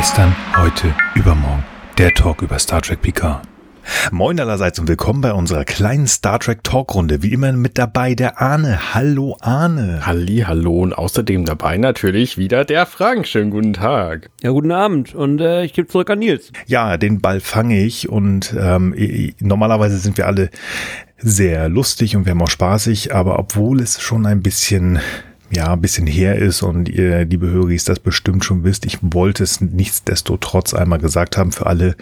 Gestern, heute, übermorgen. Der Talk über Star Trek Picard. Moin allerseits und willkommen bei unserer kleinen Star Trek Talkrunde. Wie immer mit dabei der Arne. Hallo Arne. Halli, hallo und außerdem dabei natürlich wieder der Frank. Schönen guten Tag. Ja, guten Abend und äh, ich gebe zurück an Nils. Ja, den Ball fange ich und ähm, normalerweise sind wir alle sehr lustig und wir haben auch spaßig, aber obwohl es schon ein bisschen ja, ein bisschen her ist und ihr, liebe Höris, das bestimmt schon wisst. Ich wollte es nichtsdestotrotz einmal gesagt haben für alle,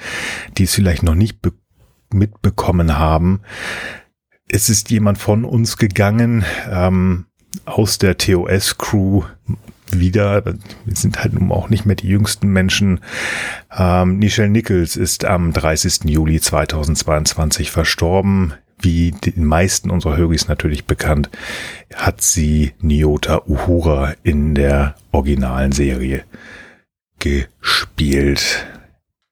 die es vielleicht noch nicht mitbekommen haben. Es ist jemand von uns gegangen, ähm, aus der TOS-Crew wieder, wir sind halt nun auch nicht mehr die jüngsten Menschen. Ähm, Nichelle Nichols ist am 30. Juli 2022 verstorben. Wie den meisten unserer Höris natürlich bekannt, hat sie Nyota Uhura in der originalen Serie gespielt.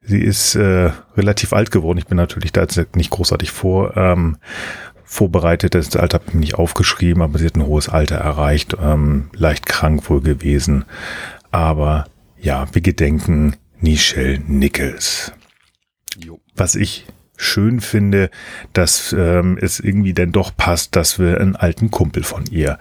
Sie ist äh, relativ alt geworden. Ich bin natürlich da jetzt nicht großartig vor, ähm, vorbereitet. Das Alter habe ich nicht aufgeschrieben, aber sie hat ein hohes Alter erreicht, ähm, leicht krank wohl gewesen. Aber ja, wir gedenken Nichelle Nichols. Jo. Was ich schön finde, dass ähm, es irgendwie dann doch passt, dass wir einen alten Kumpel von ihr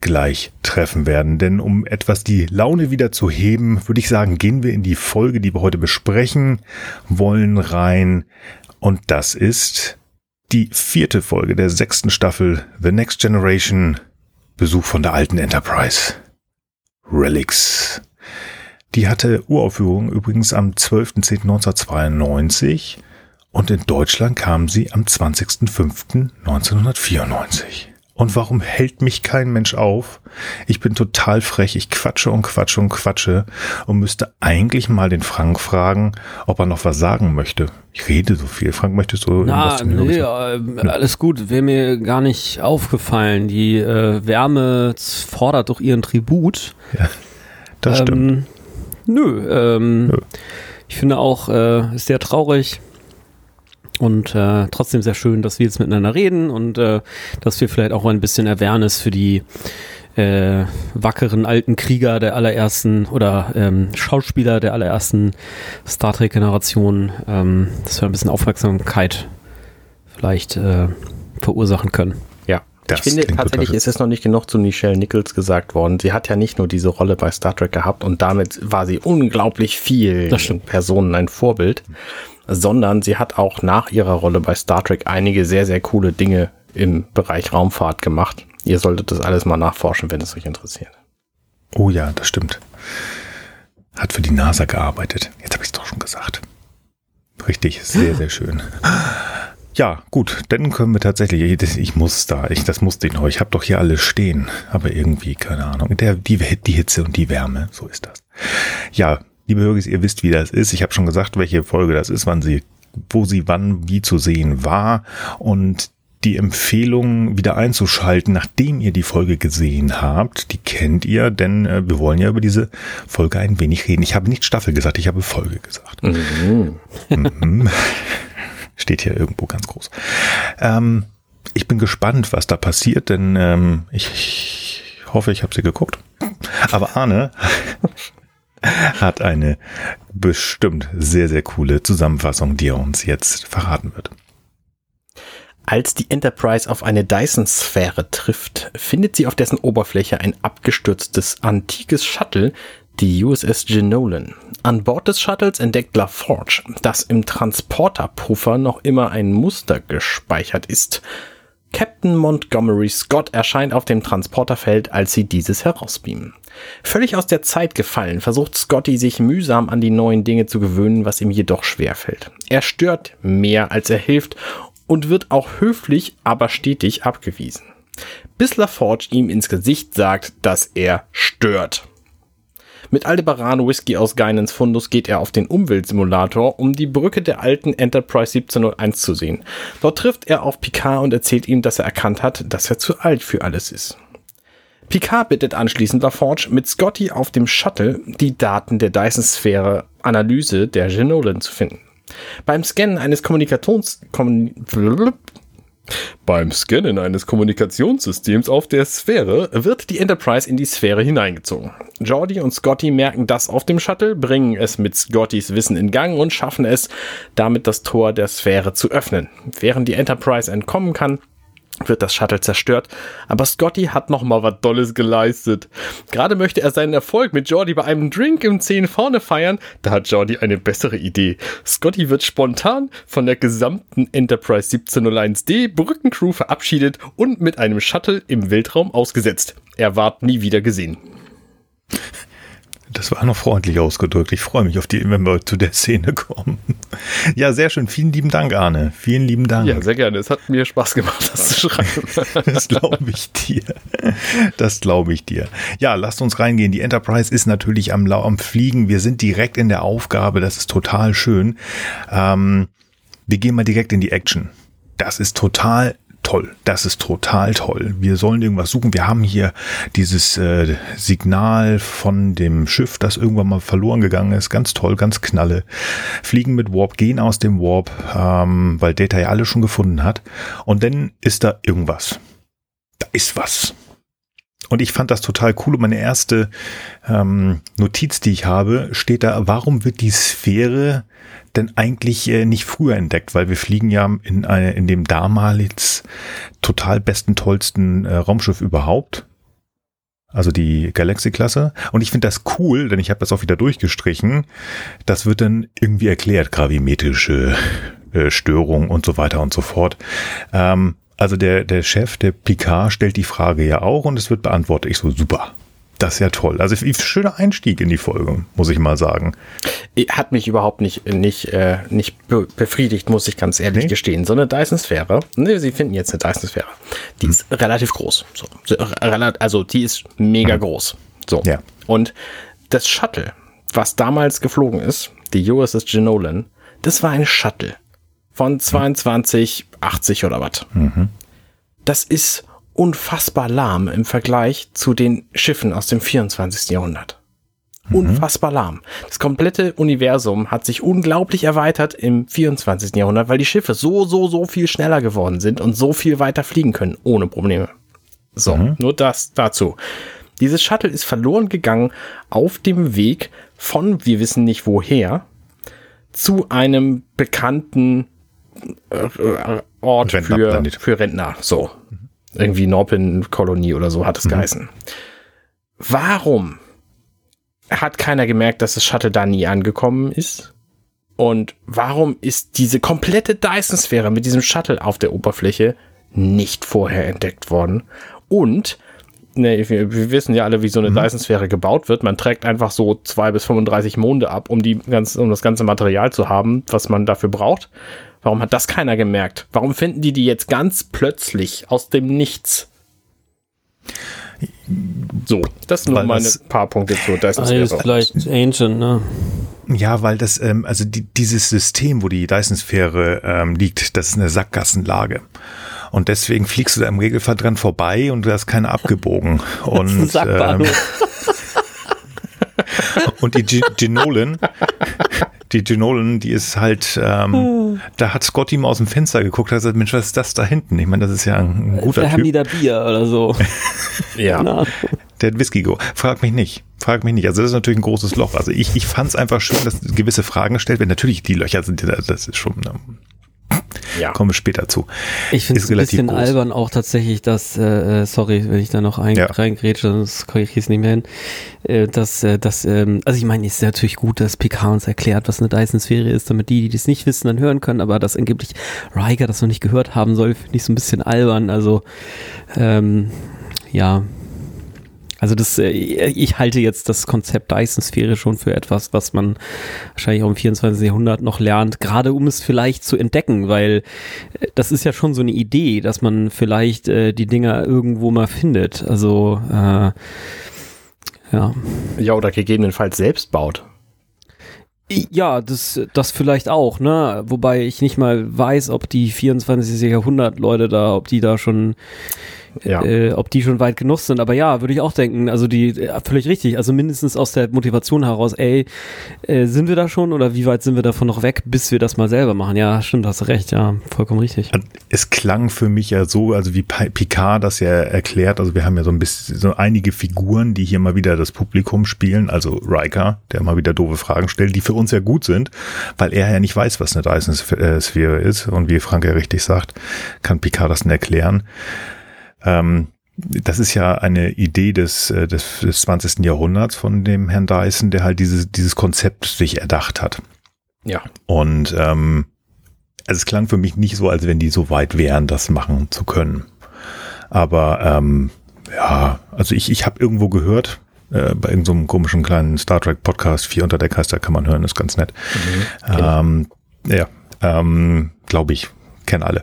gleich treffen werden. Denn um etwas die Laune wieder zu heben, würde ich sagen, gehen wir in die Folge, die wir heute besprechen wollen, rein. Und das ist die vierte Folge der sechsten Staffel The Next Generation. Besuch von der alten Enterprise. Relics. Die hatte Uraufführung übrigens am 12.10.1992 und in Deutschland kam sie am 20.05.1994. Und warum hält mich kein Mensch auf? Ich bin total frech, ich quatsche und quatsche und quatsche und müsste eigentlich mal den Frank fragen, ob er noch was sagen möchte. Ich rede so viel. Frank, möchtest du Na, irgendwas nee, äh, alles gut. Wäre mir gar nicht aufgefallen. Die äh, Wärme fordert doch ihren Tribut. Ja, das ähm, stimmt. Nö, ähm, nö. ich finde auch, äh, ist sehr traurig und äh, trotzdem sehr schön, dass wir jetzt miteinander reden und äh, dass wir vielleicht auch ein bisschen Awareness für die äh, wackeren alten Krieger der allerersten oder ähm, Schauspieler der allerersten Star Trek-Generation, ähm, dass wir ein bisschen Aufmerksamkeit vielleicht äh, verursachen können. Ja, das ich finde tatsächlich ist es noch nicht genug zu Michelle Nichols gesagt worden. Sie hat ja nicht nur diese Rolle bei Star Trek gehabt und damit war sie unglaublich viel Personen ein Vorbild sondern sie hat auch nach ihrer Rolle bei Star Trek einige sehr, sehr coole Dinge im Bereich Raumfahrt gemacht. Ihr solltet das alles mal nachforschen, wenn es euch interessiert. Oh ja, das stimmt. Hat für die NASA gearbeitet. Jetzt habe ich es doch schon gesagt. Richtig, sehr, sehr schön. Ja, gut, dann können wir tatsächlich, ich muss da, ich, das musste ich noch, ich habe doch hier alles stehen, aber irgendwie, keine Ahnung, der, die, die Hitze und die Wärme, so ist das. Ja, Liebe Hörgis, ihr wisst, wie das ist. Ich habe schon gesagt, welche Folge das ist, wann sie, wo sie wann wie zu sehen war. Und die Empfehlung wieder einzuschalten, nachdem ihr die Folge gesehen habt, die kennt ihr, denn äh, wir wollen ja über diese Folge ein wenig reden. Ich habe nicht Staffel gesagt, ich habe Folge gesagt. Mhm. Mhm. Steht hier irgendwo ganz groß. Ähm, ich bin gespannt, was da passiert, denn ähm, ich, ich hoffe, ich habe sie geguckt. Aber Arne hat eine bestimmt sehr, sehr coole Zusammenfassung, die er uns jetzt verraten wird. Als die Enterprise auf eine Dyson-Sphäre trifft, findet sie auf dessen Oberfläche ein abgestürztes antikes Shuttle, die USS Genolan. An Bord des Shuttles entdeckt LaForge, dass im Transporterpuffer noch immer ein Muster gespeichert ist. Captain Montgomery Scott erscheint auf dem Transporterfeld, als sie dieses herausbeamen. Völlig aus der Zeit gefallen, versucht Scotty sich mühsam an die neuen Dinge zu gewöhnen, was ihm jedoch schwerfällt. Er stört mehr, als er hilft und wird auch höflich, aber stetig abgewiesen. Bis LaForge ihm ins Gesicht sagt, dass er stört. Mit Aldebaran Whisky aus Geinens Fundus geht er auf den Umweltsimulator, um die Brücke der alten Enterprise 1701 zu sehen. Dort trifft er auf Picard und erzählt ihm, dass er erkannt hat, dass er zu alt für alles ist. Picard bittet anschließend LaForge, mit Scotty auf dem Shuttle die Daten der Dyson-Sphäre Analyse der Genolan zu finden. Beim Scannen eines Kommunikations... Kommun Beim Scannen eines Kommunikationssystems auf der Sphäre wird die Enterprise in die Sphäre hineingezogen. Jordi und Scotty merken das auf dem Shuttle, bringen es mit Scottys Wissen in Gang und schaffen es, damit das Tor der Sphäre zu öffnen. Während die Enterprise entkommen kann, wird das Shuttle zerstört, aber Scotty hat noch mal was Dolles geleistet. Gerade möchte er seinen Erfolg mit Jordi bei einem Drink im 10 vorne feiern, da hat Jordi eine bessere Idee. Scotty wird spontan von der gesamten Enterprise 1701D Brückencrew verabschiedet und mit einem Shuttle im Weltraum ausgesetzt. Er ward nie wieder gesehen. Das war noch freundlich ausgedrückt. Ich freue mich auf die, wenn wir zu der Szene kommen. Ja, sehr schön. Vielen lieben Dank, Arne. Vielen lieben Dank. Ja, sehr gerne. Es hat mir Spaß gemacht, das zu schreiben. Das glaube ich dir. Das glaube ich dir. Ja, lasst uns reingehen. Die Enterprise ist natürlich am, am Fliegen. Wir sind direkt in der Aufgabe. Das ist total schön. Ähm, wir gehen mal direkt in die Action. Das ist total toll. Das ist total toll. Wir sollen irgendwas suchen. Wir haben hier dieses äh, Signal von dem Schiff, das irgendwann mal verloren gegangen ist. Ganz toll, ganz knalle. Fliegen mit Warp, gehen aus dem Warp, ähm, weil Data ja alles schon gefunden hat. Und dann ist da irgendwas. Da ist was. Und ich fand das total cool. Und meine erste ähm, Notiz, die ich habe, steht da, warum wird die Sphäre denn eigentlich äh, nicht früher entdeckt? Weil wir fliegen ja in, eine, in dem damals total besten, tollsten äh, Raumschiff überhaupt. Also die Galaxy-Klasse. Und ich finde das cool, denn ich habe das auch wieder durchgestrichen. Das wird dann irgendwie erklärt, gravimetrische äh, Störung und so weiter und so fort. Ähm, also der, der Chef, der Picard, stellt die Frage ja auch und es wird beantwortet. Ich so, super. Das ist ja toll. Also schöner Einstieg in die Folge, muss ich mal sagen. Hat mich überhaupt nicht, nicht, äh, nicht befriedigt, muss ich ganz ehrlich nee? gestehen. So eine Dyson-Sphäre, ne, Sie finden jetzt eine Dyson-Sphäre, die hm. ist relativ groß. So. Also die ist mega hm. groß. So. Ja. Und das Shuttle, was damals geflogen ist, die USS Genolan, das war ein Shuttle von 2280 oder was. Mhm. Das ist unfassbar lahm im Vergleich zu den Schiffen aus dem 24. Jahrhundert. Mhm. Unfassbar lahm. Das komplette Universum hat sich unglaublich erweitert im 24. Jahrhundert, weil die Schiffe so, so, so viel schneller geworden sind und so viel weiter fliegen können, ohne Probleme. So, mhm. nur das dazu. Dieses Shuttle ist verloren gegangen auf dem Weg von, wir wissen nicht woher, zu einem bekannten Ort für, für Rentner. So. Irgendwie Norpin-Kolonie oder so hat es mhm. geheißen. Warum hat keiner gemerkt, dass das Shuttle da nie angekommen ist? Und warum ist diese komplette Dyson-Sphäre mit diesem Shuttle auf der Oberfläche nicht vorher entdeckt worden? Und ne, wir, wir, wissen ja alle, wie so eine mhm. Dyson-Sphäre gebaut wird. Man trägt einfach so zwei bis 35 Monde ab, um die ganz, um das ganze Material zu haben, was man dafür braucht. Warum hat das keiner gemerkt? Warum finden die die jetzt ganz plötzlich aus dem Nichts? So, das sind nur meine das, paar Punkte zu Dyson Sphäre. ist vielleicht Ancient, ne? Ja, weil das, ähm, also die, dieses System, wo die Dyson-Sphäre ähm, liegt, das ist eine Sackgassenlage. Und deswegen fliegst du da im Regelfall dran vorbei und du hast keine abgebogen. Und, ähm, und die G Genolen, die Genolen, die ist halt, ähm, hm. da hat Scott ihm aus dem Fenster geguckt, hat gesagt, Mensch, was ist das da hinten? Ich meine, das ist ja ein, ein guter da Typ. Haben die da Bier oder so? ja. Na. Der hat Whisky go. Frag mich nicht. Frag mich nicht. Also das ist natürlich ein großes Loch. Also ich, ich fand es einfach schön, dass gewisse Fragen gestellt werden. Natürlich, die Löcher sind, das ist schon, ähm, ja. Kommen wir später zu. Ich finde es ein bisschen groß. albern auch tatsächlich, dass, äh, äh, sorry, wenn ich da noch ein, ja. reingrätsche, sonst kriege ich es nicht mehr hin, äh, dass, äh, dass ähm, also ich meine, es ist natürlich gut, dass PK uns erklärt, was eine Dyson-Sphäre ist, damit die, die das nicht wissen, dann hören können, aber dass angeblich Riker das noch nicht gehört haben soll, finde ich so ein bisschen albern, also ähm, ja, also das, äh, ich halte jetzt das Konzept Dyson-Sphäre schon für etwas, was man wahrscheinlich auch im 24. Jahrhundert noch lernt, gerade um es vielleicht zu entdecken, weil äh, das ist ja schon so eine Idee, dass man vielleicht äh, die Dinger irgendwo mal findet. Also äh, ja. Ja, oder gegebenenfalls selbst baut. Ja, das, das vielleicht auch, ne? Wobei ich nicht mal weiß, ob die 24. Jahrhundert Leute da, ob die da schon Ja. äh, ob die schon weit genug sind. Aber ja, würde ich auch denken. Also die, äh, völlig richtig. Also mindestens aus der Motivation heraus, ey, äh, sind wir da schon oder wie weit sind wir davon noch weg, bis wir das mal selber machen? Ja, stimmt, hast recht. Ja, vollkommen richtig. Es klang für mich ja so, also wie Pi- Picard das ja erklärt, also wir haben ja so ein bisschen, so einige Figuren, die hier mal wieder das Publikum spielen, also Riker, der mal wieder doofe Fragen stellt, die für uns ja gut sind, weil er ja nicht weiß, was eine Dyson-Sphäre ist und wie Frank ja richtig sagt, kann Picard das denn erklären. Ähm, das ist ja eine Idee des, äh, des, des 20. Jahrhunderts von dem Herrn Dyson, der halt dieses, dieses Konzept sich erdacht hat. Ja. Und ähm, also es klang für mich nicht so, als wenn die so weit wären, das machen zu können. Aber ähm, ja, also ich, ich habe irgendwo gehört, äh, bei irgendeinem so komischen kleinen Star Trek Podcast, vier unter der Heißt, da kann man hören, ist ganz nett. ähm, ja, ähm, glaube ich, kennen alle.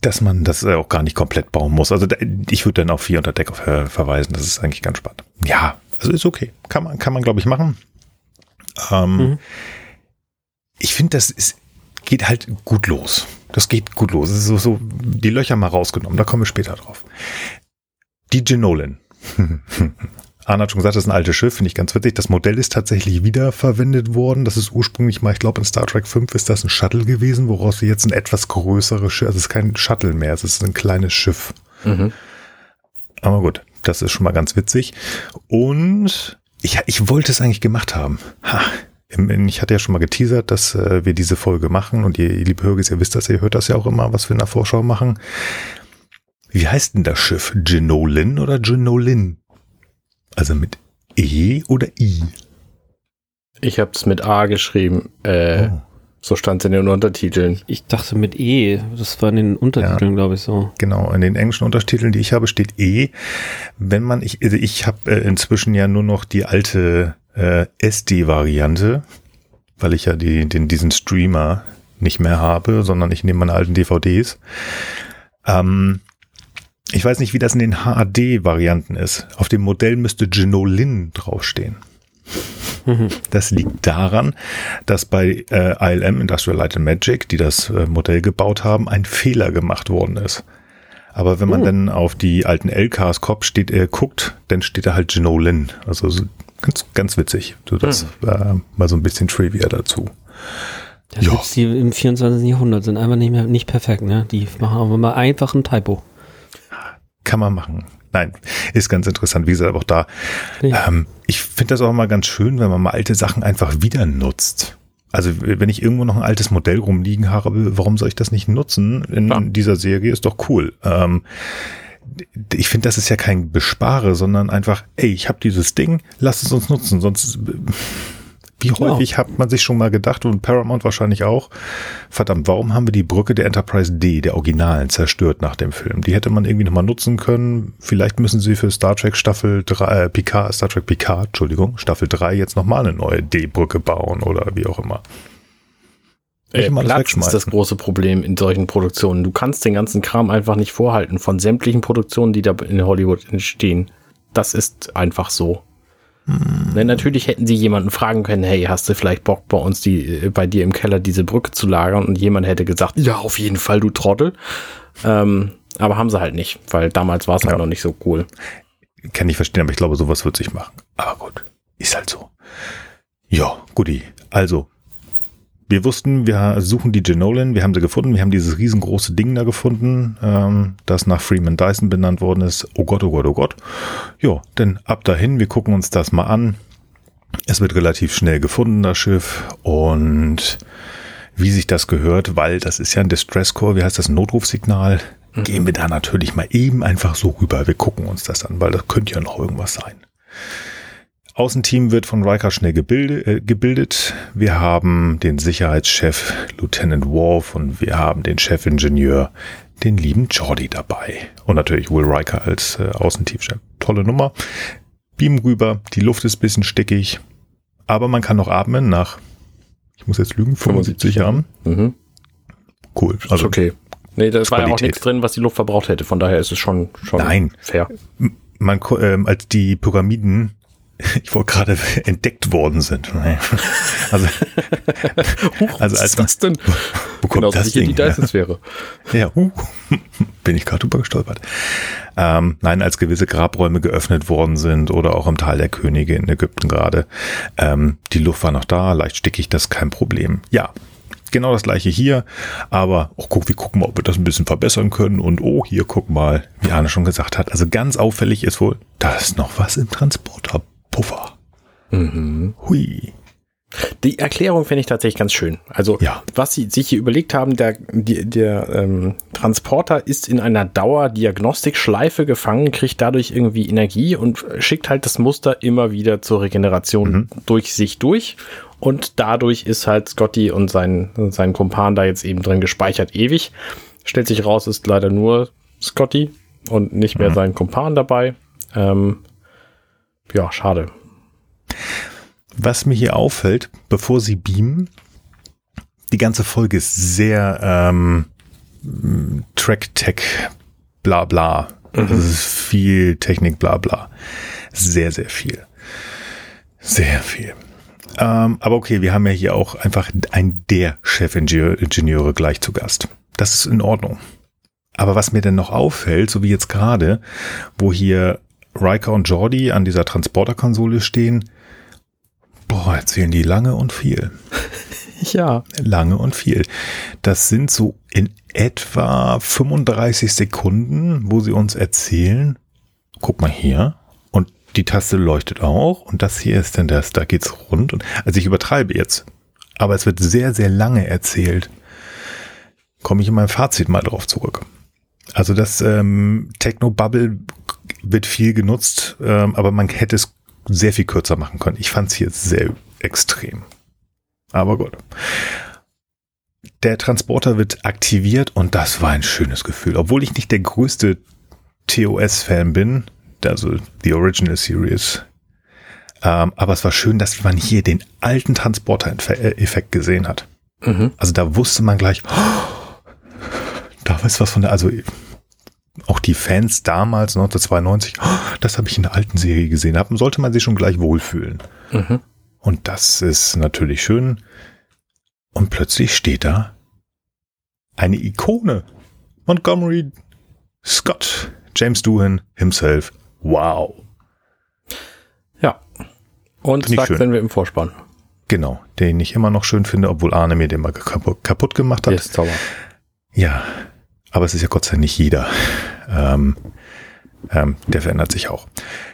Dass man das äh, auch gar nicht komplett bauen muss. Also ich würde dann auf vier unter Deck äh, verweisen. Das ist eigentlich ganz spannend. Ja, also ist okay. Kann man, kann man, glaube ich, machen. Ähm, Mhm. Ich finde, das ist, geht halt gut los. Das geht gut los. So, so die Löcher mal rausgenommen. Da kommen wir später drauf. Die Genolan. Arne hat schon gesagt, das ist ein altes Schiff, finde ich ganz witzig. Das Modell ist tatsächlich wiederverwendet worden. Das ist ursprünglich mal, ich glaube, in Star Trek 5 ist das ein Shuttle gewesen, woraus sie jetzt ein etwas größeres Schiff, also es ist kein Shuttle mehr, es ist ein kleines Schiff. Mhm. Aber gut, das ist schon mal ganz witzig. Und ich, ich wollte es eigentlich gemacht haben. Ha. Ich hatte ja schon mal geteasert, dass äh, wir diese Folge machen und ihr, ihr liebe Hörgis, ihr wisst das, ihr hört das ja auch immer, was wir in der Vorschau machen. Wie heißt denn das Schiff? Genolin oder Genolin? Also mit E oder I? Ich habe es mit A geschrieben. Äh, Oh. So stand es in den Untertiteln. Ich dachte mit E, das war in den Untertiteln, glaube ich, so. Genau, in den englischen Untertiteln, die ich habe, steht E. Wenn man, ich, also ich habe äh, inzwischen ja nur noch die alte äh, SD-Variante, weil ich ja die, den, diesen Streamer nicht mehr habe, sondern ich nehme meine alten DVDs. Ähm, ich weiß nicht, wie das in den HAD-Varianten ist. Auf dem Modell müsste Genolin draufstehen. Das liegt daran, dass bei äh, ILM, Industrial Light and Magic, die das äh, Modell gebaut haben, ein Fehler gemacht worden ist. Aber wenn man Oh. dann auf die alten LKs Kopf steht, äh, guckt, dann steht da halt Genolin. Also so ganz, ganz witzig. So das äh, mal so ein bisschen Trivia dazu. Ja, die im 24. Jahrhundert sind einfach nicht mehr nicht perfekt, ne? Die machen aber mal einfach ein Typo. Kann man machen. Nein, ist ganz interessant. Wie gesagt, auch da. Ja. Ähm, ich finde das auch mal ganz schön, wenn man mal alte Sachen einfach wieder nutzt. Also wenn ich irgendwo noch ein altes Modell rumliegen habe, warum soll ich das nicht nutzen in Klar. dieser Serie? Ist doch cool. Ähm, ich finde, das ist ja kein Bespare, sondern einfach, ey, ich habe dieses Ding, lass es uns nutzen. Sonst, äh, wie Genau. häufig hat man sich schon mal gedacht und Paramount wahrscheinlich auch, verdammt, warum haben wir die Brücke der Enterprise D, der Originalen, zerstört nach dem Film? Die hätte man irgendwie nochmal nutzen können. Vielleicht müssen sie für Star Trek Staffel 3, äh, Picard, Star Trek Picard, Entschuldigung, Staffel 3 jetzt nochmal eine neue D-Brücke bauen oder wie auch immer. Äh, Ich mal das Platz ist das große Problem in solchen Produktionen. Du kannst den ganzen Kram einfach nicht vorhalten von sämtlichen Produktionen, die da in Hollywood entstehen. Das ist einfach so. Hm. Denn natürlich hätten sie jemanden fragen können, hey, hast du vielleicht Bock bei uns die, äh, bei dir im Keller diese Brücke zu lagern? Und jemand hätte gesagt, ja, auf jeden Fall, du Trottel. Ähm, aber haben sie halt nicht, weil damals war es halt Ja. noch nicht so cool. Kann ich verstehen, aber ich glaube, sowas wird sich machen. Aber gut, ist halt so. Ja, guti. Also, wir wussten, wir suchen die Genolan, wir haben sie gefunden, wir haben dieses riesengroße Ding da gefunden, ähm, das nach Freeman Dyson benannt worden ist. Oh Gott, oh Gott, oh Gott. Ja, denn ab dahin, wir gucken uns das mal an. Es wird relativ schnell gefunden, das Schiff. Und wie sich das gehört, weil das ist ja ein Distress Call, wie heißt das, ein Notrufsignal, gehen wir da natürlich mal eben einfach so rüber. Wir gucken uns das an, weil das könnte ja noch irgendwas sein. Außenteam wird von Riker schnell gebildet, äh, gebildet. Wir haben den Sicherheitschef Lieutenant Worf und wir haben den Chefingenieur, den lieben Jordi dabei. Und natürlich Will Riker als äh, Außenteamchef. Tolle Nummer. Beam rüber, die Luft ist ein bisschen stickig, aber man kann noch atmen nach, ich muss jetzt lügen, 75 Jahren. Mhm. Cool. Also, ist okay. Nee, da war ja auch Qualität. nichts drin, was die Luft verbraucht hätte. Von daher ist es schon, schon Nein. fair. man, ähm, als die Pyramiden ich wollte gerade entdeckt worden sind. Also, Huch, also was als ist das denn? wo kommt Genau, das die Ding? her? Dyson-Sphäre. Ja, uh, bin ich gerade drüber gestolpert. Ähm, nein, als gewisse Grabräume geöffnet worden sind oder auch im Tal der Könige in Ägypten gerade. Ähm, die Luft war noch da, leicht stickig, das ist kein Problem. Ja, genau das gleiche hier, aber oh, guck, wir gucken mal, ob wir das ein bisschen verbessern können. Und oh, hier guck mal, wie Arne schon gesagt hat. Also ganz auffällig ist wohl, da ist noch was im Transporterpuffer. Mhm. Hui. Die Erklärung finde ich tatsächlich ganz schön. Also, Ja. was sie sich hier überlegt haben, der, die, der ähm, Transporter ist in einer Dauerdiagnostikschleife gefangen, kriegt dadurch irgendwie Energie und schickt halt das Muster immer wieder zur Regeneration durch sich durch. Und dadurch ist halt Scotty und sein, sein Kumpan da jetzt eben drin gespeichert ewig. Stellt sich raus, ist leider nur Scotty und nicht mehr sein Kumpan dabei. Ähm, ja, schade. Was mir hier auffällt, bevor sie beamen, die ganze Folge ist sehr ähm, Track-Tech, bla bla. Das ist viel Technik, bla bla. Sehr, sehr viel. Sehr viel. Ähm, aber okay, wir haben ja hier auch einfach ein der Chefingenieure gleich zu Gast. Das ist in Ordnung. Aber was mir denn noch auffällt, so wie jetzt gerade, wo hier Riker und Jordi an dieser Transporterkonsole stehen, boah, erzählen die lange und viel. Ja. Lange und viel. Das sind so in etwa 35 Sekunden, wo sie uns erzählen, guck mal hier, und die Taste leuchtet auch, und das hier ist denn das, da geht's rund. Und, also ich übertreibe jetzt, aber es wird sehr, sehr lange erzählt. Komme ich in meinem Fazit mal drauf zurück. Also das ähm, Techno-Bubble wird viel genutzt, ähm, aber man hätte es sehr viel kürzer machen können. Ich fand es hier sehr extrem. Aber gut. Der Transporter wird aktiviert und das war ein schönes Gefühl. Obwohl ich nicht der größte TOS-Fan bin, also die Original Series. Ähm, aber es war schön, dass man hier den alten Transporter-Effekt gesehen hat. Mhm. Also da wusste man gleich, oh, da ist was von der, also auch die Fans damals, 1992, oh, das habe ich in der alten Serie gesehen, haben, sollte man sich schon gleich wohlfühlen. Mhm. Und das ist natürlich schön. Und plötzlich steht da eine Ikone. Montgomery Scott, James Doohan himself. Wow. Ja. Und zack, schön. sind wir im Vorspann. Genau, den ich immer noch schön finde, obwohl Arne mir den mal kaputt, kaputt gemacht hat. Der ist sauber. Ja, aber es ist ja Gott sei Dank nicht jeder. Ähm, ähm, der verändert sich auch.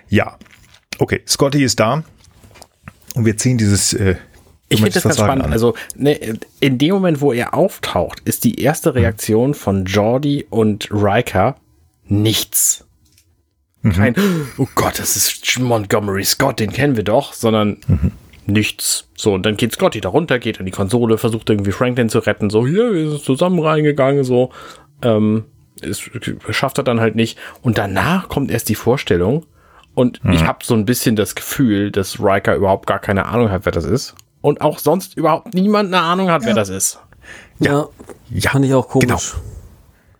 Ja, okay, Scotty ist da und wir ziehen dieses. Äh, Ich finde das ganz spannend. Arne? Also, ne, in dem Moment, wo er auftaucht, ist die erste Mhm. Reaktion von Jordi und Riker nichts. Mhm. Kein, oh Gott, das ist Montgomery Scott, den kennen wir doch, sondern Mhm. nichts. So, und dann geht Scotty da runter, geht an die Konsole, versucht irgendwie Franklin zu retten, so, hier, wir sind zusammen reingegangen, so. Ähm, es schafft er dann halt nicht. Und danach kommt erst die Vorstellung. Und ich habe so ein bisschen das Gefühl, dass Riker überhaupt gar keine Ahnung hat, wer das ist. Und auch sonst überhaupt niemand eine Ahnung hat, wer das ist. Ja, Ja, fand ich auch komisch. genau.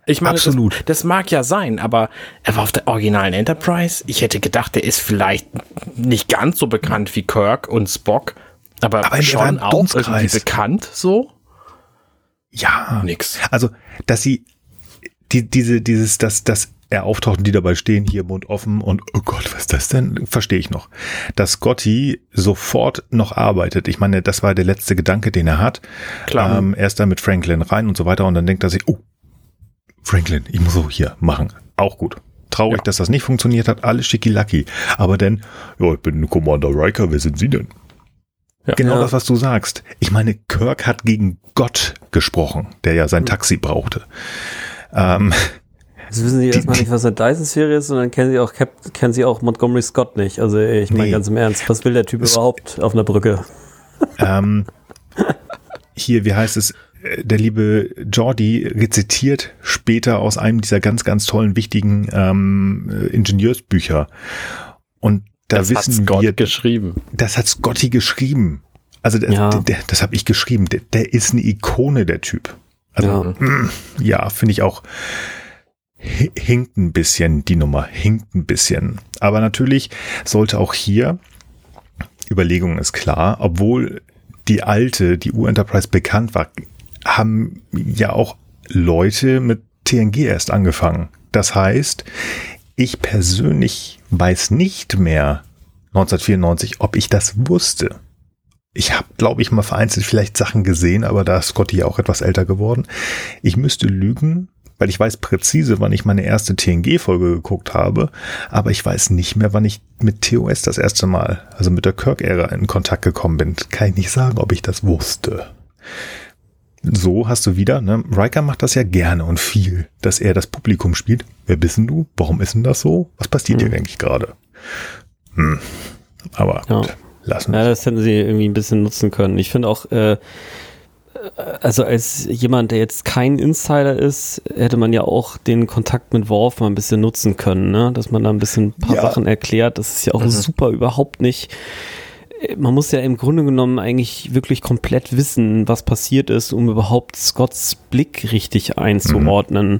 Ich meine, Absolut. Das, das mag ja sein, aber er war auf der originalen Enterprise. Ich hätte gedacht, er ist vielleicht nicht ganz so bekannt wie Kirk und Spock, aber, Aber er war schon im auch irgendwie bekannt so. Ja, Nix. Also, dass sie die, diese, dieses, dass, dass er auftaucht und die dabei stehen, hier Mund offen und oh Gott, was ist das denn? Verstehe ich noch. Dass Scotty sofort noch arbeitet. Ich meine, das war der letzte Gedanke, den er hat. Klar. Ähm, er ist dann mit Franklin rein und so weiter und dann denkt er sich, oh, Franklin, ich muss so hier machen. Auch gut. Traurig, Ja. dass das nicht funktioniert hat, alles schicki-lacki. Aber dann, ja, ich bin Commander Riker, wer sind Sie denn? Ja. Genau das, was du sagst. Ich meine, Kirk hat gegen Gott gesprochen, der ja sein Taxi brauchte. Ähm, Jetzt wissen Sie erstmal nicht, was eine Dyson-Serie ist und dann kennen Sie auch, Cap kennen Sie auch Montgomery Scott nicht. Also ich meine Nee. ganz im Ernst, was will der Typ überhaupt auf einer Brücke? ähm, hier, wie heißt es? Äh, Der liebe Jordi rezitiert später aus einem dieser ganz, ganz tollen, wichtigen ähm, äh, Ingenieursbücher. Und da Das hat wissen Scott wir, geschrieben. das hat Scotty geschrieben. Also der, Ja. das habe ich geschrieben. Der, der ist eine Ikone, der Typ. Also Ja. ja, finde ich auch hi- hinkt ein bisschen die Nummer, hinkt ein bisschen. Aber natürlich sollte auch hier Überlegung ist klar, obwohl die alte, die U-Enterprise bekannt war, haben ja auch Leute mit TNG erst angefangen. Das heißt, ich persönlich weiß nicht mehr 1994, ob ich das wusste. Ich habe, glaube ich, mal vereinzelt vielleicht Sachen gesehen, aber da ist Scotty auch etwas älter geworden. Ich müsste lügen, weil ich weiß präzise, wann ich meine erste TNG-Folge geguckt habe, aber ich weiß nicht mehr, wann ich mit TOS das erste Mal, also mit der Kirk-Ära in Kontakt gekommen bin. Kann ich nicht sagen, ob ich das wusste. So hast du wieder, ne? Riker macht das ja gerne und viel, dass er das Publikum spielt. Wer bist denn du? Warum ist denn das so? Was passiert hm. hier eigentlich gerade? Hm. Aber gut, ja. Lassen Ja, das hätten sie irgendwie ein bisschen nutzen können. Ich finde auch, äh, also als jemand, der jetzt kein Insider ist, hätte man ja auch den Kontakt mit Worf mal ein bisschen nutzen können, ne? dass man da ein bisschen ein paar ja. Sachen erklärt. Das ist ja auch mhm. super überhaupt nicht. Man muss ja im Grunde genommen eigentlich wirklich komplett wissen, was passiert ist, um überhaupt Scotts Blick richtig einzuordnen. Mhm.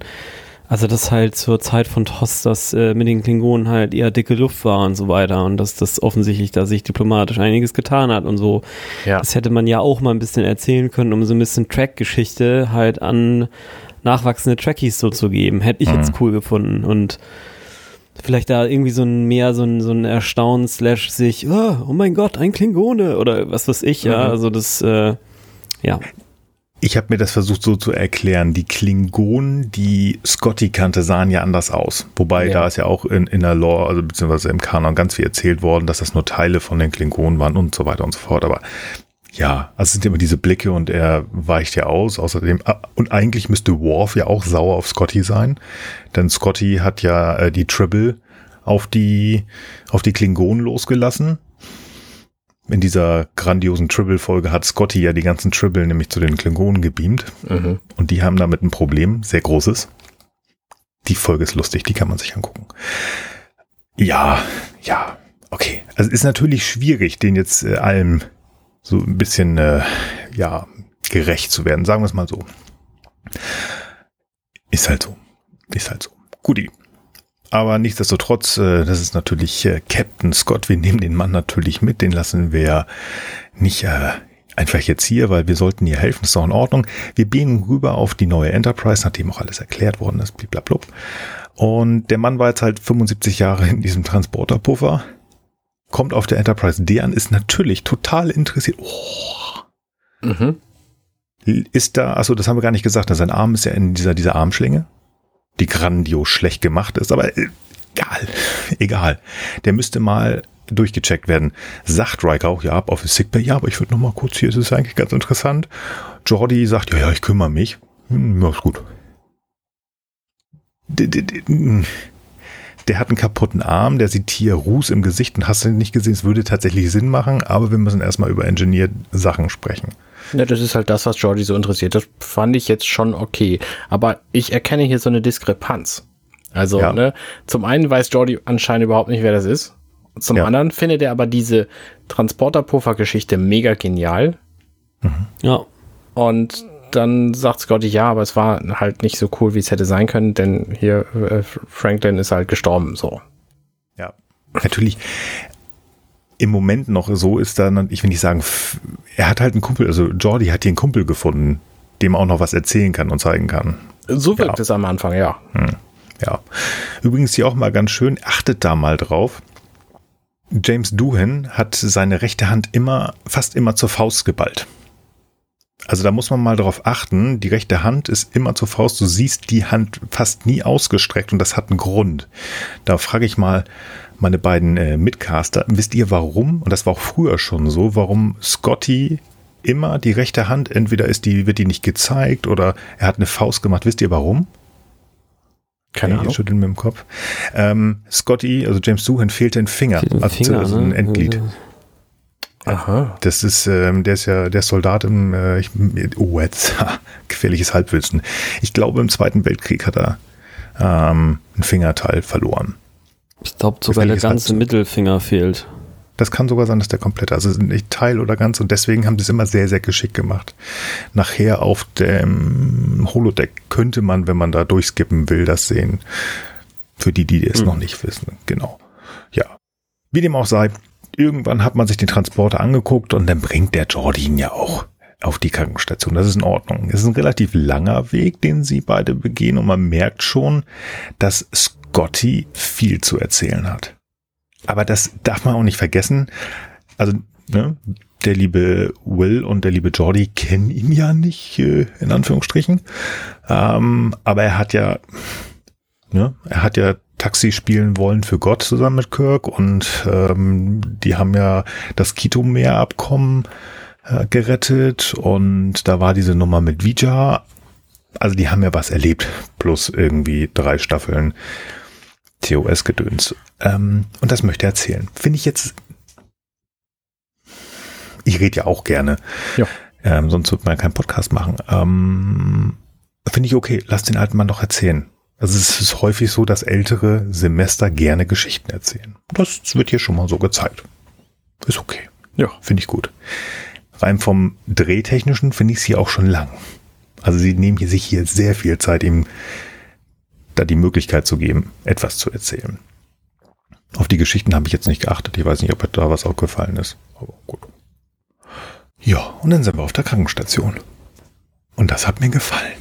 Also dass halt zur Zeit von Toss das äh, mit den Klingonen halt eher dicke Luft war und so weiter und dass das offensichtlich da sich diplomatisch einiges getan hat und so. Ja. Das hätte man ja auch mal ein bisschen erzählen können, um so ein bisschen Track-Geschichte halt an nachwachsende Trackies so zu geben. Hätte ich mhm. jetzt cool gefunden und vielleicht da irgendwie so ein mehr so ein, so ein Erstaunen slash sich, oh, oh mein Gott, ein Klingone oder was weiß ich, ja. Mhm. Also das, äh, ja. Ich habe mir das versucht so zu erklären. Die Klingonen, die Scotty kannte, sahen ja anders aus. Wobei ja. da ist ja auch in, in der Lore, also beziehungsweise im Kanon ganz viel erzählt worden, dass das nur Teile von den Klingonen waren und so weiter und so fort. Aber ja, also es sind immer diese Blicke und er weicht ja aus. Außerdem, ah, und eigentlich müsste Worf ja auch sauer auf Scotty sein. Denn Scotty hat ja äh, die Tribble auf die, auf die Klingonen losgelassen in dieser grandiosen Tribble-Folge hat Scotty ja die ganzen Tribble nämlich zu den Klingonen gebeamt. Mhm. Und die haben damit ein Problem, sehr großes. Die Folge ist lustig, die kann man sich angucken. Ja, ja, okay. Also ist natürlich schwierig, den jetzt äh, allem so ein bisschen, äh, ja, gerecht zu werden. Sagen wir es mal so. Ist halt so. Ist halt so. Guti. Aber nichtsdestotrotz, äh, das ist natürlich äh, Captain Scott. Wir nehmen den Mann natürlich mit. Den lassen wir nicht äh, einfach jetzt hier, weil wir sollten hier helfen. Das ist auch in Ordnung. Wir gehen rüber auf die neue Enterprise, nachdem auch alles erklärt worden ist. Blablabla. Und der Mann war jetzt halt 75 Jahre in diesem Transporterpuffer. Kommt auf der Enterprise D an, ist natürlich total interessiert. Oh. Mhm. Ist da, also das haben wir gar nicht gesagt, sein Arm ist ja in dieser, dieser Armschlinge die grandios schlecht gemacht ist, aber äh, egal, egal. Der müsste mal durchgecheckt werden. Sagt Riker auch, ja, ab auf Sickbay, ja, aber ich würde noch mal kurz hier, es ist eigentlich ganz interessant. Jordi sagt, ja, ja, ich kümmere mich. Hm, ja, ist gut. Der, der, der hat einen kaputten Arm, der sieht hier Ruß im Gesicht und hast du nicht gesehen, es würde tatsächlich Sinn machen, aber wir müssen erstmal über Engineer Sachen sprechen. Ja, das ist halt das, was Jordi so interessiert. Das fand ich jetzt schon okay. Aber ich erkenne hier so eine Diskrepanz. Also, ja. ne, zum einen weiß Jordi anscheinend überhaupt nicht, wer das ist. Zum ja. anderen findet er aber diese Transporterpuffer-Geschichte mega genial. Mhm. Ja. Und dann sagt Scotty, ja, aber es war halt nicht so cool, wie es hätte sein können, denn hier äh, Franklin ist halt gestorben, so. Ja, natürlich im Moment noch so ist da, ich will nicht sagen, er hat halt einen Kumpel, also Jordi hat hier einen Kumpel gefunden, dem auch noch was erzählen kann und zeigen kann. So wirkt ja. es am Anfang, ja. Hm. Ja. Übrigens hier auch mal ganz schön, achtet da mal drauf. James Doohan hat seine rechte Hand immer, fast immer zur Faust geballt. Also da muss man mal drauf achten, die rechte Hand ist immer zur Faust, du siehst die Hand fast nie ausgestreckt und das hat einen Grund. Da frage ich mal, meine beiden äh, Mitcaster, wisst ihr warum? Und das war auch früher schon so, warum Scotty immer die rechte Hand, entweder ist die, wird die nicht gezeigt oder er hat eine Faust gemacht. Wisst ihr warum? Keine hey, Ahnung. Schütteln mit dem Kopf. Ähm, Scotty, also James Suhan, fehlte ein Finger. Also, Finger, also ein ne? Endglied. Aha. Das ist, ähm, der ist ja der Soldat im, äh, ich, oh jetzt, gefährliches Halbwissen. Ich glaube, im Zweiten Weltkrieg hat er ähm, ein Fingerteil verloren. Ich glaube sogar der ganze Mittelfinger fehlt. Das kann sogar sein, dass der komplette, also nicht Teil oder ganz und deswegen haben sie es immer sehr, sehr geschickt gemacht. Nachher auf dem Holodeck könnte man, wenn man da durchskippen will, das sehen. Für die, die es hm. noch nicht wissen. Genau. Ja. Wie dem auch sei, irgendwann hat man sich den Transporter angeguckt und dann bringt der Jordi ihn ja auch auf die Krankenstation. Das ist in Ordnung. Es ist ein relativ langer Weg, den sie beide begehen und man merkt schon, dass Scotty viel zu erzählen hat. Aber das darf man auch nicht vergessen. Also, ne, der liebe Will und der liebe Jordi kennen ihn ja nicht, äh, in Anführungsstrichen. Ähm, aber er hat ja, ne, er hat ja Taxi spielen wollen für Gott zusammen mit Kirk und ähm, die haben ja das Kito-Meer-Abkommen äh, gerettet und da war diese Nummer mit Vija. Also die haben ja was erlebt, plus irgendwie drei Staffeln TOS-Gedöns. Ähm, und das möchte er erzählen. Finde ich jetzt. Ich rede ja auch gerne. Ja. Ähm, sonst wird man ja keinen Podcast machen. Ähm, Finde ich okay. Lass den alten Mann doch erzählen. Also es ist häufig so, dass ältere Semester gerne Geschichten erzählen. Das wird hier schon mal so gezeigt. Ist okay. Ja. Finde ich gut. Rein vom Drehtechnischen finde ich es hier auch schon lang. Also sie nehmen hier sich hier sehr viel Zeit, ihm da die Möglichkeit zu geben, etwas zu erzählen. Auf die Geschichten habe ich jetzt nicht geachtet. Ich weiß nicht, ob da was aufgefallen ist. Aber gut. Ja, und dann sind wir auf der Krankenstation. Und das hat mir gefallen.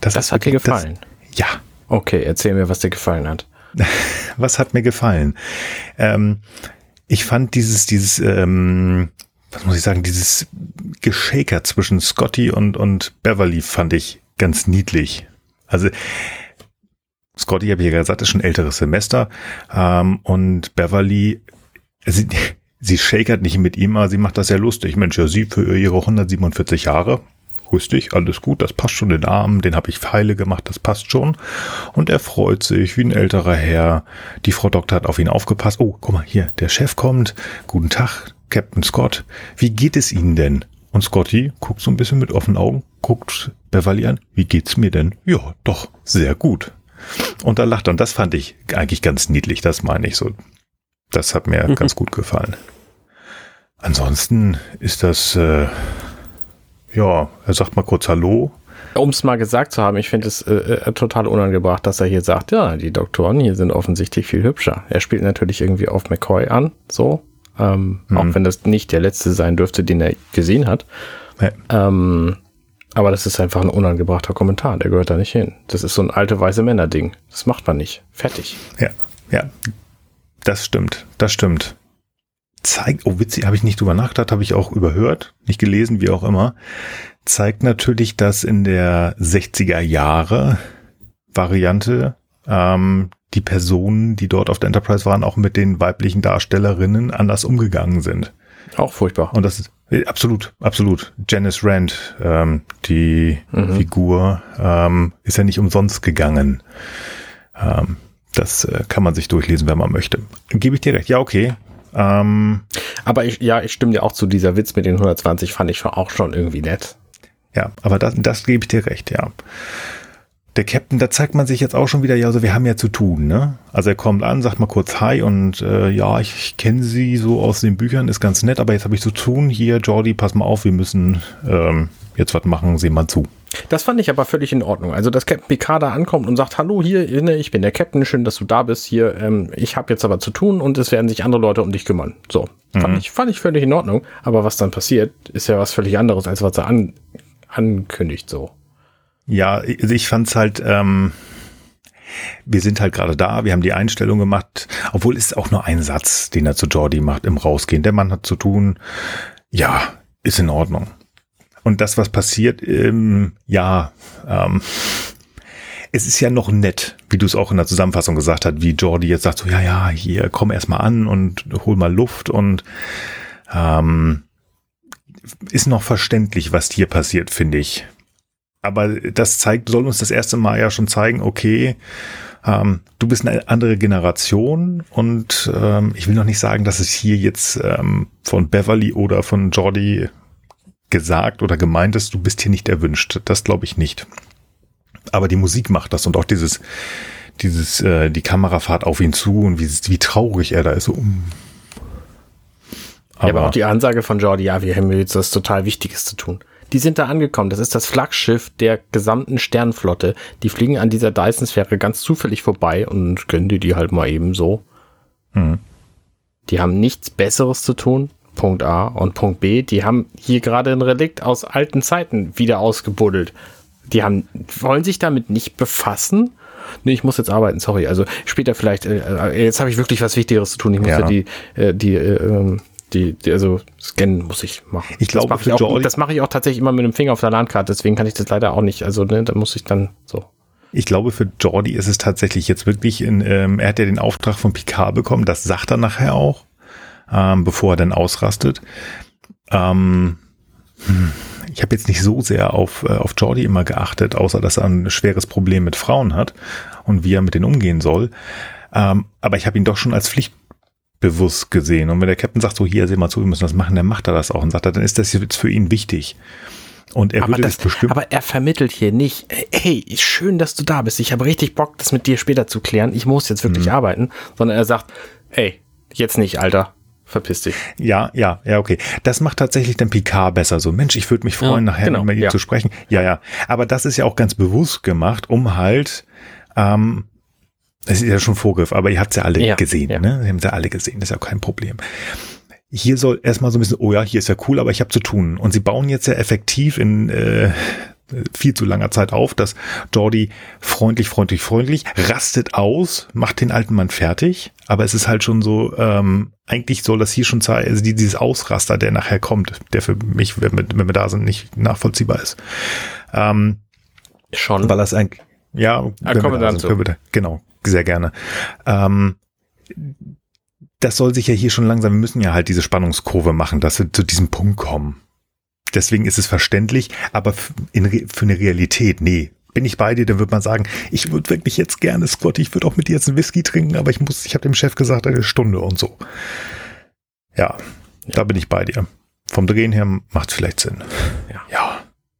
Das, das hat dir gefallen? Das, ja. Okay, erzähl mir, was dir gefallen hat. was hat mir gefallen? Ähm, ich fand dieses, dieses, ähm, was muss ich sagen, dieses Geshaker zwischen Scotty und, und Beverly fand ich ganz niedlich. Also Scotty, habe ich ja gesagt, ist schon älteres Semester ähm, und Beverly, sie, sie shakert nicht mit ihm, aber sie macht das sehr lustig. Mensch, ja, sie für ihre 147 Jahre, rüstig, alles gut, das passt schon den Arm, den habe ich feile gemacht, das passt schon. Und er freut sich wie ein älterer Herr. Die Frau Doktor hat auf ihn aufgepasst. Oh, guck mal, hier, der Chef kommt. Guten Tag, Captain Scott. Wie geht es Ihnen denn? Und Scotty guckt so ein bisschen mit offenen Augen, guckt Beverly an. Wie geht's mir denn? Ja, doch, sehr gut. Und da lacht er. Und das fand ich eigentlich ganz niedlich, das meine ich so. Das hat mir mhm. ganz gut gefallen. Ansonsten ist das, äh, ja, er sagt mal kurz Hallo. Um es mal gesagt zu haben, ich finde es äh, äh, total unangebracht, dass er hier sagt, ja, die Doktoren hier sind offensichtlich viel hübscher. Er spielt natürlich irgendwie auf McCoy an, so. Ähm, mhm. Auch wenn das nicht der letzte sein dürfte, den er gesehen hat. Ja. Ähm, aber das ist einfach ein unangebrachter Kommentar. Der gehört da nicht hin. Das ist so ein alte weiße Männer-Ding. Das macht man nicht. Fertig. Ja, ja. Das stimmt. Das stimmt. Zeigt, oh witzig, habe ich nicht drüber nachgedacht, habe ich auch überhört, nicht gelesen, wie auch immer. Zeigt natürlich, dass in der 60er Jahre Variante ähm, die Personen, die dort auf der Enterprise waren, auch mit den weiblichen Darstellerinnen anders umgegangen sind. Auch furchtbar. Und das ist äh, absolut, absolut. Janice Rand, ähm, die mhm. Figur, ähm, ist ja nicht umsonst gegangen. Ähm, das äh, kann man sich durchlesen, wenn man möchte. Gebe ich dir recht. Ja, okay. Ähm, aber ich, ja, ich stimme dir auch zu. Dieser Witz mit den 120 fand ich auch schon irgendwie nett. Ja, aber das, das gebe ich dir recht, ja der Captain, da zeigt man sich jetzt auch schon wieder, ja, also wir haben ja zu tun, ne? Also er kommt an, sagt mal kurz Hi und äh, ja, ich, ich kenne sie so aus den Büchern, ist ganz nett, aber jetzt habe ich zu tun. Hier, Jordi, pass mal auf, wir müssen ähm, jetzt was machen, sehen mal zu. Das fand ich aber völlig in Ordnung. Also, dass Captain Picard da ankommt und sagt, hallo hier, ich bin der Captain, schön, dass du da bist hier. Ähm, ich habe jetzt aber zu tun und es werden sich andere Leute um dich kümmern. So, fand, mhm. ich, fand ich völlig in Ordnung. Aber was dann passiert, ist ja was völlig anderes, als was er an, ankündigt so. Ja, also ich fand's halt, ähm, wir sind halt gerade da, wir haben die Einstellung gemacht, obwohl es auch nur ein Satz, den er zu Jordi macht im Rausgehen. Der Mann hat zu tun, ja, ist in Ordnung. Und das, was passiert, ähm, ja, ähm, es ist ja noch nett, wie du es auch in der Zusammenfassung gesagt hast, wie Jordi jetzt sagt so, ja, ja, hier, komm erst mal an und hol mal Luft und ähm, ist noch verständlich, was hier passiert, finde ich aber das zeigt, soll uns das erste Mal ja schon zeigen, okay, ähm, du bist eine andere Generation und ähm, ich will noch nicht sagen, dass es hier jetzt ähm, von Beverly oder von Jordi gesagt oder gemeint ist, du bist hier nicht erwünscht. Das glaube ich nicht. Aber die Musik macht das und auch dieses, dieses, äh, die Kamerafahrt auf ihn zu und wie, wie traurig er da ist. So, um. aber, ja, aber auch die Ansage von Jordi, ja, wir haben jetzt was total Wichtiges zu tun. Die sind da angekommen. Das ist das Flaggschiff der gesamten Sternenflotte. Die fliegen an dieser Dyson-Sphäre ganz zufällig vorbei und gönnen die die halt mal eben so. Mhm. die haben nichts Besseres zu tun. Punkt A. Und Punkt B, die haben hier gerade ein Relikt aus alten Zeiten wieder ausgebuddelt. Die haben, wollen sich damit nicht befassen. Nee, ich muss jetzt arbeiten, sorry. Also später vielleicht, äh, äh jetzt habe ich wirklich was Wichtigeres zu tun. Ich muss ja, Ja. die, äh, die, äh, ähm, die, die, also scannen muss ich machen. Ich glaube, das mache ich, auch- das mache ich auch tatsächlich immer mit dem Finger auf der Landkarte, deswegen kann ich das leider auch nicht. Also, ne, da muss ich dann so. Ich glaube, für Jordi ist es tatsächlich jetzt wirklich in, ähm, er hat ja den Auftrag von Picard bekommen, das sagt er nachher auch, ähm, bevor er dann ausrastet. Ähm, hm, ich habe jetzt nicht so sehr auf, äh, auf Jordi immer geachtet, außer dass er ein schweres Problem mit Frauen hat und wie er mit denen umgehen soll. Ähm, aber ich habe ihn doch schon als pflichtbewusst gesehen. Und wenn der Captain sagt, so hier, seh mal zu, wir müssen das machen, dann macht er das auch und sagt er, dann ist das jetzt für ihn wichtig. Und er Aber, würde das, das bestimmt. aber er vermittelt hier nicht, hey, schön, dass du da bist. Ich habe richtig Bock, das mit dir später zu klären. Ich muss jetzt wirklich arbeiten. Sondern er sagt, hey, jetzt nicht, Alter. Verpiss dich. Ja, ja, ja, okay. Das macht tatsächlich den Picard besser. So, Mensch, ich würde mich freuen, Ja, nachher genau, mit ihm ja. zu sprechen. Ja, ja. Aber das ist ja auch ganz bewusst gemacht, um halt, ähm, es ist ja schon Vorgriff, aber ihr habt es ja alle Ja, gesehen, ja. ne? Sie haben es ja alle gesehen, das ist ja kein Problem. Hier soll erstmal so ein bisschen, oh ja, hier ist ja cool, aber ich habe zu tun. Und sie bauen jetzt ja effektiv in äh, viel zu langer Zeit auf, dass Jordi freundlich, freundlich, freundlich rastet aus, macht den alten Mann fertig, aber es ist halt schon so, ähm, eigentlich soll das hier schon zeigen, also die- dieses Ausraster, der nachher kommt, der für mich, wenn wir, wenn wir da sind, nicht nachvollziehbar ist. Ähm, Schon. weil das eigentlich, ja, wenn kommen wir da dann sind, können wir da, genau, sehr gerne. Ähm, das soll sich ja hier schon langsam, wir müssen ja halt diese Spannungskurve machen, dass wir zu diesem Punkt kommen. Deswegen ist es verständlich, aber in, für eine Realität, nee. Bin ich bei dir, dann würde man sagen, ich würde wirklich jetzt gerne, Scott, ich würde auch mit dir jetzt einen Whisky trinken, aber ich muss, ich habe dem Chef gesagt, eine Stunde und so. Ja, da bin ich bei dir. Vom Drehen her macht es vielleicht Sinn. Ja. ja.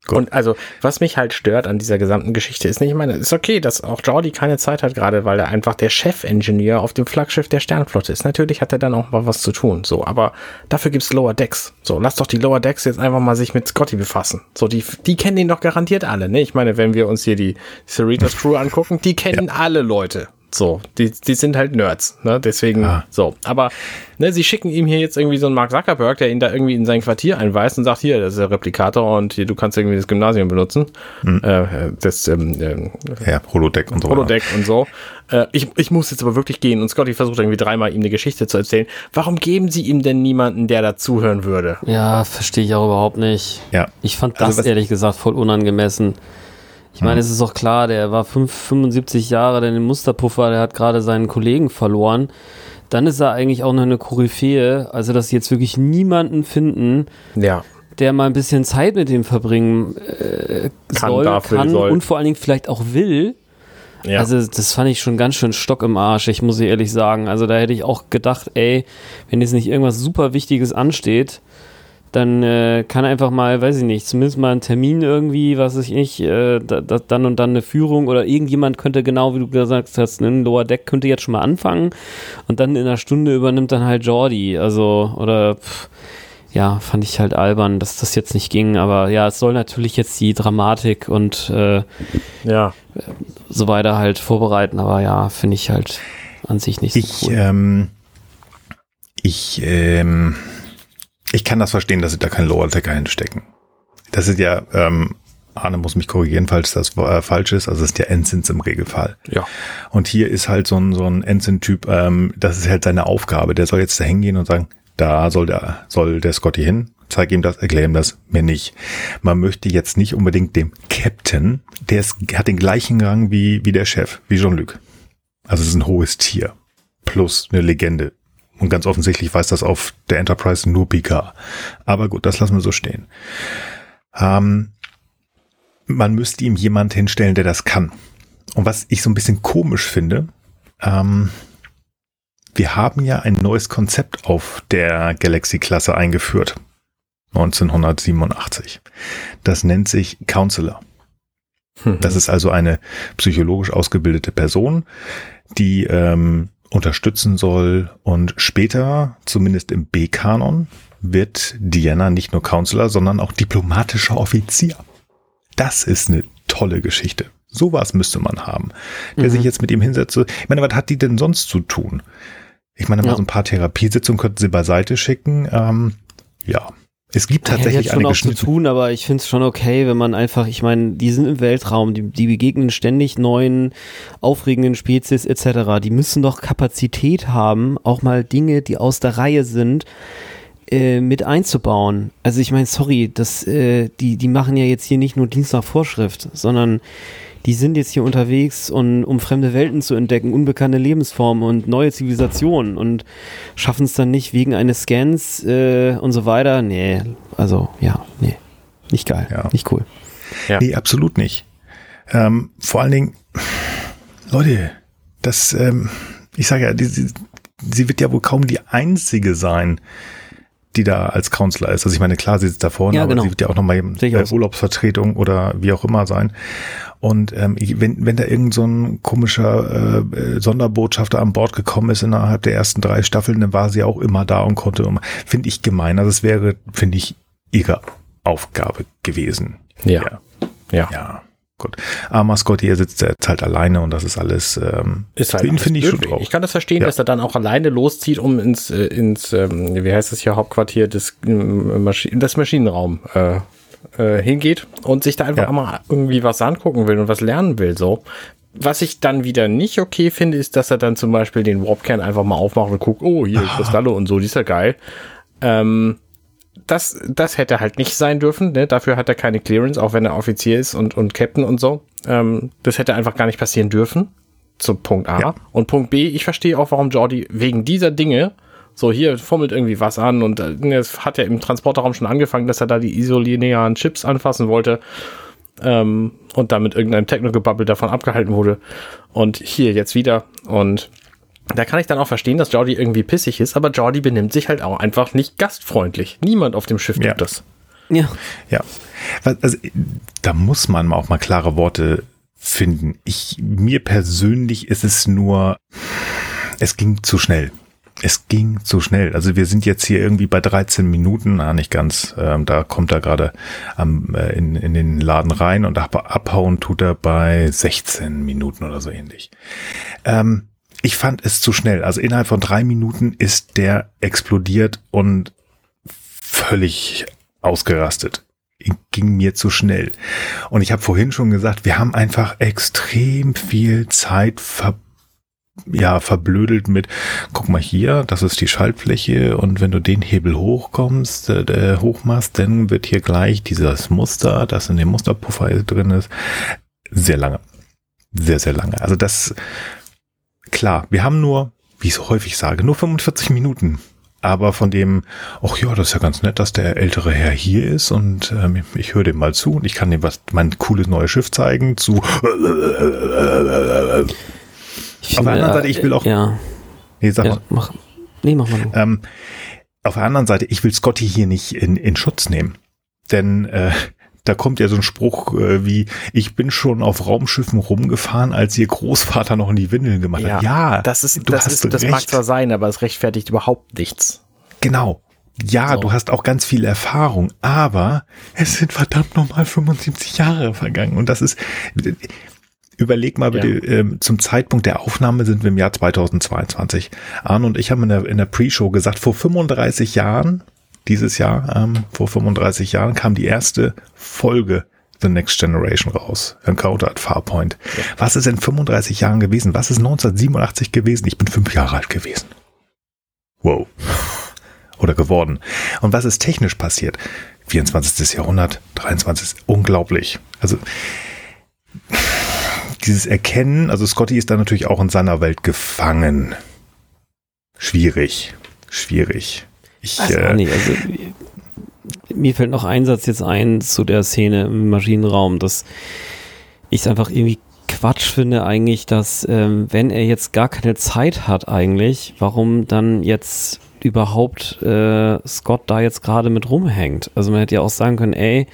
Gut. Und also, was mich halt stört an dieser gesamten Geschichte ist nicht, ich meine, ist okay, dass auch Jordi keine Zeit hat, gerade weil er einfach der Chefingenieur auf dem Flaggschiff der Sternflotte ist. Natürlich hat er dann auch mal was zu tun, so, aber dafür gibt's Lower Decks. So, lass doch die Lower Decks jetzt einfach mal sich mit Scotty befassen. So, die, die kennen ihn doch garantiert alle, ne? Ich meine, wenn wir uns hier die Cerritos Crew angucken, die kennen alle Leute. So, die, die sind halt Nerds, ne? Deswegen, Ah. so. Aber, ne, sie schicken ihm hier jetzt irgendwie so einen Mark Zuckerberg, der ihn da irgendwie in sein Quartier einweist und sagt, hier, das ist der Replikator und hier, du kannst irgendwie das Gymnasium benutzen. Äh, das, ähm, ähm, Ja, Holodeck und so. Holodeck und so. Äh, ich, ich muss jetzt aber wirklich gehen und Scotty versucht irgendwie dreimal ihm eine Geschichte zu erzählen. Warum geben sie ihm denn niemanden, der da zuhören würde? Ja, verstehe ich auch überhaupt nicht. Ja. Ich fand Also das was- ehrlich gesagt voll unangemessen. Ich meine, es ist doch klar, der war fünf, 75 Jahre, der Musterpuffer, der hat gerade seinen Kollegen verloren. Dann ist er eigentlich auch noch eine Koryphäe. Also, dass sie jetzt wirklich niemanden finden, Ja. der mal ein bisschen Zeit mit dem verbringen äh, Kann, soll, darf, kann soll. und vor allen Dingen vielleicht auch will. ja. Also das fand ich schon ganz schön Stock im Arsch, ich muss ehrlich sagen. Also da hätte ich auch gedacht, ey, wenn jetzt nicht irgendwas super Wichtiges ansteht, dann äh, kann einfach mal, weiß ich nicht, zumindest mal ein Termin irgendwie, was weiß ich nicht, äh, da, da, dann und dann eine Führung oder irgendjemand könnte genau, wie du gesagt hast, ein Lower Deck könnte jetzt schon mal anfangen und dann in einer Stunde übernimmt dann halt Jordi, also oder pff, ja, fand ich halt albern, dass das jetzt nicht ging, aber ja, es soll natürlich jetzt die Dramatik und äh, ja. so weiter halt vorbereiten, aber ja, finde ich halt an sich nicht so Ich, cool. ähm, ich, ähm, ich kann das verstehen, dass sie da keinen Lower Decker hinstecken. Das ist ja, ähm, Arne muss mich korrigieren, falls das äh, falsch ist. Also es ist ja Ensigns im Regelfall. Ja. Und hier ist halt so ein, so ein Ensign-Typ, ähm, das ist halt seine Aufgabe. Der soll jetzt da hingehen und sagen, da soll der, soll der Scotty hin. Zeig ihm das, erklär ihm das, mir nicht. Man möchte jetzt nicht unbedingt dem Captain, der ist, hat den gleichen Rang wie, wie der Chef, wie Jean-Luc. Also es ist ein hohes Tier. Plus eine Legende. Und ganz offensichtlich weiß das auf der Enterprise nur Picard. Aber gut, das lassen wir so stehen. Ähm, man müsste ihm jemand hinstellen, der das kann. Und was ich so ein bisschen komisch finde, ähm, wir haben ja ein neues Konzept auf der Galaxy-Klasse eingeführt. 1987. Das nennt sich Counselor. Das ist also eine psychologisch ausgebildete Person, die ähm, unterstützen soll und später, zumindest im B-Kanon, wird Diana nicht nur Counselor, sondern auch diplomatischer Offizier. Das ist eine tolle Geschichte. Sowas müsste man haben. Der sich jetzt mit ihm hinsetzt. so- Ich meine, was hat die denn sonst zu tun? Ich meine, mal Ja. so ein paar Therapiesitzungen könnten sie beiseite schicken. Ähm, ja. Es gibt Ja, tatsächlich jetzt schon eine auch zu tun, aber ich finde es schon okay, wenn man einfach, ich meine, die sind im Weltraum, die, die begegnen ständig neuen, aufregenden Spezies etc. Die müssen doch Kapazität haben, auch mal Dinge, die aus der Reihe sind, äh, mit einzubauen. Also ich meine, sorry, das, äh, die, die machen ja jetzt hier nicht nur Dienst nach Vorschrift, sondern die sind jetzt hier unterwegs, und, um fremde Welten zu entdecken, unbekannte Lebensformen und neue Zivilisationen und schaffen es dann nicht wegen eines Scans äh, und so weiter. Nee, also ja, nee. Nicht geil, Ja. nicht cool. Ja. Nee, absolut nicht. Ähm, vor allen Dingen, Leute, das, ähm, ich sage ja, die, sie, sie wird ja wohl kaum die einzige sein, die da als Counselor ist. Also ich meine, klar, sie sitzt da vorne, Ja, aber genau. sie wird ja auch nochmal äh. Urlaubsvertretung oder wie auch immer sein. Und ähm, wenn, wenn da irgend so ein komischer äh, äh, Sonderbotschafter an Bord gekommen ist innerhalb der ersten drei Staffeln, dann war sie auch immer da und konnte immer. Finde ich gemein. Also es wäre, finde ich, ihre Aufgabe gewesen. Ja. Ja. Ja. Ja, gut. Aber Scotty, er sitzt jetzt halt alleine und das ist alles, ähm, Ist halt für ihn alles finde ich schon traurig. Ich kann das verstehen, Ja. dass er dann auch alleine loszieht, um ins, äh, ins ähm, wie heißt es hier, Hauptquartier des ähm, Maschi das Maschinenraum äh, äh, hingeht und sich da einfach Ja. mal irgendwie was angucken will und was lernen will. So. Was ich dann wieder nicht okay finde, ist, dass er dann zum Beispiel den Warpkern einfach mal aufmacht und guckt, oh, hier Kristalle und so, die ist ja geil. Ähm, das, das hätte halt nicht sein dürfen. Ne? Dafür hat er keine Clearance, auch wenn er Offizier ist und, und Captain und so. Ähm, das hätte einfach gar nicht passieren dürfen. Zu Punkt A. Ja. Und Punkt B, ich verstehe auch, warum Jordi wegen dieser Dinge, so hier fummelt irgendwie was an und äh, es hat ja im Transporterraum schon angefangen, dass er da die isolinearen Chips anfassen wollte ähm, und damit irgendeinem Techno-Gebabbel davon abgehalten wurde. Und hier jetzt wieder. Und da kann ich dann auch verstehen, dass Jordi irgendwie pissig ist, aber Jordi benimmt sich halt auch einfach nicht gastfreundlich. Niemand auf dem Schiff Ja. tut das. Ja, Ja, also, da muss man auch mal klare Worte finden. Ich, mir persönlich ist es nur, es ging zu schnell. Es ging zu schnell. Also wir sind jetzt hier irgendwie bei 13 Minuten, na nicht ganz. Ähm, da kommt er gerade äh, in, in den Laden rein und ab, abhauen tut er bei 16 Minuten oder so ähnlich. Ähm, ich fand es zu schnell. Also innerhalb von drei Minuten ist der explodiert und völlig ausgerastet. Ging mir zu schnell. Und ich habe vorhin schon gesagt, wir haben einfach extrem viel Zeit ver ja, verblödelt mit, guck mal hier, das ist die Schaltfläche und wenn du den Hebel hochkommst, äh, hochmachst, dann wird hier gleich dieses Muster, das in dem Musterpuffer drin ist, sehr lange. Sehr, sehr lange. Also das, klar, wir haben nur, wie ich so häufig sage, nur 45 Minuten. Aber von dem, ach ja, das ist ja ganz nett, dass der ältere Herr hier ist und ähm, ich höre dem mal zu und ich kann dem was mein cooles neues Schiff zeigen zu. Ich Auf der anderen äh, Seite, ich will auch- Ja, Nee, sag ja mal. mach. Nee, mach mal. Ähm, auf der anderen Seite, ich will Scotty hier nicht in, in Schutz nehmen. Denn äh, da kommt ja so ein Spruch äh, wie, ich bin schon auf Raumschiffen rumgefahren, als ihr Großvater noch in die Windeln gemacht hat. Ja, das ist, du das hast ist, das recht. mag zwar sein, aber es rechtfertigt überhaupt nichts. Genau. Ja, So. du hast auch ganz viel Erfahrung, aber es sind verdammt nochmal 75 Jahre vergangen. Und das ist, überleg mal bitte, ähm, zum Zeitpunkt der Aufnahme sind wir im Jahr 2022. Arne und ich haben in der, in der Pre-Show gesagt, vor 35 Jahren, dieses Jahr, ähm, vor 35 Jahren kam die erste Folge The Next Generation raus. Encounter at Farpoint. Was ist in 35 Jahren gewesen? Was ist 1987 gewesen? Ich bin fünf Jahre alt gewesen. Wow oder geworden. Und was ist technisch passiert? 24. Jahrhundert, 23. Unglaublich. Also dieses Erkennen, also Scotty ist da natürlich auch in seiner Welt gefangen. Schwierig, schwierig. Ich, auch äh, nicht. Also, mir fällt noch ein Satz jetzt ein zu der Szene im Maschinenraum, dass ich es einfach irgendwie Quatsch finde eigentlich, dass ähm, wenn er jetzt gar keine Zeit hat eigentlich, warum dann jetzt überhaupt äh, Scott da jetzt gerade mit rumhängt. Also man hätte ja auch sagen können, ey,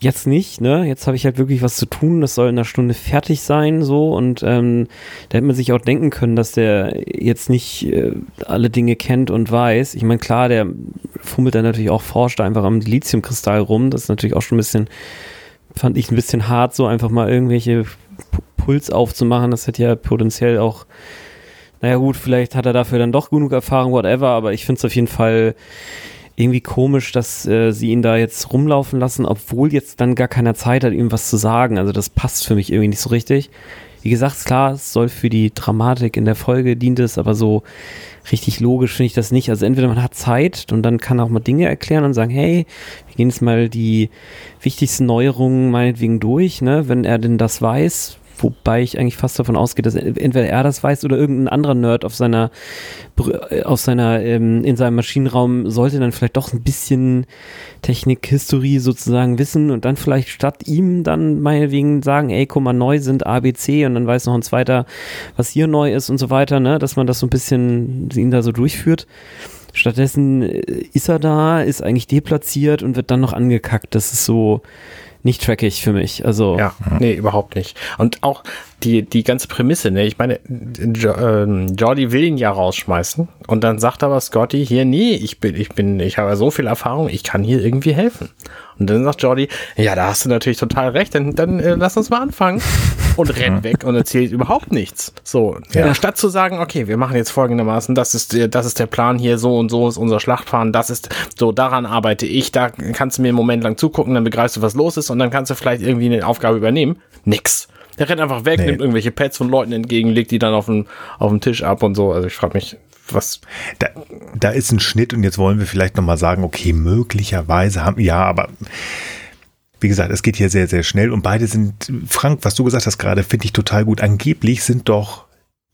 jetzt nicht, ne? Jetzt habe ich halt wirklich was zu tun, das soll in einer Stunde fertig sein, so. Und ähm, da hätte man sich auch denken können, dass der jetzt nicht äh, alle Dinge kennt und weiß. Ich meine, klar, der fummelt dann natürlich auch, forscht einfach am Lithiumkristall rum, das ist natürlich auch schon ein bisschen, fand ich ein bisschen hart, so einfach mal irgendwelche P- Puls aufzumachen, das hätte ja potenziell auch naja gut, vielleicht hat er dafür dann doch genug Erfahrung, whatever, aber ich finde es auf jeden Fall irgendwie komisch, dass äh, sie ihn da jetzt rumlaufen lassen, obwohl jetzt dann gar keiner Zeit hat, ihm was zu sagen. Also das passt für mich irgendwie nicht so richtig. Wie gesagt, klar, es soll für die Dramatik in der Folge dient es, aber so richtig logisch finde ich das nicht. Also entweder man hat Zeit und dann kann auch mal Dinge erklären und sagen, hey, wir gehen jetzt mal die wichtigsten Neuerungen meinetwegen durch, ne, wenn er denn das weiß, Wobei ich eigentlich fast davon ausgehe, dass entweder er das weiß oder irgendein anderer Nerd auf seiner, auf seiner, ähm, in seinem Maschinenraum sollte dann vielleicht doch ein bisschen Technikhistorie sozusagen wissen und dann vielleicht statt ihm dann meinetwegen sagen, ey, guck mal, neu sind ABC und dann weiß noch ein zweiter, was hier neu ist und so weiter, ne, dass man das so ein bisschen ihn da so durchführt. Stattdessen äh, ist er da, ist eigentlich deplatziert und wird dann noch angekackt. Das ist so, nicht trackig für mich. Also ja, nee, überhaupt nicht. Und auch die die ganze Prämisse, ne? Ich meine, jo, äh, Jordi will ihn ja rausschmeißen und dann sagt aber Scotty hier, nee, ich bin ich bin ich habe so viel Erfahrung, ich kann hier irgendwie helfen. Und dann sagt Jordi, ja, da hast du natürlich total recht, dann, dann äh, lass uns mal anfangen. Und rennt weg und erzählt überhaupt nichts. So, ja. statt zu sagen, okay, wir machen jetzt folgendermaßen, das ist, das ist der Plan hier, so und so ist unser Schlachtfahren, das ist, so, daran arbeite ich, da kannst du mir einen Moment lang zugucken, dann begreifst du, was los ist und dann kannst du vielleicht irgendwie eine Aufgabe übernehmen. Nix. Der rennt einfach weg, nee. nimmt irgendwelche Pads von Leuten entgegen, legt die dann auf den, auf den Tisch ab und so. Also ich frage mich, was. Da, da ist ein Schnitt und jetzt wollen wir vielleicht nochmal sagen, okay, möglicherweise haben, ja, aber wie gesagt, es geht hier sehr, sehr schnell und beide sind, Frank, was du gesagt hast gerade, finde ich total gut. Angeblich sind doch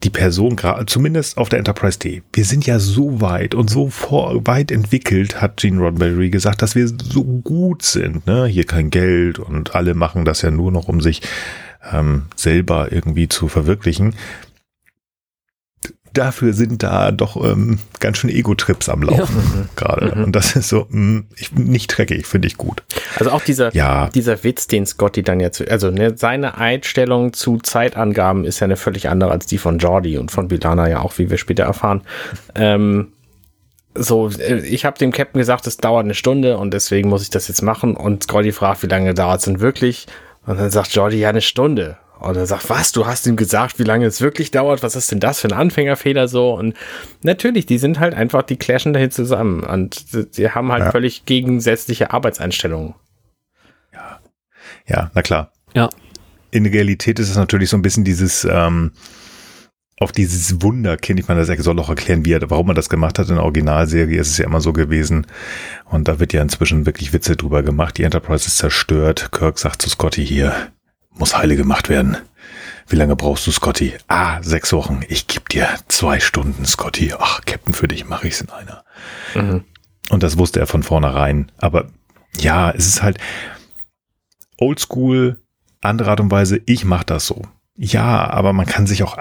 die Person gerade, zumindest auf der Enterprise D. Wir sind ja so weit und so vor, weit entwickelt, hat Gene Roddenberry gesagt, dass wir so gut sind. Ne? Hier kein Geld und alle machen das ja nur noch, um sich ähm, selber irgendwie zu verwirklichen dafür sind da doch ähm, ganz schön Ego-Trips am Laufen ja. gerade. Mhm. Und das ist so mh, mm, ich, nicht dreckig, finde ich gut. Also auch dieser, ja. dieser Witz, den Scotty dann jetzt, also ne, seine Einstellung zu Zeitangaben ist ja eine völlig andere als die von Jordi und von Bilana ja auch, wie wir später erfahren. Ähm, so, äh, ich habe dem Captain gesagt, es dauert eine Stunde und deswegen muss ich das jetzt machen. Und Scotty fragt, wie lange dauert es denn wirklich? Und dann sagt Jordi, ja, eine Stunde. Und er sagt, was, du hast ihm gesagt, wie lange es wirklich dauert? Was ist denn das für ein Anfängerfehler so? Und natürlich, die sind halt einfach, die clashen dahin zusammen. Und sie haben halt ja. völlig gegensätzliche Arbeitseinstellungen. Ja. Ja, na klar. Ja. In der Realität ist es natürlich so ein bisschen dieses, ähm, auf dieses Wunderkind, ich meine, das soll auch erklären, wie er, warum er das gemacht hat. In der Originalserie ist es ja immer so gewesen. Und da wird ja inzwischen wirklich Witze drüber gemacht. Die Enterprise ist zerstört. Kirk sagt zu Scotty hier, muss heile gemacht werden. Wie lange brauchst du, Scotty? Ah, sechs Wochen. Ich geb dir zwei Stunden, Scotty. Ach, Captain, für dich mache ich's in einer. Mhm. Und das wusste er von vornherein. Aber ja, es ist halt oldschool, andere Art und Weise. Ich mach das so. Ja, aber man kann sich auch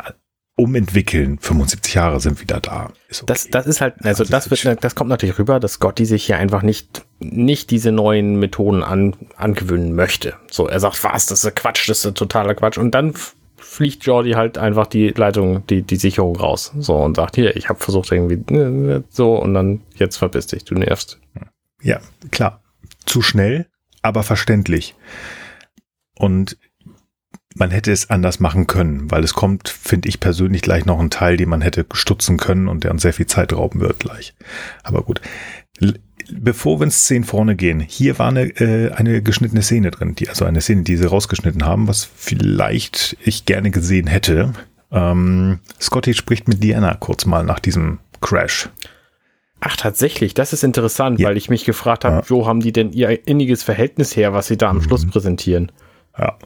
umentwickeln. 75 Jahre sind wieder da. Okay. Das, das ist halt, also das wird, das kommt natürlich rüber, dass Scotty sich hier einfach nicht, nicht diese neuen Methoden an, angewöhnen möchte. So, er sagt, was, das ist Quatsch, das ist totaler Quatsch. Und dann fliegt Jordi halt einfach die Leitung, die, die Sicherung raus. So, und sagt, hier, ich habe versucht irgendwie ne, so und dann jetzt verpiss dich, du nervst. Ja, klar. Zu schnell, aber verständlich. Und man hätte es anders machen können, weil es kommt, finde ich persönlich, gleich noch ein Teil, den man hätte stutzen können und der uns sehr viel Zeit rauben wird gleich. Aber gut. Bevor wir ins Szenen vorne gehen, hier war eine, äh, eine geschnittene Szene drin, die, also eine Szene, die sie rausgeschnitten haben, was vielleicht ich gerne gesehen hätte. Ähm, Scotty spricht mit Diana kurz mal nach diesem Crash. Ach, tatsächlich, das ist interessant, ja. weil ich mich gefragt habe, ja. wo haben die denn ihr inniges Verhältnis her, was sie da am mhm. Schluss präsentieren? Ja.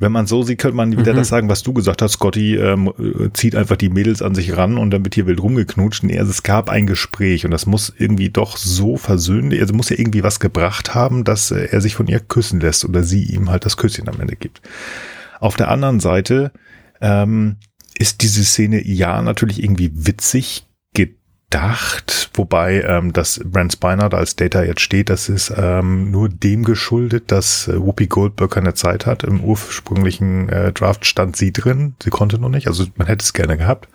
Wenn man so sieht, könnte man wieder mhm. das sagen, was du gesagt hast. Scotty ähm, zieht einfach die Mädels an sich ran und dann wird hier wild rumgeknutscht. Nee, also es gab ein Gespräch und das muss irgendwie doch so versöhnlich, also muss ja irgendwie was gebracht haben, dass äh, er sich von ihr küssen lässt oder sie ihm halt das Küsschen am Ende gibt. Auf der anderen Seite ähm, ist diese Szene ja natürlich irgendwie witzig gedacht, wobei ähm, dass Brent Spiner da als Data jetzt steht, das ist ähm, nur dem geschuldet, dass äh, Whoopi Goldberg keine Zeit hat. Im ursprünglichen äh, Draft stand sie drin, sie konnte noch nicht, also man hätte es gerne gehabt.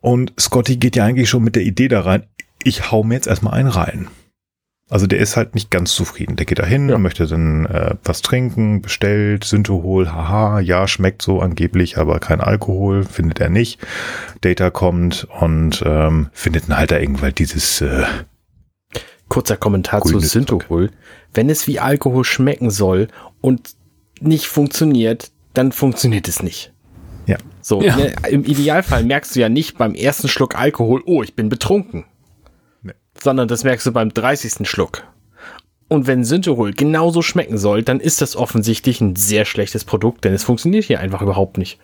Und Scotty geht ja eigentlich schon mit der Idee da rein, ich hau mir jetzt erstmal einen rein. Also der ist halt nicht ganz zufrieden. Der geht da hin, Ja. möchte dann äh, was trinken, bestellt, Syntohol, haha, ja, schmeckt so angeblich, aber kein Alkohol, findet er nicht. Data kommt und ähm, findet dann halt da irgendwann dieses, äh, Kurzer Kommentar zu Grünes Synthehol. Wenn es wie Alkohol schmecken soll und nicht funktioniert, dann funktioniert es nicht. ja, So, Ja. ne, im Idealfall merkst du ja nicht beim ersten Schluck Alkohol, oh, ich bin betrunken. Sondern das merkst du beim 30. Schluck. Und wenn Synthehol genauso schmecken soll, dann ist das offensichtlich ein sehr schlechtes Produkt, denn es funktioniert hier einfach überhaupt nicht.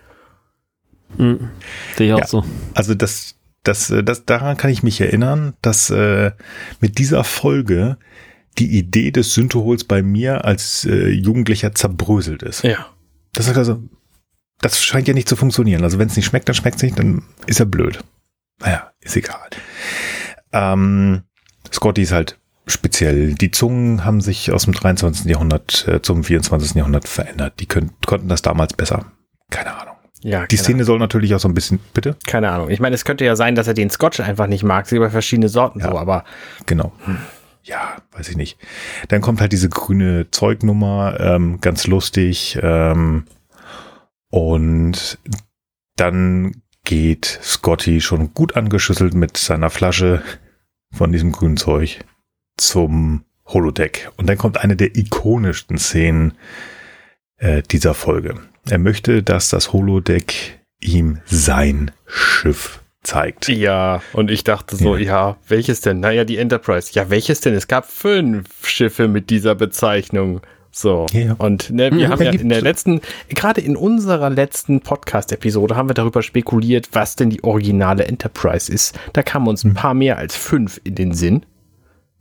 Mhm. Sehe ich auch Ja. so. Also das, das, äh, das, daran kann ich mich erinnern, dass äh, mit dieser Folge die Idee des Syntohols bei mir als äh, Jugendlicher zerbröselt ist. Ja. Das ist also, das scheint ja nicht zu funktionieren. Also wenn es nicht schmeckt, dann schmeckt es nicht, dann ist er blöd. Naja, ist egal. Ähm, Scotty ist halt speziell. Die Zungen haben sich aus dem 23. Jahrhundert äh, zum 24. Jahrhundert verändert. Die können, konnten das damals besser. Keine Ahnung. Ja, Die Szene soll natürlich auch so ein bisschen, bitte? Keine Ahnung. Ich meine, es könnte ja sein, dass er den Scotch einfach nicht mag. Gibt ja verschiedene Sorten Ja. so, aber Genau. Ja, weiß ich nicht. Dann kommt halt diese grüne Zeugnummer, ähm, ganz lustig. Ähm, und dann geht Scotty schon gut angeschüsselt mit seiner Flasche von diesem grünen Zeug zum Holodeck. Und dann kommt eine der ikonischsten Szenen äh, dieser Folge. Er möchte, dass das Holodeck ihm sein Schiff zeigt. ja. Und ich dachte so, ja. welches denn? Naja, die Enterprise. Ja, welches denn? Es gab fünf Schiffe mit dieser Bezeichnung. So. Ja. Und ne, wir Ja, haben ja in der letzten, gerade in unserer letzten Podcast-Episode haben wir darüber spekuliert, was denn die originale Enterprise ist. Da kamen uns ein paar mehr als fünf in den Sinn.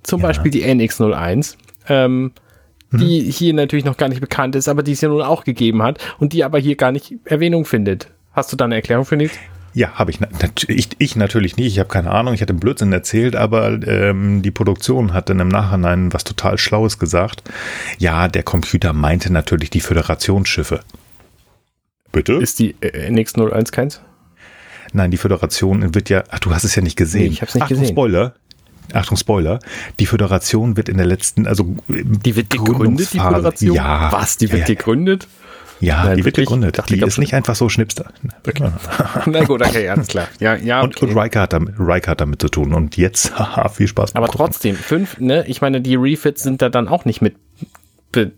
Zum Ja. Beispiel die NX01. Ähm, die hier natürlich noch gar nicht bekannt ist, aber die es ja nun auch gegeben hat und die aber hier gar nicht Erwähnung findet. Hast du da eine Erklärung für Nils? Ja, habe ich, ich. Ich natürlich nicht. Ich habe keine Ahnung. Ich hatte einen Blödsinn erzählt, aber ähm, die Produktion hat dann im Nachhinein was total Schlaues gesagt. Ja, der Computer meinte natürlich die Föderationsschiffe. Bitte? Ist die äh, NX01 keins? Nein, die Föderation wird ja. Ach, du hast es ja nicht gesehen. Nee, ich hab's nicht Achtung, gesehen. Spoiler. Achtung, Spoiler. Die Föderation wird in der letzten, also Die wird gegründet, die Föderation? Ja. Was? Die wird ja, ja, gegründet? Ja, Nein, die wird wirklich? gegründet. Dachte, die ist nicht einfach so Schnipster. Na gut, okay, alles klar. Ja, ja, Und, okay. und Riker, hat damit, Riker hat damit zu tun. Und jetzt, haha, viel Spaß. Aber Gucken. trotzdem, fünf, ne? Ich meine, die Refits sind da dann auch nicht mit be,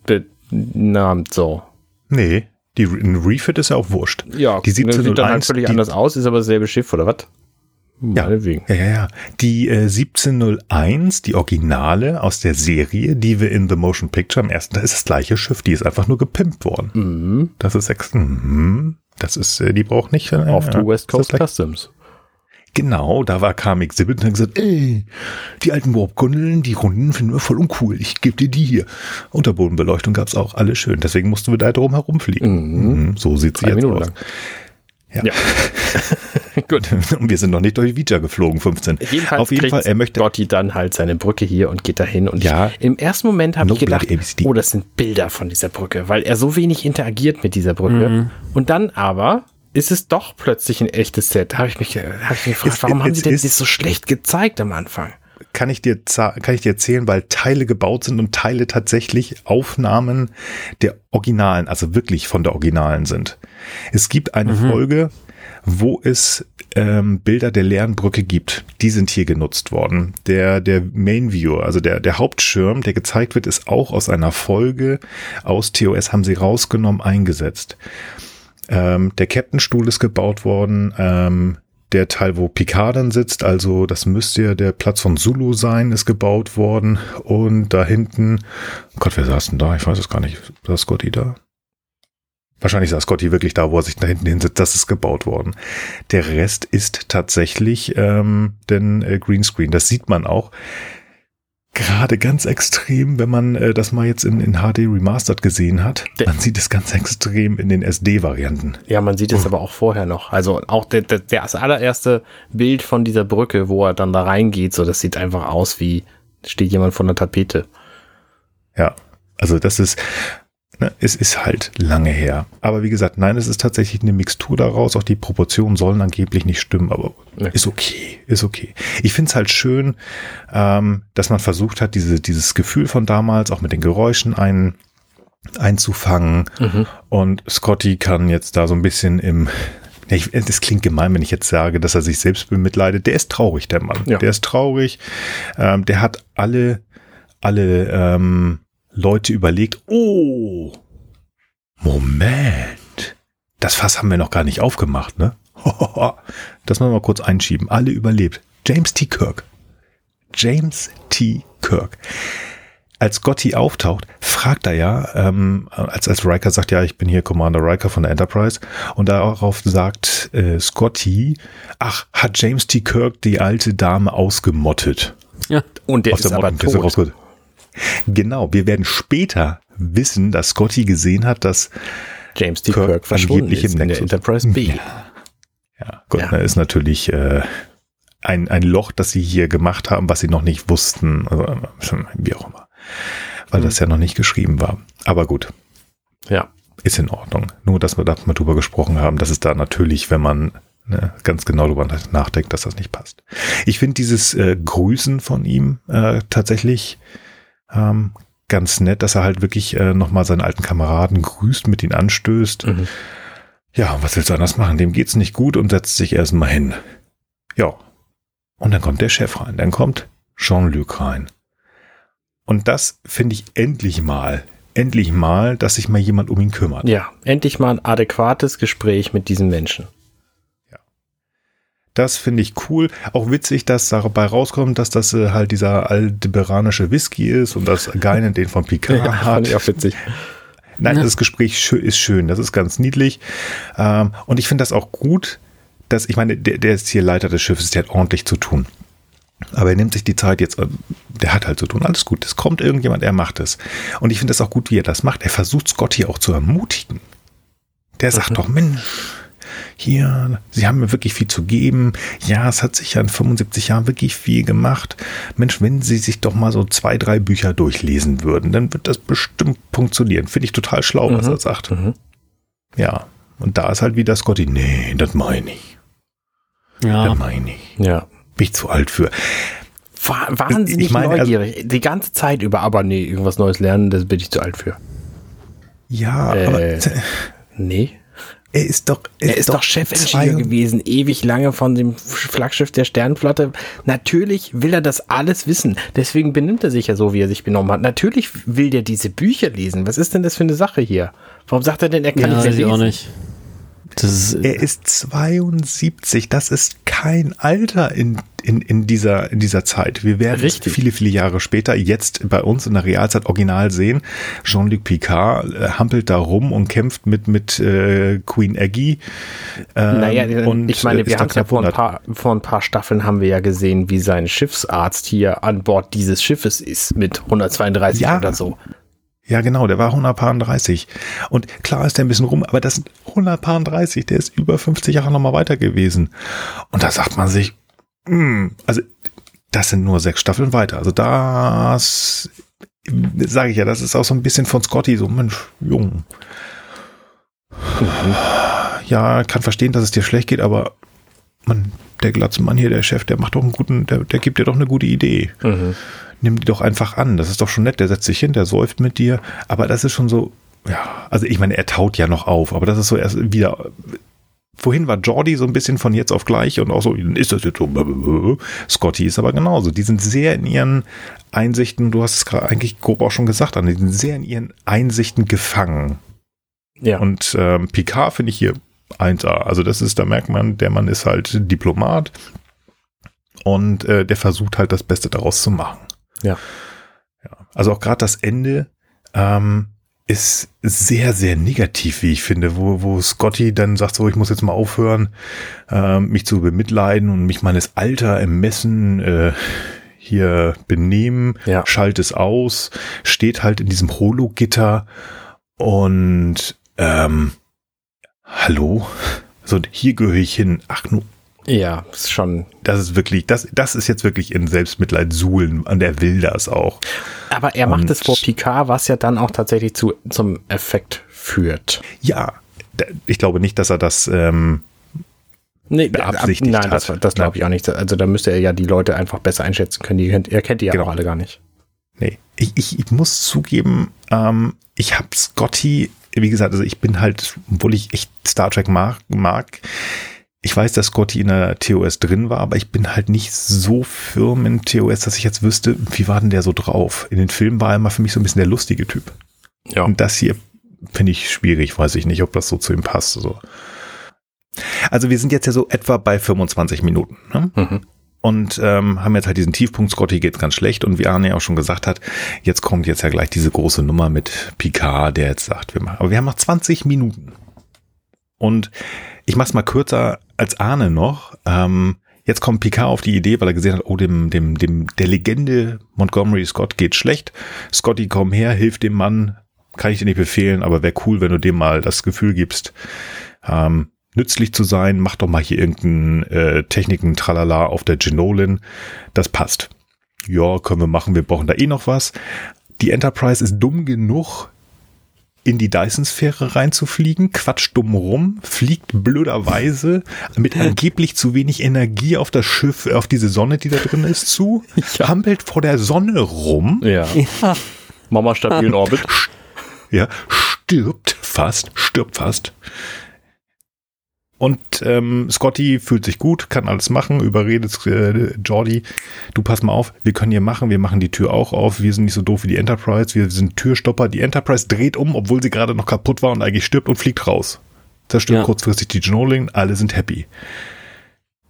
benannt so. Nee, die ein Refit ist ja auch wurscht. Ja, die ne, sieht dann halt 1701, völlig die, anders aus, ist aber dasselbe Schiff, oder was? Ja. Ja, ja, ja. Die äh, 1701, die Originale aus der Serie, die wir in The Motion Picture am ersten, da ist das gleiche Schiff, die ist einfach nur gepimpt worden. Mhm. Das ist ex mhm. Das ist, äh, die braucht nicht. Äh, Auf die West Coast Customs. Genau, da war Karm Exhibit und hat gesagt, ey, die alten Warp-Gondeln, die Runden finden wir voll uncool. Ich gebe dir die hier. Unterbodenbeleuchtung gab's auch, alles schön. Deswegen mussten wir da drum herumfliegen. Mhm. So sieht sie Drei jetzt Minuten aus. lang. Ja. Ja. Gut. Und wir sind noch nicht durch Vija geflogen, 15. Jedenfalls Auf jeden Fall, er möchte. Gotti dann halt seine Brücke hier und geht dahin. Und Ja. ich, im ersten Moment habe No ich gedacht, oh, das sind Bilder von dieser Brücke, weil er so wenig interagiert mit dieser Brücke. Und dann aber ist es doch plötzlich ein echtes Set. Da habe ich mich, hab ich mich gefragt, Es- warum haben es sie denn das so schlecht gezeigt am Anfang? kann ich dir kann ich dir erzählen, weil Teile gebaut sind und Teile tatsächlich Aufnahmen der Originalen, also wirklich von der Originalen sind. Es gibt eine Folge, wo es ähm, Bilder der leeren Brücke gibt. Die sind hier genutzt worden. Der der Main Viewer, also der der Hauptschirm, der gezeigt wird, ist auch aus einer Folge aus TOS haben sie rausgenommen eingesetzt. Ähm, der Captain-Stuhl ist gebaut worden. Ähm, der Teil, wo Picard dann sitzt, also das müsste ja der Platz von Zulu sein, ist gebaut worden. Und da hinten, oh Gott, wer saß denn da? Ich weiß es gar nicht. Saß Scotty da? Wahrscheinlich saß Scotty wirklich da, wo er sich da hinten hinsetzt. Das ist gebaut worden. Der Rest ist tatsächlich ähm, den äh, Greenscreen. Das sieht man auch. Gerade ganz extrem, wenn man äh, das mal jetzt in, in HD Remastered gesehen hat. Der- Man sieht es ganz extrem in den SD-Varianten. Ja, man sieht es aber auch vorher noch. Also auch der, der, das allererste Bild von dieser Brücke, wo er dann da reingeht, so das sieht einfach aus wie steht jemand von der Tapete. Ja, also das ist, ne, es ist halt lange her. Aber wie gesagt, nein, es ist tatsächlich eine Mixtur daraus. Auch die Proportionen sollen angeblich nicht stimmen, aber Ja. ist okay, ist okay. Ich finde es halt schön, ähm, dass man versucht hat, diese, dieses Gefühl von damals auch mit den Geräuschen ein, einzufangen. Mhm. Und Scotty kann jetzt da so ein bisschen im ich, das klingt gemein, wenn ich jetzt sage, dass er sich selbst bemitleidet. Der ist traurig, der Mann. Ja. Der ist traurig. Ähm, der hat alle, alle ähm, Leute überlegt, oh, Moment, das Fass haben wir noch gar nicht aufgemacht, ne? Das müssen wir mal kurz einschieben. Alle überlebt. James T. Kirk. James T. Kirk. Als Scotty auftaucht, fragt er ja, ähm, als, als Riker sagt, ja, ich bin hier Commander Riker von der Enterprise, und darauf sagt äh, Scotty, ach, hat James T. Kirk die alte Dame ausgemottet. Ja. Und der Aus ist aber Mottenkiste tot. Genau, wir werden später wissen, dass Scotty gesehen hat, dass James T. Kirk Kirk, verschwunden ist in der. Enterprise B. Ja, Gott, Ja. da ist natürlich äh, ein, ein Loch, das sie hier gemacht haben, was sie noch nicht wussten. Also, äh, wie auch immer. Weil das ja noch nicht geschrieben war. Aber gut, Ja. ist in Ordnung. Nur, dass wir da mal drüber gesprochen haben, dass es da natürlich, wenn man ne, ganz genau drüber nachdenkt, dass das nicht passt. Ich finde dieses äh, Grüßen von ihm äh, tatsächlich ähm, ganz nett, dass er halt wirklich äh, nochmal seinen alten Kameraden grüßt, mit ihnen anstößt. Mhm. Ja, was willst du anders machen? Dem geht's nicht gut und setzt sich erstmal hin. Ja. Und dann kommt der Chef rein. Dann kommt Jean-Luc rein. Und das finde ich endlich mal, endlich mal, dass sich mal jemand um ihn kümmert. Ja, endlich mal ein adäquates Gespräch mit diesem Menschen. Das finde ich cool. Auch witzig, dass dabei rauskommt, dass das äh, halt dieser aldebaranische Whisky ist und dass Geinen den von Picard fand hat. ich auch witzig. Nein, Ja. das Gespräch ist schön, das ist ganz niedlich. Ähm, und ich finde das auch gut, dass, ich meine, der, der ist hier Leiter des Schiffes, der hat ordentlich zu tun. Aber er nimmt sich die Zeit jetzt, äh, der hat halt zu tun, alles gut. Es kommt irgendjemand, er macht es. Und ich finde das auch gut, wie er das macht. Er versucht Scotty auch zu ermutigen. Der sagt Mhm. doch, Mensch, hier, Sie haben mir wirklich viel zu geben. Ja, es hat sich ja in 75 Jahren wirklich viel gemacht. Mensch, wenn Sie sich doch mal so zwei, drei Bücher durchlesen würden, dann wird das bestimmt funktionieren. Finde ich total schlau, was Mhm. er sagt. Mhm. Ja. Und da ist halt wieder Scotty, nee, das meine ich. Ja. Das meine ich. Ja. Bin ich zu alt für. Wa- Wahnsinnig Ich meine, also- neugierig. Die ganze Zeit über, aber nee, irgendwas Neues lernen, das bin ich zu alt für. Ja, Äh, aber Nee. Er ist doch, Er ist doch Chefingenieur gewesen, ewig lange von dem Flaggschiff der Sternenflotte. Natürlich will er das alles wissen. Deswegen benimmt er sich ja so, wie er sich benommen hat. Natürlich will der diese Bücher lesen. Was ist denn das für eine Sache hier? Warum sagt er denn, er kann ja, nicht weiß ich lesen? auch nicht. Ist, Er ist 72. Das ist kein Alter in, in, in, dieser, in dieser Zeit. Wir werden Richtig. viele, viele Jahre später jetzt bei uns in der Realzeit original sehen. Jean-Luc Picard äh, hampelt da rum und kämpft mit, mit äh, Queen Aggie. Ähm, Naja, und, ich meine, äh, wir haben ja vor ein, 100. paar, vor ein paar Staffeln haben wir ja gesehen, wie sein Schiffsarzt hier an Bord dieses Schiffes ist mit 132 Ja. oder so. Ja, genau, der war 130. Und klar ist der ein bisschen rum, aber das sind 130, der ist über 50 Jahre nochmal weiter gewesen. Und da sagt man sich, hm, also das sind nur sechs Staffeln weiter. Also das sage ich ja, das ist auch so ein bisschen von Scotty, so Mensch, jung. Ja, kann verstehen, dass es dir schlecht geht, aber man, der Glatzmann hier, der Chef, der macht doch einen guten, der, der gibt dir doch eine gute Idee Mhm. Nimm die doch einfach an. Das ist doch schon nett. Der setzt sich hin, der säuft mit dir. Aber das ist schon so, ja, also ich meine, er taut ja noch auf, aber das ist so erst wieder. Vorhin war Jordi so ein bisschen von jetzt auf gleich und auch so, ist das jetzt so? Scotty ist aber genauso. Die sind sehr in ihren Einsichten, du hast es gerade eigentlich grob auch schon gesagt, die sind sehr in ihren Einsichten gefangen. Ja. Und ähm, Picard finde ich hier 1A. Also das ist, da merkt man, der Mann ist halt Diplomat und äh, der versucht halt das Beste daraus zu machen. Ja. ja. Also auch gerade das Ende ähm, ist sehr, sehr negativ, wie ich finde, wo, wo Scotty dann sagt, so, ich muss jetzt mal aufhören, ähm, mich zu bemitleiden und mich meines Alter ermessen, äh, hier benehmen, Ja. schalt es aus, steht halt in diesem Holo-Gitter und ähm, hallo? So, hier gehöre ich hin. Ach, nu, Ja, ist schon. Das ist wirklich, das, das ist jetzt wirklich in Selbstmitleid suhlen. Und er will das auch. Aber er macht es vor Picard, was ja dann auch tatsächlich zu, zum Effekt führt. Ja, ich glaube nicht, dass er das ähm, nee, beabsichtigt nein, hat. das, das glaube ich auch nicht. Also da müsste er ja die Leute einfach besser einschätzen können. Die, er kennt die ja genau. auch alle gar nicht. Nee, ich, ich, ich muss zugeben, ähm, ich habe Scotty, wie gesagt, also ich bin halt, obwohl ich echt Star Trek mag, mag ich weiß, dass Scotty in der TOS drin war, aber ich bin halt nicht so firm in TOS, dass ich jetzt wüsste, wie war denn der so drauf? In den Filmen war er immer für mich so ein bisschen der lustige Typ. Ja. Und das hier finde ich schwierig, weiß ich nicht, ob das so zu ihm passt. So. Also wir sind jetzt ja so etwa bei 25 Minuten. Ne? Mhm. Und ähm, haben jetzt halt diesen Tiefpunkt, Scotty geht ganz schlecht und wie Arne auch schon gesagt hat, jetzt kommt jetzt ja gleich diese große Nummer mit Picard, der jetzt sagt, wir machen, aber wir haben noch 20 Minuten. Und ich mach's mal kürzer als Arne noch. Ähm, jetzt kommt Picard auf die Idee, weil er gesehen hat, oh, dem, dem, dem, der Legende Montgomery Scott geht schlecht. Scotty, komm her, hilf dem Mann. Kann ich dir nicht befehlen, aber wäre cool, wenn du dem mal das Gefühl gibst, ähm, nützlich zu sein. Mach doch mal hier irgendeinen äh, Techniken, tralala auf der Genolin. Das passt. Ja, können wir machen. Wir brauchen da eh noch was. Die Enterprise ist dumm genug, in die Dyson-Sphäre reinzufliegen, quatscht dumm rum, fliegt blöderweise mit angeblich zu wenig Energie auf das Schiff, auf diese Sonne, die da drin ist, zu, ja. hampelt vor der Sonne rum. Ja. ja. Mama stabil in Orbit. Ja, stirbt fast, stirbt fast. Und ähm, Scotty fühlt sich gut, kann alles machen, überredet äh, Jordi, du pass mal auf, wir können hier machen, wir machen die Tür auch auf, wir sind nicht so doof wie die Enterprise, wir sind Türstopper. Die Enterprise dreht um, obwohl sie gerade noch kaputt war und eigentlich stirbt und fliegt raus. Zerstört ja. kurzfristig die Genoling, alle sind happy.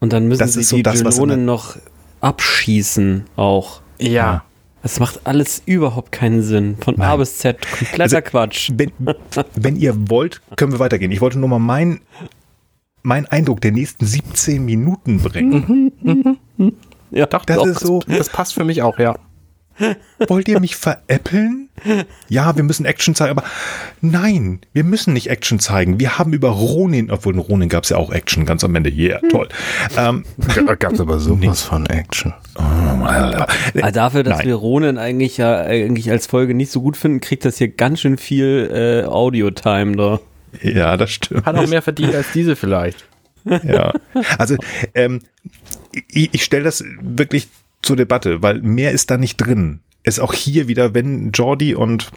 Und dann müssen das sie so die das, Genonen noch abschießen auch. Ja. Das macht alles überhaupt keinen Sinn. Von Nein. A bis Z. Kompletter also, Quatsch. Wenn, wenn ihr wollt, können wir weitergehen. Ich wollte nur mal mein mein Eindruck der nächsten 17 Minuten bringen. Mhm, mhm. Ja, doch, das ist so. Das passt für mich auch, ja. Wollt ihr mich veräppeln? Ja, wir müssen Action zeigen, aber nein, wir müssen nicht Action zeigen. Wir haben über Ronin, obwohl in Ronin gab es ja auch Action ganz am Ende. Yeah, toll. Ähm, da gab es aber sowas nichts. von Action. Oh, Alter. Also dafür, dass nein. wir Ronin eigentlich ja eigentlich als Folge nicht so gut finden, kriegt das hier ganz schön viel äh, Audio-Time da. Ja, das stimmt. Hat auch mehr verdient als diese vielleicht. Ja, also ähm, ich, ich stelle das wirklich zur Debatte, weil mehr ist da nicht drin. Ist auch hier wieder, wenn Jordi und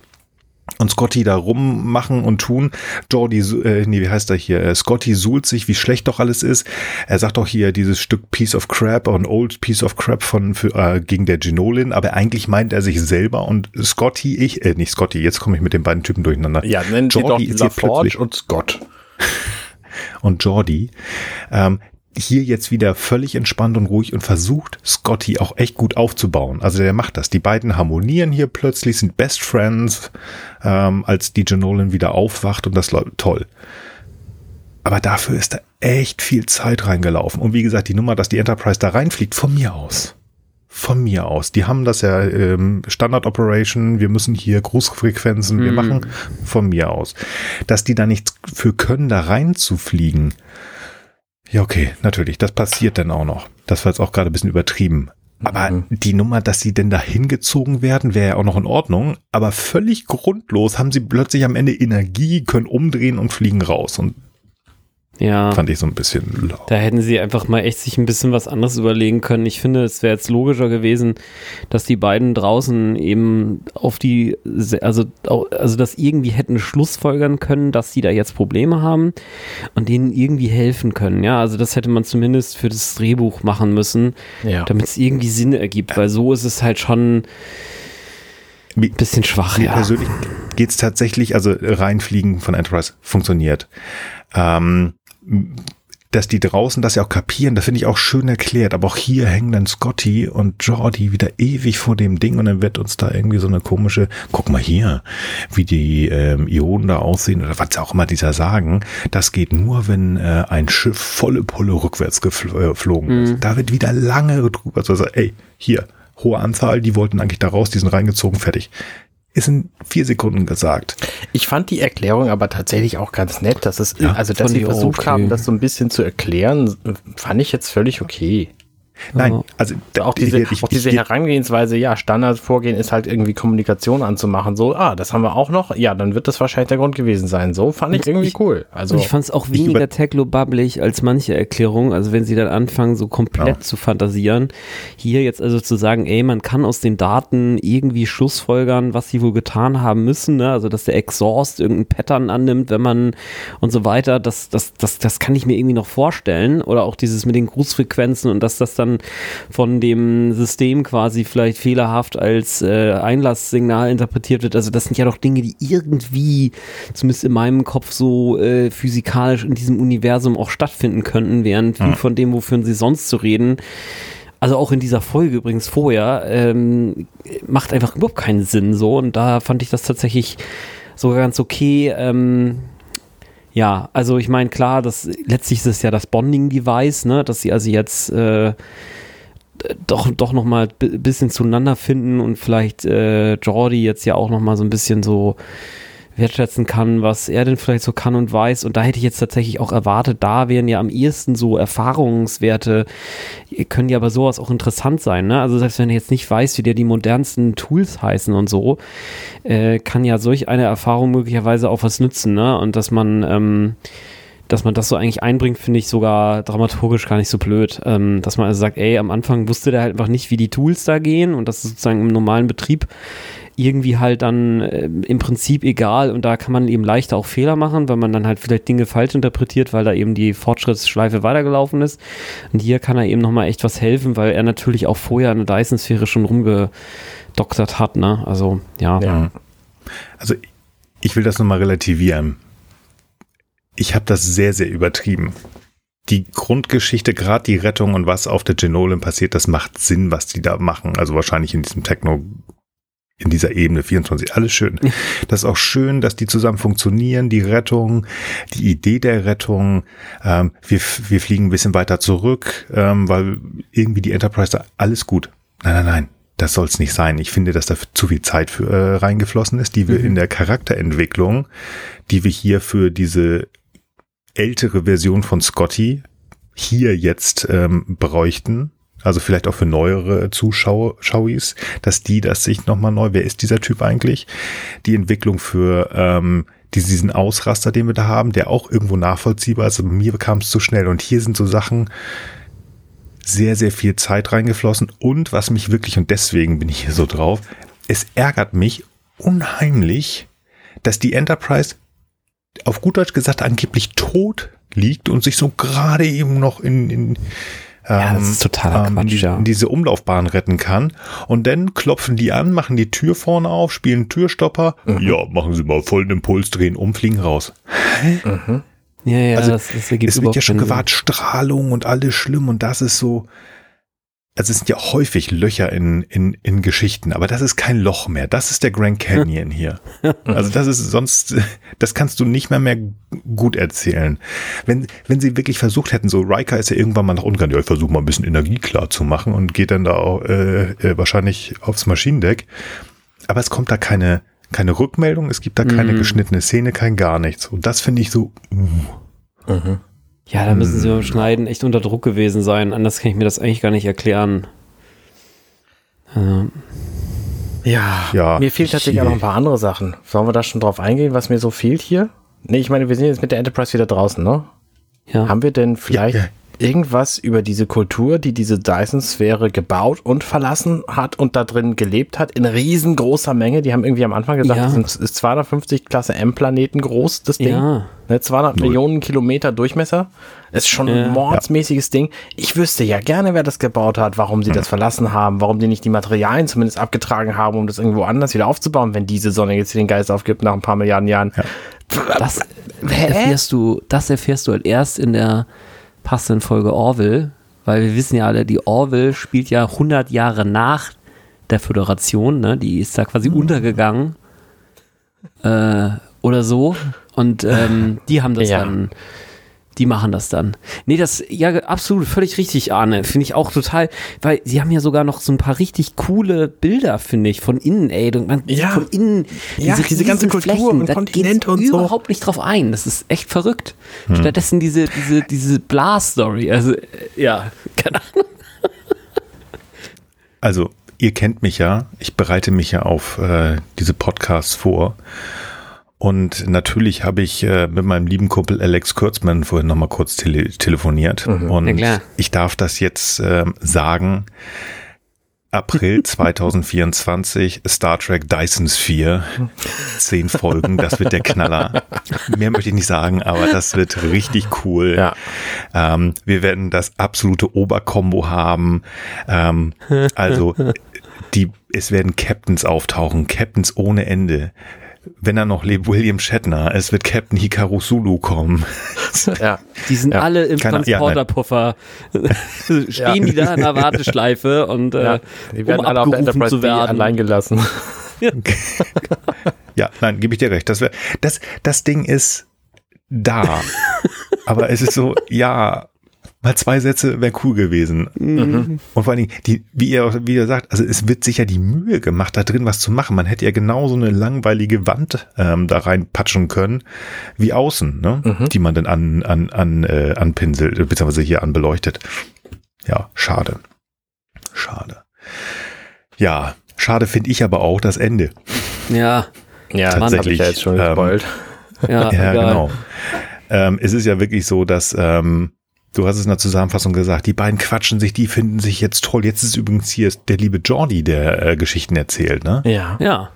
und Scotty da rummachen und tun. Jordi, äh, nee, wie heißt er hier? Äh, Scotty suhlt sich, wie schlecht doch alles ist. Er sagt doch hier dieses Stück Piece of Crap, ein Old Piece of Crap von für, äh, gegen der Genolin, aber eigentlich meint er sich selber und Scotty, ich, äh, nicht Scotty, jetzt komme ich mit den beiden Typen durcheinander. Ja, nennen Jordi Sie doch Forge und Scott. und Jordi, ähm, hier jetzt wieder völlig entspannt und ruhig und versucht, Scotty auch echt gut aufzubauen. Also der macht das. Die beiden harmonieren hier plötzlich, sind Best Friends, ähm, als DJ Nolan wieder aufwacht und das läuft toll. Aber dafür ist da echt viel Zeit reingelaufen. Und wie gesagt, die Nummer, dass die Enterprise da reinfliegt, von mir aus. Von mir aus. Die haben das ja ähm, Standard Operation, wir müssen hier Großfrequenzen, wir hm. machen von mir aus. Dass die da nichts für können, da reinzufliegen, ja, okay, natürlich. Das passiert dann auch noch. Das war jetzt auch gerade ein bisschen übertrieben. Aber mhm. die Nummer, dass sie denn da hingezogen werden, wäre ja auch noch in Ordnung. Aber völlig grundlos haben sie plötzlich am Ende Energie, können umdrehen und fliegen raus. Und ja. Fand ich so ein bisschen lau. Da hätten sie einfach mal echt sich ein bisschen was anderes überlegen können. Ich finde, es wäre jetzt logischer gewesen, dass die beiden draußen eben auf die, also, also das irgendwie hätten schlussfolgern können, dass sie da jetzt Probleme haben und denen irgendwie helfen können. Ja, also das hätte man zumindest für das Drehbuch machen müssen, ja. damit es irgendwie Sinn ergibt, weil so ist es halt schon ein bisschen schwach. Mir ja. persönlich geht es tatsächlich, also reinfliegen von Enterprise funktioniert. Ähm, dass die draußen das ja auch kapieren, das finde ich auch schön erklärt. Aber auch hier hängen dann Scotty und Jordi wieder ewig vor dem Ding und dann wird uns da irgendwie so eine komische, guck mal hier, wie die ähm, Ionen da aussehen oder was auch immer dieser sagen. Das geht nur, wenn äh, ein Schiff volle Pulle rückwärts geflogen äh, ist. Mhm. Da wird wieder lange drüber, also ey, hier, hohe Anzahl, die wollten eigentlich da raus, die sind reingezogen, fertig. Ist in vier Sekunden gesagt. Ich fand die Erklärung aber tatsächlich auch ganz nett, dass es, Ja, also dass sie versucht okay. haben, das so ein bisschen zu erklären, fand ich jetzt völlig okay. Nein, also da- Auch diese, ich- auch diese ich- Herangehensweise, ja, Standardvorgehen ist halt irgendwie Kommunikation anzumachen. So, ah, das haben wir auch noch. Ja, dann wird das wahrscheinlich der Grund gewesen sein. So fand ich irgendwie ich- cool. Also, ich fand es auch ich weniger techno-bubblig als manche Erklärungen. Also wenn sie dann anfangen, so komplett Ja. zu fantasieren. Hier jetzt also zu sagen, ey, man kann aus den Daten irgendwie Schlussfolgern, was sie wohl getan haben müssen. Ne? Also dass der Exhaust irgendein Pattern annimmt, wenn man und so weiter. Das, das, das, das kann ich mir irgendwie noch vorstellen. Oder auch dieses mit den Grußfrequenzen und dass das dann von dem System quasi vielleicht fehlerhaft als äh, Einlasssignal interpretiert wird. Also das sind ja doch Dinge, die irgendwie, zumindest in meinem Kopf, so äh, physikalisch in diesem Universum auch stattfinden könnten, während viel von dem, wofür sie sonst zu reden, also auch in dieser Folge übrigens vorher, ähm, macht einfach überhaupt keinen Sinn so. Und da fand ich das tatsächlich sogar ganz okay. Ähm, ja, also ich meine, klar, das letztlich ist es ja das Bonding-Device, ne, dass sie also jetzt äh, doch, doch noch mal ein bisschen zueinander finden und vielleicht äh, Jordi jetzt ja auch noch mal so ein bisschen so wertschätzen kann, was er denn vielleicht so kann und weiß. Und da hätte ich jetzt tatsächlich auch erwartet, da wären ja am ehesten so Erfahrungswerte, können ja aber sowas auch interessant sein. Ne? Also selbst wenn er jetzt nicht weiß, wie der die modernsten Tools heißen und so, äh, kann ja solch eine Erfahrung möglicherweise auch was nützen. Ne? Und dass man ähm, dass man das so eigentlich einbringt, finde ich sogar dramaturgisch gar nicht so blöd. Ähm, dass man also sagt, ey, am Anfang wusste der halt einfach nicht, wie die Tools da gehen und das ist sozusagen im normalen Betrieb irgendwie halt dann äh, im Prinzip egal und da kann man eben leichter auch Fehler machen, weil man dann halt vielleicht Dinge falsch interpretiert, weil da eben die Fortschrittsschleife weitergelaufen ist. Und hier kann er eben nochmal echt was helfen, weil er natürlich auch vorher eine Dyson-Sphäre schon rumgedoktert hat, ne? Also, ja. ja. Also ich will das nochmal relativieren. Ich habe das sehr, sehr übertrieben. Die Grundgeschichte, gerade die Rettung und was auf der Genolan passiert, das macht Sinn, was die da machen. Also wahrscheinlich in diesem Techno, in dieser Ebene 24, alles schön. Das ist auch schön, dass die zusammen funktionieren, die Rettung, die Idee der Rettung. Ähm, wir, wir fliegen ein bisschen weiter zurück, ähm, weil irgendwie die Enterprise da alles gut. Nein, nein, nein. Das soll es nicht sein. Ich finde, dass da zu viel Zeit für, äh, reingeflossen ist, die wir in der Charakterentwicklung, die wir hier für diese ältere Version von Scotty hier jetzt ähm, bräuchten. Also vielleicht auch für neuere Zuschauer, Schauis, dass die das sich nochmal neu, wer ist dieser Typ eigentlich? Die Entwicklung für ähm, diesen Ausraster, den wir da haben, der auch irgendwo nachvollziehbar ist. Aber mir kam es zu schnell. Und hier sind so Sachen, sehr, sehr viel Zeit reingeflossen und was mich wirklich, und deswegen bin ich hier so drauf, es ärgert mich unheimlich, dass die Enterprise auf gut Deutsch gesagt angeblich tot liegt und sich so gerade eben noch in, in Ja, das ist totaler in, Quatsch, die, ja. diese Umlaufbahn retten kann. Und dann klopfen die an, machen die Tür vorne auf, spielen Türstopper. Ja, machen sie mal vollen Impuls, drehen um, fliegen raus. Ja, ja, Also, das, das ergibt es wird ja schon gewahrt, Strahlung und alles schlimm und das ist so. Also es sind ja häufig Löcher in, in, in Geschichten, aber das ist kein Loch mehr. Das ist der Grand Canyon hier. Also das ist sonst, das kannst du nicht mehr mehr gut erzählen. Wenn, wenn sie wirklich versucht hätten, so Riker ist ja irgendwann mal nach unten gegangen, ja, ich versuche mal ein bisschen Energie klar zu machen und geht dann da auch, äh, äh, wahrscheinlich aufs Maschinendeck. Aber es kommt da keine, keine Rückmeldung, es gibt da keine Mhm. geschnittene Szene, kein gar nichts. Und das finde ich so, uh. Ja, da müssen sie Hm. beim Schneiden echt unter Druck gewesen sein. Anders kann ich mir das eigentlich gar nicht erklären. Ähm, Ja, Ja, mir fehlt tatsächlich auch noch ein paar andere Sachen. Sollen wir da schon drauf eingehen, was mir so fehlt hier? Nee, ich meine, wir sind jetzt mit der Enterprise wieder draußen, ne? ja. Haben wir denn vielleicht Ja, ja. Irgendwas über diese Kultur, die diese Dyson-Sphäre gebaut und verlassen hat und da drin gelebt hat, in riesengroßer Menge? Die haben irgendwie am Anfang gesagt, Ja. das sind- ist 250 Klasse M-Planeten groß, das Ding. Ja. Ne, 200 Null. Millionen Kilometer Durchmesser. Ist schon Ja. ein mordsmäßiges Ding. Ich wüsste ja gerne, wer das gebaut hat, warum sie das verlassen haben, warum die nicht die Materialien zumindest abgetragen haben, um das irgendwo anders wieder aufzubauen, wenn diese Sonne jetzt den Geist aufgibt nach ein paar Milliarden Jahren. Das Hä? erfährst du, das erfährst du halt erst in der passenden Folge Orville, weil wir wissen ja alle, die Orville spielt ja 100 Jahre nach der Föderation, ne? Die ist da quasi untergegangen äh, oder so und ähm, die haben das Ja. dann die machen das dann. Nee, das, ja, absolut, völlig richtig, Arne. Finde ich auch total, weil sie haben ja sogar noch so ein paar richtig coole Bilder, finde ich, von innen, ey. Man, Ja. Von innen. Ja, diese ganze Kultur Flächen, und da Kontinente und so. überhaupt nicht drauf ein. Das ist echt verrückt. Hm. Stattdessen diese, diese, diese Blas-Story. Also, äh, ja, keine Ahnung. Also, ihr kennt mich ja. Ich bereite mich ja auf äh, diese Podcasts vor. Und natürlich habe ich äh, mit meinem lieben Kumpel Alex Kurzmann vorhin nochmal kurz tele telefoniert. Und Na klar. ich darf das jetzt ähm, sagen. April 2024, Star Trek Dyson Sphere. Zehn Folgen, das wird der Knaller. Mehr möchte ich nicht sagen, aber das wird richtig cool. Ja. Ähm, wir werden das absolute Oberkombo haben. Ähm, also die, es werden Captains auftauchen, Captains ohne Ende. Wenn er noch lebt, William Shatner. Es wird Captain Hikaru Sulu kommen. Ja. Die sind Ja. alle im Keine- ja. Transporterpuffer. Stehen die da in der Warteschleife und äh, ja. Die werden um alle auf der Enterprise zu werden. allein gelassen. Ja, nein, gebe ich dir recht. Das, wär, das, das Ding ist da. Aber es ist so, ja, mal zwei Sätze wäre cool gewesen. Mhm. Und vor allen Dingen, die, wie ihr, wie ihr sagt, also es wird sicher die Mühe gemacht, da drin was zu machen. Man hätte ja genauso eine langweilige Wand ähm, da reinpatschen können, wie außen, ne? Mhm. die man dann an, an, an, äh, anpinselt, äh, beziehungsweise hier anbeleuchtet. Ja, schade. Schade. Ja, schade finde ich aber auch das Ende. Ja, Ja, das habe ich ja jetzt schon ähm, ja, Ja, egal. genau. Ähm, es ist ja wirklich so, dass ähm, du hast es in der Zusammenfassung gesagt, die beiden quatschen sich, die finden sich jetzt toll. Jetzt ist übrigens hier der liebe Jordi, der äh, Geschichten erzählt, ne? Ja. Ja,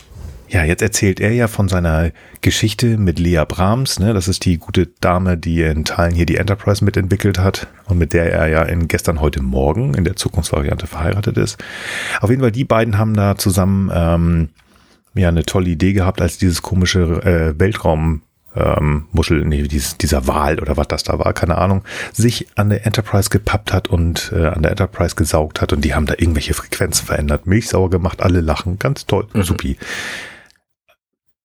Ja, jetzt erzählt er ja von seiner Geschichte mit Lea Brahms, ne? Das ist die gute Dame, die in Teilen hier die Enterprise mitentwickelt hat und mit der er ja in gestern, heute Morgen in der Zukunftsvariante verheiratet ist. Auf jeden Fall, die beiden haben da zusammen ähm, ja eine tolle Idee gehabt, als dieses komische äh, Weltraum ähm, Muschel, nee, dieses, dieser Wal oder was das da war, keine Ahnung, sich an der Enterprise gepappt hat und äh, an der Enterprise gesaugt hat und die haben da irgendwelche Frequenzen verändert, milchsauer gemacht, alle lachen, ganz toll, supi.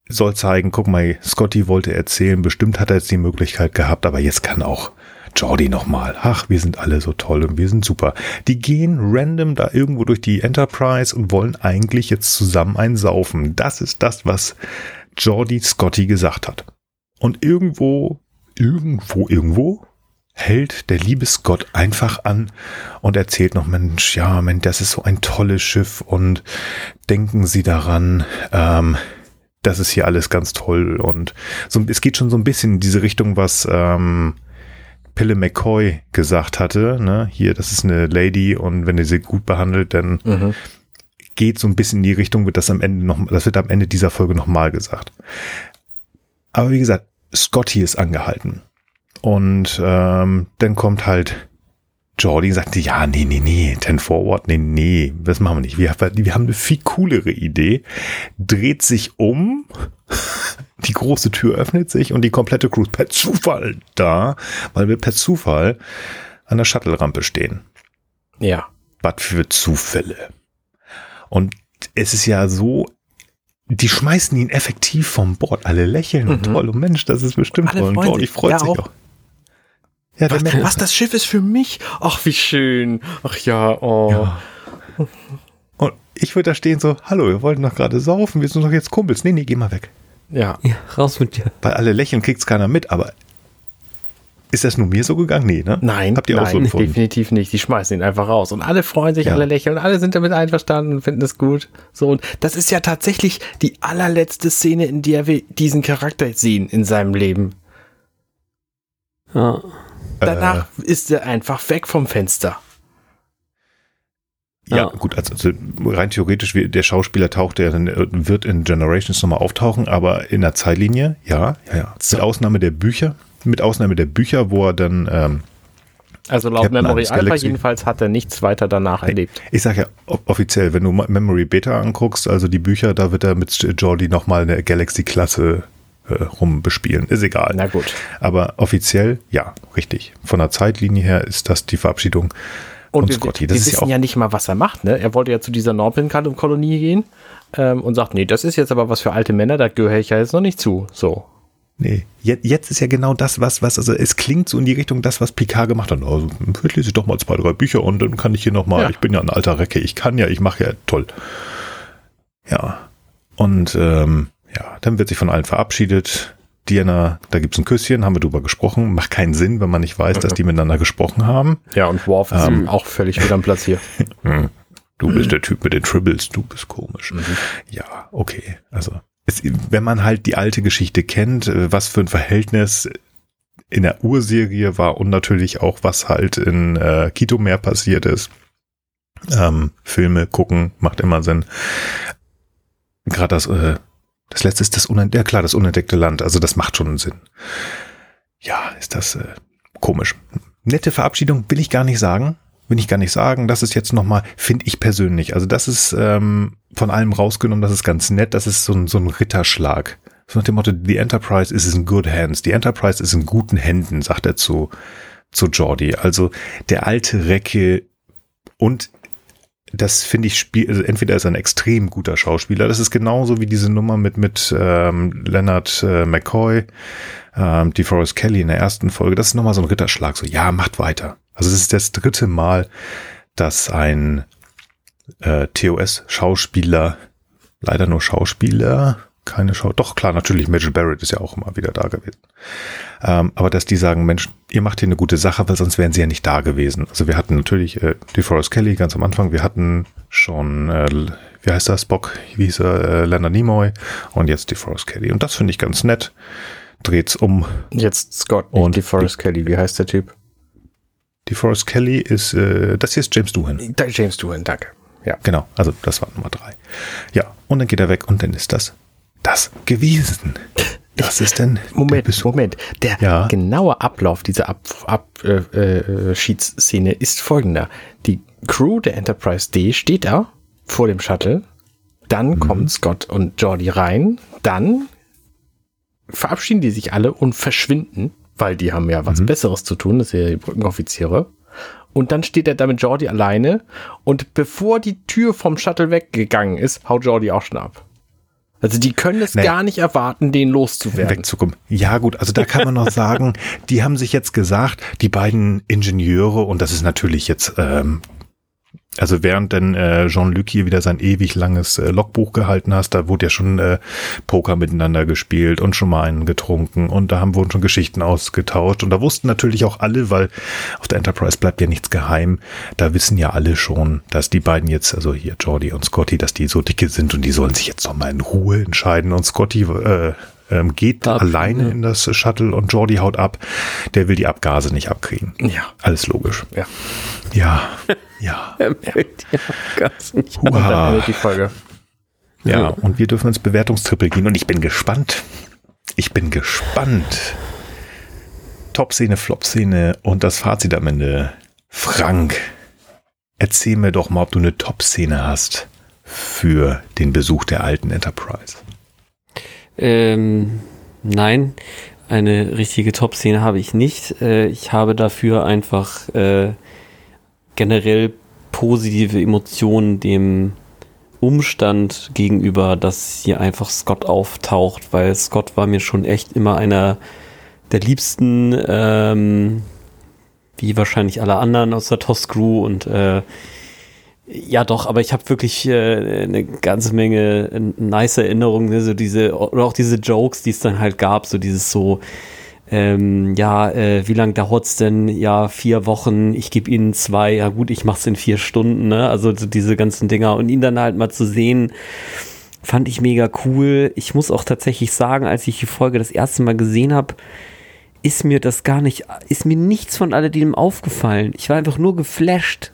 Soll zeigen, guck mal, Scotty wollte erzählen, bestimmt hat er jetzt die Möglichkeit gehabt, aber jetzt kann auch Jordi nochmal. Ach, wir sind alle so toll und wir sind super. Die gehen random da irgendwo durch die Enterprise und wollen eigentlich jetzt zusammen einsaufen. Das ist das, was Jordi Scotty gesagt hat. Und irgendwo, irgendwo, irgendwo hält der liebe Scott einfach an und erzählt noch, Mensch, ja, Mensch, das ist so ein tolles Schiff und denken Sie daran, ähm, das ist hier alles ganz toll und so, es geht schon so ein bisschen in diese Richtung, was ähm, Pille McCoy gesagt hatte, ne, hier, das ist eine Lady und wenn ihr sie gut behandelt, dann Mhm. geht so ein bisschen in die Richtung, wird das am Ende noch, das wird am Ende dieser Folge nochmal gesagt. Aber wie gesagt, Scotty ist angehalten. Und ähm, dann kommt halt Jordi und sagt, ja, nee, nee, nee, Ten Forward, nee, nee, das machen wir nicht. Wir, wir haben eine viel coolere Idee. Dreht sich um, die große Tür öffnet sich und die komplette Crew ist per Zufall da, weil wir per Zufall an der Shuttle-Rampe stehen. Ja. Was für Zufälle. Und es ist ja so, die schmeißen ihn effektiv vom Bord. Alle lächeln und Mhm. toll. Und Mensch, das ist bestimmt toll. Und Jordi freut Ja, sich auch. auch. Ja, der Was, Mensch- was, das Schiff ist für mich? Ach, wie schön. Ach ja, oh. Ja. Und ich würde da stehen so, hallo, wir wollten doch gerade saufen, wir sind doch jetzt Kumpels. Nee, nee, geh mal weg. Ja. ja, raus mit dir. Weil alle lächeln, kriegt's keiner mit, aber ist das nur mir so gegangen? Nee, ne? Nein, Habt ihr auch nein, so empfunden? definitiv nicht. Die schmeißen ihn einfach raus. Und alle freuen sich, Ja. alle lächeln, alle sind damit einverstanden und finden es gut. So, und das ist ja tatsächlich die allerletzte Szene, in der wir diesen Charakter sehen in seinem Leben. Ja. Danach Äh. ist er einfach weg vom Fenster. Ja, gut, also, also rein theoretisch, der Schauspieler taucht, der dann, äh, wird in Generations nochmal auftauchen, aber in der Zeitlinie, ja, ja, ja. Mit Ausnahme der Bücher, mit Ausnahme der Bücher, wo er dann, ähm, Also laut Captain Memory Alpha Galaxy. jedenfalls hat er nichts weiter danach erlebt. ich sag ja offiziell, wenn du Memory Beta anguckst, also die Bücher, da wird er mit Jordi nochmal eine Galaxy-Klasse äh, rumbespielen. Ist egal. Na gut. Aber offiziell, ja, richtig. Von der Zeitlinie her ist das die Verabschiedung. Und, Und wir, Scotty, wir wissen ja ja nicht mal, was er macht. Ne? Er wollte ja zu dieser Norpin-Kolonie gehen ähm, und sagt, nee, das ist jetzt aber was für alte Männer, da gehöre ich ja jetzt noch nicht zu. So. Nee, jetzt, jetzt ist ja genau das, was, was, also es klingt so in die Richtung das, was Picard gemacht hat. Also, vielleicht lese ich doch mal zwei, drei Bücher und dann kann ich hier nochmal, Ja. ich bin ja ein alter Recke, ich kann ja, ich mache ja toll. Ja. Und ähm, ja, dann wird sich von allen verabschiedet. Diana, da gibt's ein Küsschen, haben wir drüber gesprochen. Macht keinen Sinn, wenn man nicht weiß, dass die miteinander gesprochen haben. Ja, und Worf ist Ähm. auch völlig wieder am Platz hier. Hm. Du bist der Typ mit den Tribbles, du bist komisch. Ja, okay. Also, es, wenn man halt die alte Geschichte kennt, äh, was für ein Verhältnis in der Urserie war und natürlich auch, was halt in äh, Kito mehr passiert ist. Ähm, Filme gucken macht immer Sinn. Gerade das, äh, das letzte ist das unentdeckte, ja klar, das unentdeckte Land, also das macht schon Sinn. Ja, ist das äh, komisch. Nette Verabschiedung will ich gar nicht sagen. Will ich gar nicht sagen. Das ist jetzt nochmal, finde ich persönlich. Also das ist ähm, von allem rausgenommen, das ist ganz nett. Das ist so ein, so ein Ritterschlag. So nach dem Motto, the Enterprise is in good hands. Die Enterprise ist in guten Händen, sagt er zu, zu Jordi. Also der alte Recke und das finde ich spiel, also entweder ist er ein extrem guter Schauspieler. Das ist genauso wie diese Nummer mit mit ähm, Leonard äh, McCoy, ähm, die Forrest Kelly in der ersten Folge. Das ist nochmal so ein Ritterschlag. So ja, macht weiter. Also es ist das dritte Mal, dass ein äh, TOS-Schauspieler, leider nur Schauspieler, keine Schau, doch klar, natürlich, Mitchell Barrett ist ja auch immer wieder da gewesen. Ähm, aber dass die sagen, Mensch, ihr macht hier eine gute Sache, weil sonst wären sie ja nicht da gewesen. Also wir hatten natürlich äh, die Forrest Kelly ganz am Anfang, wir hatten schon, äh, wie heißt das, Spock, wie hieß er, äh, Leonard Nimoy und jetzt die Forrest Kelly. Und das finde ich ganz nett. Dreht's um. Jetzt Scott, Und die Forrest Kelly. Wie heißt der Typ? Die Forrest Kelly ist, äh, das hier ist James Doohan. James Doohan, danke. Ja. Genau, also das war Nummer drei. Ja, und dann geht er weg und dann ist das das gewesen. Das ist der Moment, Besuch. Moment. Der Ja. genaue Ablauf dieser Abschiedsszene äh, äh, Schiedsszene ist folgender. Die Crew der Enterprise D steht da vor dem Shuttle. Dann Mhm. kommt Scott und Jordi rein. Dann verabschieden die sich alle und verschwinden, weil die haben ja Mhm. was Besseres zu tun. Das sind ja die Brückenoffiziere. Und dann steht er da mit Jordi alleine. Und bevor die Tür vom Shuttle weggegangen ist, haut Jordi auch schon ab. Also die können es Nee. gar nicht erwarten, den loszuwerden. wegzukommen. Ja, gut, also da kann man noch sagen, die haben sich jetzt gesagt, die beiden Ingenieure, und das ist natürlich jetzt, ähm, also während dann äh, Jean-Luc hier wieder sein ewig langes äh, Logbuch gehalten hast, da wurde ja schon äh, Poker miteinander gespielt und schon mal einen getrunken und da haben wurden schon Geschichten ausgetauscht. Und da wussten natürlich auch alle, weil auf der Enterprise bleibt ja nichts geheim, da wissen ja alle schon, dass die beiden jetzt, also hier Jordi und Scotty, dass die so dicke sind und die sollen sich jetzt noch mal in Ruhe entscheiden. Und Scotty äh, ähm, geht Ab, alleine ja. in das Shuttle und Jordi haut ab. Der will die Abgase nicht abkriegen. Ja. Alles logisch. Ja. Ja, ja, Er fällt ja ganz nicht endet die Folge. ja. Und wir dürfen ins Bewertungstrippel gehen und ich bin gespannt. Ich bin gespannt. Top-Szene, Flop-Szene und das Fazit am Ende. Frank, erzähl mir doch mal, ob du eine Top-Szene hast für den Besuch der alten Enterprise. Ähm, nein, eine richtige Top-Szene habe ich nicht. Äh, ich habe dafür einfach äh, generell positive Emotionen dem Umstand gegenüber, dass hier einfach Scott auftaucht, weil Scott war mir schon echt immer einer der liebsten, ähm, wie wahrscheinlich alle anderen aus der TOS-Crew und äh, ja, doch, aber ich habe wirklich äh, eine ganze Menge äh, nice Erinnerungen, ne? so diese, oder auch diese Jokes, die es dann halt gab, so dieses so, ähm, ja, äh, wie lange dauert's denn? Ja, vier Wochen, ich gebe ihnen zwei, ja gut, ich mach's in vier Stunden, ne? Also so diese ganzen Dinger und ihn dann halt mal zu sehen, fand ich mega cool. Ich muss auch tatsächlich sagen, als ich die Folge das erste Mal gesehen habe, ist mir das gar nicht, ist mir nichts von alledem aufgefallen. Ich war einfach nur geflasht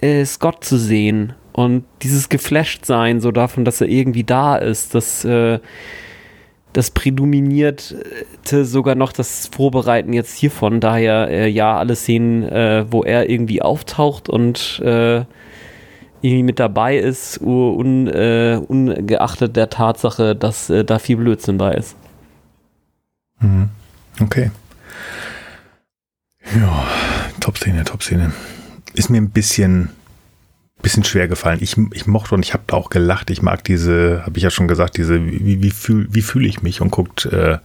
äh, Scott zu sehen und dieses geflasht sein so davon, dass er irgendwie da ist, das äh, das prädominierte sogar noch das Vorbereiten jetzt hiervon, daher äh, ja alle Szenen, äh, wo er irgendwie auftaucht und äh, irgendwie mit dabei ist, un, äh, ungeachtet der Tatsache, dass da viel Blödsinn bei ist. Mhm. Okay. Ja, Top-Szene, Top-Szene. Ist mir ein bisschen, bisschen schwer gefallen. Ich, ich mochte und ich habe auch gelacht. Ich mag diese, habe ich ja schon gesagt, diese, wie, wie fühle wie fühl ich mich und guckt äh,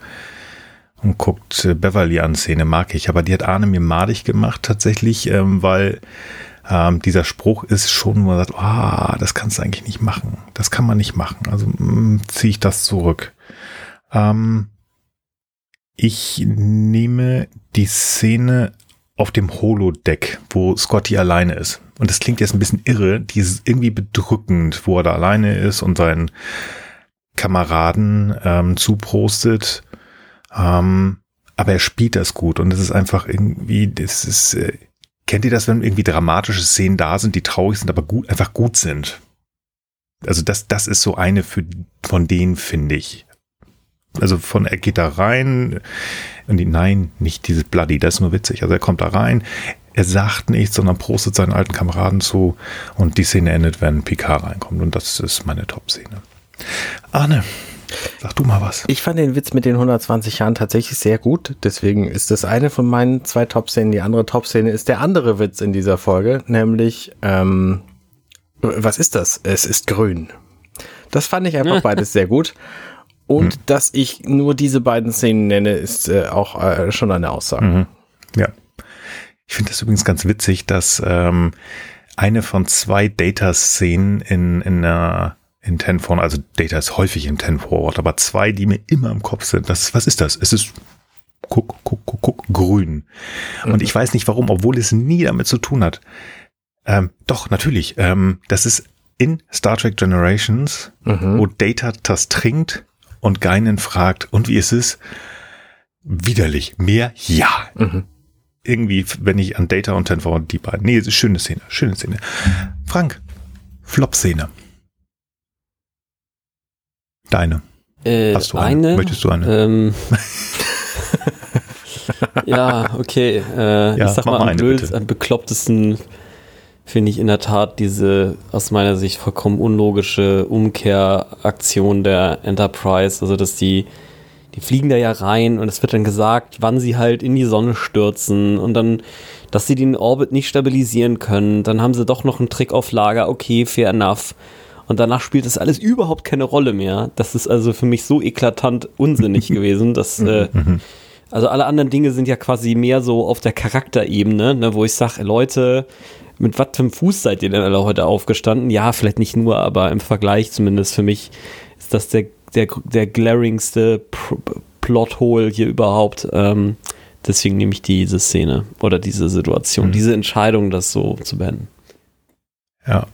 und guckt äh, Beverly an Szene, mag ich. Aber die hat Arne mir madig gemacht tatsächlich, ähm, weil ähm, dieser Spruch ist schon, wo man sagt, ah, das kannst du eigentlich nicht machen. Das kann man nicht machen. Also mm, ziehe ich das zurück. Ähm, ich nehme die Szene auf dem Holodeck, wo Scotty alleine ist. Und das klingt jetzt ein bisschen irre, die ist irgendwie bedrückend, wo er da alleine ist und seinen Kameraden ähm, zuprostet. Ähm, aber er spielt das gut und es ist einfach irgendwie, das ist, äh, kennt ihr das, wenn irgendwie dramatische Szenen da sind, die traurig sind, aber gut, einfach gut sind? Also das, das ist so eine für, von denen, finde ich. Also von, er geht da rein und die, nein, nicht dieses Bloody, das ist nur witzig. Also er kommt da rein, er sagt nichts, sondern prostet seinen alten Kameraden zu und die Szene endet, wenn Picard reinkommt und das ist meine Top-Szene. Arne, sag du mal was. Ich fand den Witz mit den 120 Jahren tatsächlich sehr gut, deswegen ist das eine von meinen zwei Top-Szenen. Die andere Top-Szene ist der andere Witz in dieser Folge, nämlich, ähm, was ist das? Es ist grün. Das fand ich einfach beides sehr gut. Und hm. dass ich nur diese beiden Szenen nenne, ist äh, auch äh, schon eine Aussage. Mhm. Ja. Ich finde das übrigens ganz witzig, dass ähm, eine von zwei Data-Szenen in, in einer in Ten Forward, also Data ist häufig in Ten Forward, aber zwei, die mir immer im Kopf sind. Das, was ist das? Es ist guck, guck, guck, guck, grün. Mhm. Und ich weiß nicht warum, obwohl es nie damit zu tun hat. Ähm, doch, natürlich. Ähm, das ist in Star Trek Generations, mhm. wo Data das trinkt und Geinen fragt, und wie ist es? Widerlich. Mehr? Ja. Mhm. Irgendwie, wenn ich an Data und Tenfor die beiden. Nee, schöne Szene, schöne Szene. Frank, Flop-Szene. Deine. Äh, Hast du eine? eine? Möchtest du eine? Ähm, ja, okay. Äh, ja, ich sag mal, am, blöd, am beklopptesten finde ich in der Tat diese aus meiner Sicht vollkommen unlogische Umkehraktion der Enterprise. Also, dass die, die fliegen da ja rein und es wird dann gesagt, wann sie halt in die Sonne stürzen und dann, dass sie den Orbit nicht stabilisieren können. Dann haben sie doch noch einen Trick auf Lager. Okay, fair enough. Und danach spielt das alles überhaupt keine Rolle mehr. Das ist also für mich so eklatant unsinnig gewesen, dass, äh, mhm. also alle anderen Dinge sind ja quasi mehr so auf der Charakterebene, ne, wo ich sage, Leute, mit was für einem Fuß seid ihr denn alle heute aufgestanden? Ja, vielleicht nicht nur, aber im Vergleich zumindest für mich ist das der, der, der glaringste Plothole hier überhaupt. Ähm, deswegen nehme ich diese Szene oder diese Situation, mhm. diese Entscheidung, das so zu beenden. Ja.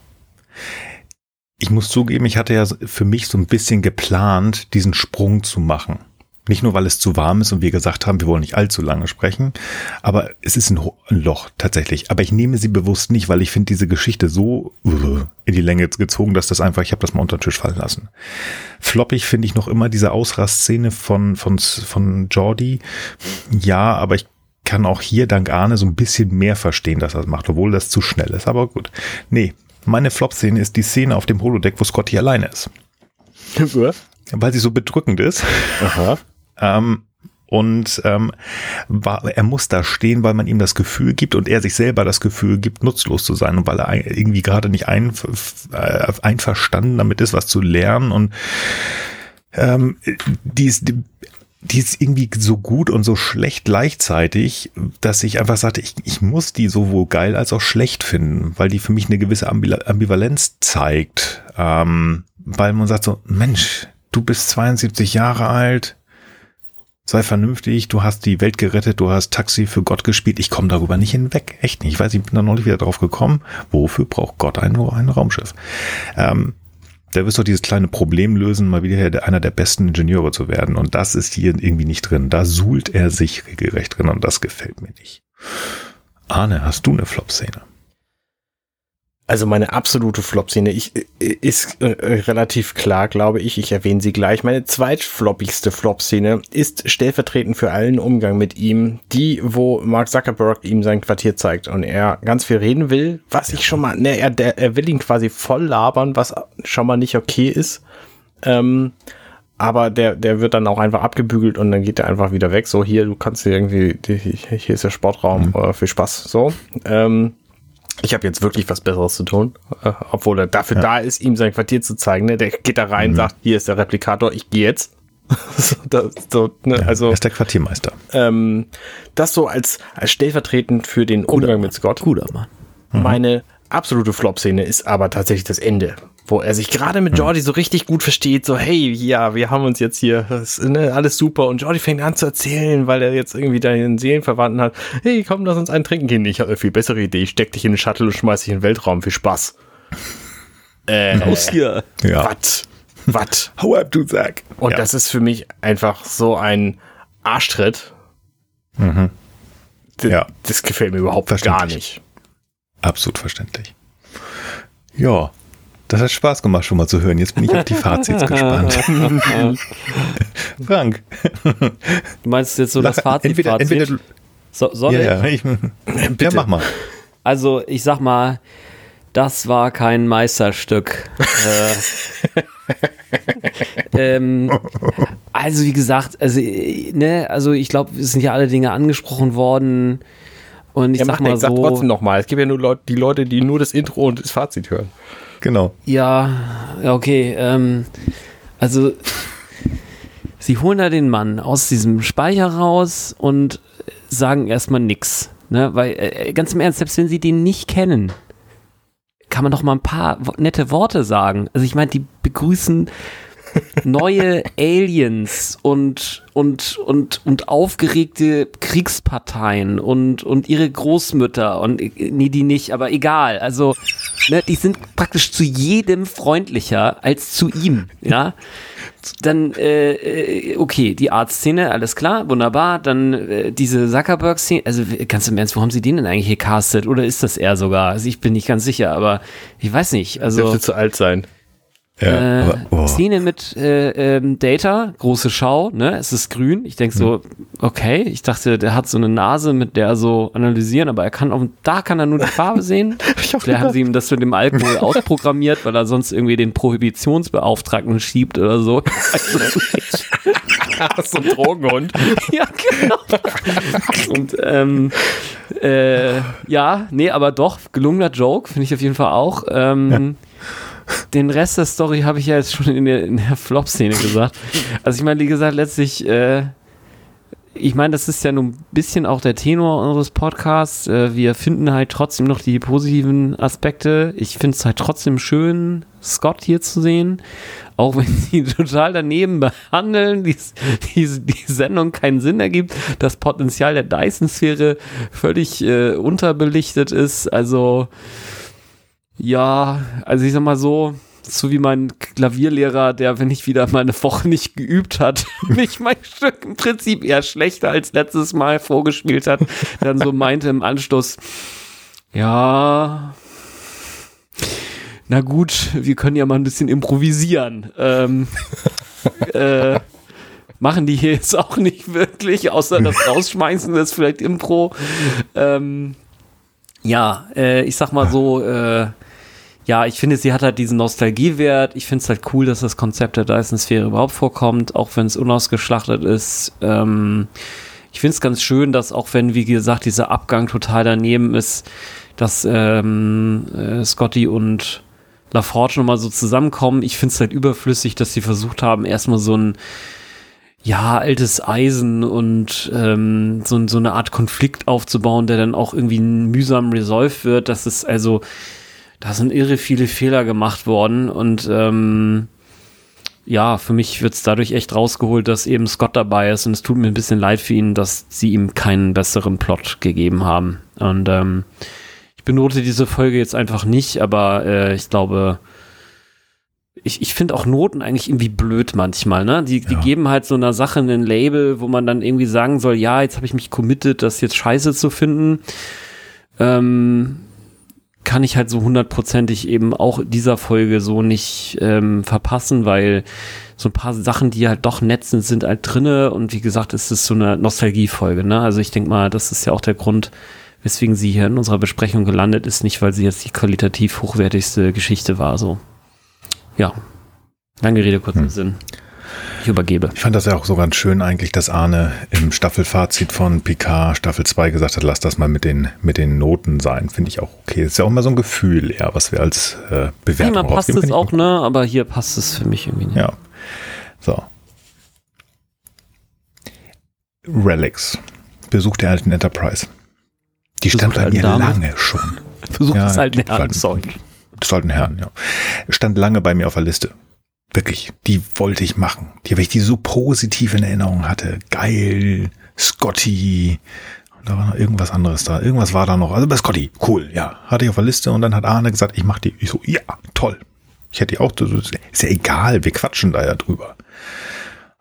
Ich muss zugeben, ich hatte ja für mich so ein bisschen geplant, diesen Sprung zu machen. Nicht nur, weil es zu warm ist und wir gesagt haben, wir wollen nicht allzu lange sprechen, aber es ist ein, ein Loch tatsächlich. Aber ich nehme sie bewusst nicht, weil ich finde diese Geschichte so uh, in die Länge gezogen, dass das einfach, ich habe das mal unter den Tisch fallen lassen. Floppig finde ich noch immer diese Ausrastszene von, von, von Jordi. Ja, aber ich kann auch hier dank Arne so ein bisschen mehr verstehen, dass er das macht, obwohl das zu schnell ist. Aber gut. Nee, meine Flop-Szene ist die Szene auf dem Holodeck, wo Scotty alleine ist. Weil sie so bedrückend ist. Aha. Ähm, und ähm, war, er muss da stehen, weil man ihm das Gefühl gibt und er sich selber das Gefühl gibt, nutzlos zu sein und weil er irgendwie gerade nicht ein, äh, einverstanden damit ist, was zu lernen und ähm, die ist, die, die ist irgendwie so gut und so schlecht gleichzeitig, dass ich einfach sagte, ich, ich muss die sowohl geil als auch schlecht finden, weil die für mich eine gewisse Ambivalenz zeigt. Ähm, weil man sagt so, Mensch, du bist 72 Jahre alt, sei vernünftig, du hast die Welt gerettet, du hast Taxi für Gott gespielt, ich komme darüber nicht hinweg. Echt nicht. Ich weiß, ich bin da neulich wieder drauf gekommen. Wofür braucht Gott ein, ein Raumschiff? Ähm, der wirst doch dieses kleine Problem lösen, mal wieder einer der besten Ingenieure zu werden. Und das ist hier irgendwie nicht drin. Da suhlt er sich regelrecht drin und das gefällt mir nicht. Arne, hast du eine Flop-Szene? Also meine absolute Flop-Szene ich, ist äh, relativ klar, glaube ich. Ich erwähne sie gleich. Meine zweitfloppigste Flop-Szene ist stellvertretend für allen Umgang mit ihm, die, wo Mark Zuckerberg ihm sein Quartier zeigt und er ganz viel reden will, was ich schon mal, ne, er, der, er will ihn quasi voll labern, was schon mal nicht okay ist. Ähm, aber der, der wird dann auch einfach abgebügelt und dann geht er einfach wieder weg. So, hier, du kannst hier irgendwie, hier ist der Sportraum, mhm. äh, viel Spaß. So. Ähm, ich habe jetzt wirklich was Besseres zu tun, äh, obwohl er dafür ja. da ist, ihm sein Quartier zu zeigen. Ne? Der geht da rein, mhm. sagt, hier ist der Replikator, ich gehe jetzt. so, das, so, ne, Ja, also er ist der Quartiermeister. ähm, das so als, als stellvertretend für den Umgang mit Scott. Guter Mann. Meine absolute Flop-Szene ist aber tatsächlich das Ende, wo er sich gerade mit Jordi so richtig gut versteht, so hey, ja, wir haben uns jetzt hier, das ist, ne, alles super und Jordi fängt an zu erzählen, weil er jetzt irgendwie deinen Seelenverwandten hat, hey, komm, lass uns einen trinken gehen. Ich habe eine viel bessere Idee, ich steck dich in den Shuttle und schmeiß dich in den Weltraum, viel Spaß. Äh, Raus hier. Ja. wat? Wat? Hau ab, du Sack. Und ja. das ist für mich einfach so ein Arschtritt. D Ja. Das gefällt mir überhaupt gar nicht. Absolut verständlich. Ja, das hat Spaß gemacht, schon mal zu hören. Jetzt bin ich auf die Fazits gespannt. Frank. Du meinst jetzt so das Fazit? entweder, Fazit? entweder so, soll ja, ich? ja, ich, ja, mach mal. Also, ich sag mal, das war kein Meisterstück. äh, ähm, also, wie gesagt, also, äh, ne, also ich glaube, es sind ja alle Dinge angesprochen worden. Und ich Ja, sag mal so. trotzdem nochmal. Es gibt ja nur Leute, die Leute, die nur das Intro und das Fazit hören. Genau. Ja, okay. Ähm, also, sie holen da den Mann aus diesem Speicher raus und sagen erstmal nix. Ne? Weil, äh, ganz im Ernst, selbst wenn sie den nicht kennen, kann man doch mal ein paar nette Worte sagen. Also, ich meine, die begrüßen neue Aliens und, und, und, und aufgeregte Kriegsparteien und, und ihre Großmütter und äh, nee, die nicht, aber egal. Also, ne, die sind praktisch zu jedem freundlicher als zu ihm, ja. Dann, äh, äh, okay, die Arztszene, alles klar, wunderbar. Dann äh, diese Zuckerberg-Szene, also ganz im Ernst, wo haben sie den denn eigentlich gecastet? Oder ist das er sogar? Also ich bin nicht ganz sicher, aber ich weiß nicht. Also Dürfte zu alt sein. Ja, äh, aber, oh, Szene mit äh, ähm, Data, große Schau, ne? Es ist grün. Ich denke so, okay, ich dachte, der hat so eine Nase, mit der er so analysieren, aber er kann auch, da kann er nur die Farbe sehen. Vielleicht haben sie ihm das mit dem Alkohol ausprogrammiert, weil er sonst irgendwie den Prohibitionsbeauftragten schiebt oder so. Ich nicht. so ein Drogenhund. ja, genau. Und ähm, äh, ja, nee, aber doch, gelungener Joke, finde ich auf jeden Fall auch. Ähm, Den Rest der Story habe ich ja jetzt schon in der, in der Flop-Szene gesagt. Also ich meine, wie gesagt, letztlich, äh, ich meine, das ist ja nun ein bisschen auch der Tenor unseres Podcasts. Äh, wir finden halt trotzdem noch die positiven Aspekte. Ich finde es halt trotzdem schön, Scott hier zu sehen. Auch wenn sie total daneben behandeln, die, die, die Sendung keinen Sinn ergibt, das Potenzial der Dyson-Sphäre völlig äh, unterbelichtet ist. Also, ja, also ich sag mal so, so wie mein Klavierlehrer, der, wenn ich wieder mal eine Woche nicht geübt hat, mich mein Stück im Prinzip eher schlechter als letztes Mal vorgespielt hat, dann so meinte im Anschluss, ja, na gut, wir können ja mal ein bisschen improvisieren. Ähm, äh, machen die hier jetzt auch nicht wirklich, außer das Rausschmeißen ist vielleicht Impro. Ähm, ja, äh, ich sag mal so, äh, ja, ich finde, sie hat halt diesen Nostalgiewert. Ich finde es halt cool, dass das Konzept der Dyson-Sphäre überhaupt vorkommt, auch wenn es unausgeschlachtet ist. Ähm, ich finde es ganz schön, dass auch wenn, wie gesagt, dieser Abgang total daneben ist, dass ähm, äh, Scotty und LaForge nochmal so zusammenkommen. Ich finde es halt überflüssig, dass sie versucht haben, erstmal so ein ja, altes Eisen und ähm, so, so eine Art Konflikt aufzubauen, der dann auch irgendwie mühsam resolved wird. Das ist also, da sind irre viele Fehler gemacht worden und ähm, ja, für mich wird es dadurch echt rausgeholt, dass eben Scott dabei ist und es tut mir ein bisschen leid für ihn, dass sie ihm keinen besseren Plot gegeben haben. Und ähm, ich benote diese Folge jetzt einfach nicht, aber äh, ich glaube, ich, ich finde auch Noten eigentlich irgendwie blöd manchmal, ne? Die, die Ja. geben halt so einer Sache ein Label, wo man dann irgendwie sagen soll, ja, jetzt habe ich mich committed, das jetzt scheiße zu finden. Ähm, kann ich halt so hundertprozentig eben auch dieser Folge so nicht ähm, verpassen, weil so ein paar Sachen, die halt doch nett sind, sind halt drinne und wie gesagt, es ist so eine Nostalgiefolge, ne? Also ich denke mal, das ist ja auch der Grund, weswegen sie hier in unserer Besprechung gelandet ist, nicht weil sie jetzt die qualitativ hochwertigste Geschichte war, so. Ja. Lange Rede, kurzer Hm. Sinn. Ich übergebe. Ich fand das ja auch so ganz schön eigentlich, dass Arne im Staffelfazit von Picard Staffel 2 gesagt hat, lass das mal mit den, mit den Noten sein. Finde ich auch okay. Ist ja auch immer so ein Gefühl, ja, was wir als äh, Bewertung Manchmal passt es auch, ne? Aber hier passt es für mich irgendwie nicht. Ja. So. Relics. Besuch der alten Enterprise. Die Besuch stand bei mir Dame. lange schon. Versuch Ja, das an. alten- Sorry. des alten Herrn, ja. Stand lange bei mir auf der Liste. Wirklich, die wollte ich machen. Die, weil ich die so positiv in Erinnerung hatte. Geil, Scotty. Da war noch irgendwas anderes da. Irgendwas war da noch. Also bei Scotty, cool, ja. Hatte ich auf der Liste und dann hat Arne gesagt, ich mach die. Ich so, ja, toll. Ich hätte die auch, ist ja egal, wir quatschen da ja drüber.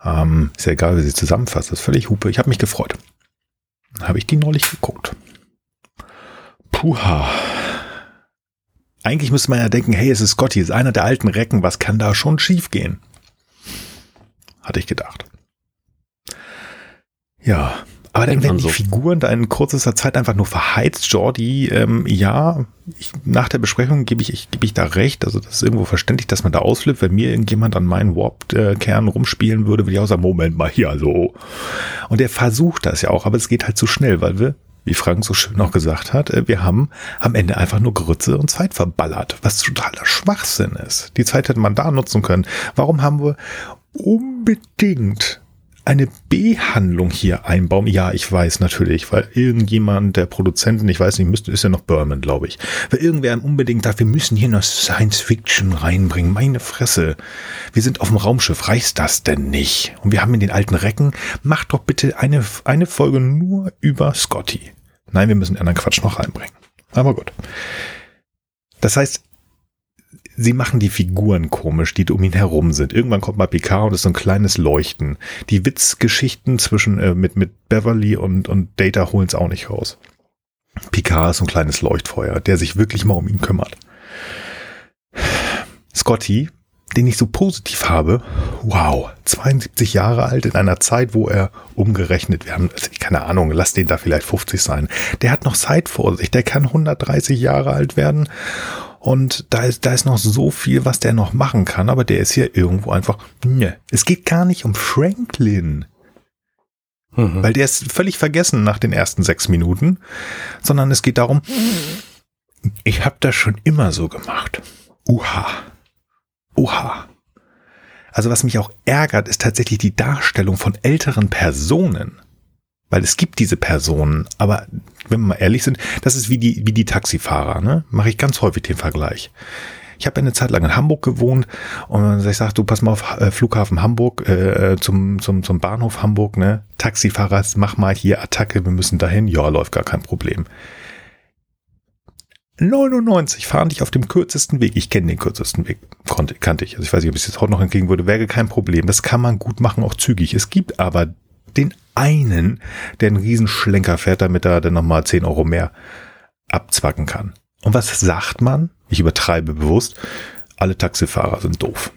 Ähm, ist ja egal, wie sie zusammenfasst. Das ist völlig Hupe. Ich habe mich gefreut. Dann habe ich die neulich geguckt. Puha. Eigentlich müsste man ja denken, hey, es ist Scotty, es ist einer der alten Recken, was kann da schon schiefgehen? Hatte ich gedacht. Ja, aber dann werden die so. Figuren da in kürzester Zeit einfach nur verheizt. Jordi, ähm, ja, ich, nach der Besprechung gebe ich, ich, gebe ich da recht. Also das ist irgendwo verständlich, dass man da ausflippt. Wenn mir irgendjemand an meinen Warp-Kern rumspielen würde, würde ich auch sagen, Moment mal, hier, also. Und er versucht das ja auch, aber es geht halt zu schnell, weil wir, wie Frank so schön noch gesagt hat, äh, wir haben am Ende einfach nur Grütze und Zeit verballert, was totaler Schwachsinn ist. Die Zeit hätte man da nutzen können. Warum haben wir unbedingt eine B-Handlung hier einbauen? Ja, ich weiß natürlich, weil irgendjemand der Produzenten, ich weiß nicht, müsste, ist ja noch Berman, glaube ich, weil irgendwer unbedingt sagt, wir müssen hier noch Science Fiction reinbringen. Meine Fresse. Wir sind auf dem Raumschiff. Reicht das denn nicht? Und wir haben in den alten Recken, macht doch bitte eine, eine Folge nur über Scotty. Nein, wir müssen anderen Quatsch noch reinbringen. Aber gut. Das heißt, sie machen die Figuren komisch, die um ihn herum sind. Irgendwann kommt mal Picard und ist so ein kleines Leuchten. Die Witzgeschichten zwischen äh, mit mit Beverly und und Data holen es auch nicht raus. Picard ist so ein kleines Leuchtfeuer, der sich wirklich mal um ihn kümmert. Scotty, den ich so positiv habe, wow, 72 Jahre alt in einer Zeit, wo er umgerechnet, wir haben, also keine Ahnung, lass den da vielleicht 50 sein. Der hat noch Zeit vor sich, der kann 130 Jahre alt werden und da ist, da ist noch so viel, was der noch machen kann, aber der ist hier irgendwo einfach, ne. Es geht gar nicht um Franklin, Mhm. weil der ist völlig vergessen nach den ersten sechs Minuten, sondern es geht darum, ich habe das schon immer so gemacht. Uha. Uha. Also was mich auch ärgert, ist tatsächlich die Darstellung von älteren Personen. Weil es gibt diese Personen, aber wenn wir mal ehrlich sind, das ist wie die, wie die Taxifahrer, ne? Mache ich ganz häufig den Vergleich. Ich habe eine Zeit lang in Hamburg gewohnt und ich sage, du pass mal auf äh, Flughafen Hamburg, äh, zum, zum, zum Bahnhof Hamburg, ne? Taxifahrer, mach mal hier Attacke, wir müssen dahin. Ja, läuft gar kein Problem. 99 fahren dich auf dem kürzesten Weg. Ich kenne den kürzesten Weg, konnte, kannte ich. Also ich weiß nicht, ob ich es jetzt heute noch entgegen würde, wäre kein Problem. Das kann man gut machen, auch zügig. Es gibt aber den einen, der einen Riesenschlenker fährt, damit er dann nochmal 10 Euro mehr abzwacken kann. Und was sagt man? Ich übertreibe bewusst. Alle Taxifahrer sind doof.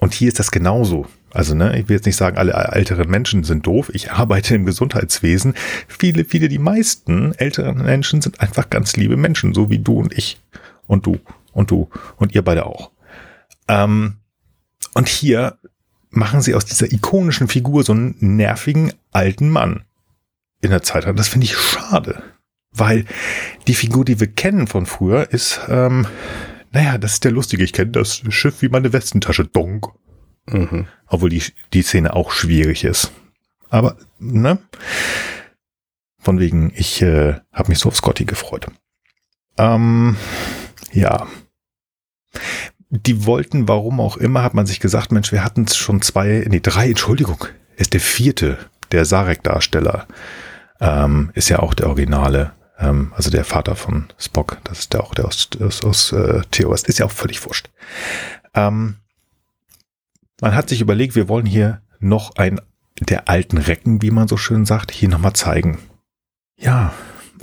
Und hier ist das genauso. Also, ne, ich will jetzt nicht sagen, alle älteren Menschen sind doof. Ich arbeite im Gesundheitswesen. Viele, viele, die meisten älteren Menschen sind einfach ganz liebe Menschen, so wie du und ich. Und du und du und ihr beide auch. Ähm, und hier machen sie aus dieser ikonischen Figur so einen nervigen alten Mann in der Zeit. Das finde ich schade. Weil die Figur, die wir kennen von früher, ist, ähm, naja, das ist der Lustige. Ich kenne das Schiff wie meine Westentasche. Donk. Mhm. Obwohl die, die Szene auch schwierig ist. Aber, ne? Von wegen, ich äh, habe mich so auf Scotty gefreut. Ähm, ja. Die wollten, warum auch immer, hat man sich gesagt, Mensch, wir hatten schon zwei, nee, drei, Entschuldigung, ist der vierte, der Sarek-Darsteller, ähm, ist ja auch der Originale, ähm, also der Vater von Spock, das ist der auch der aus, aus, aus äh, TOS, ist ja auch völlig wurscht. Ähm, man hat sich überlegt, wir wollen hier noch ein der alten Recken, wie man so schön sagt, hier nochmal zeigen. Ja,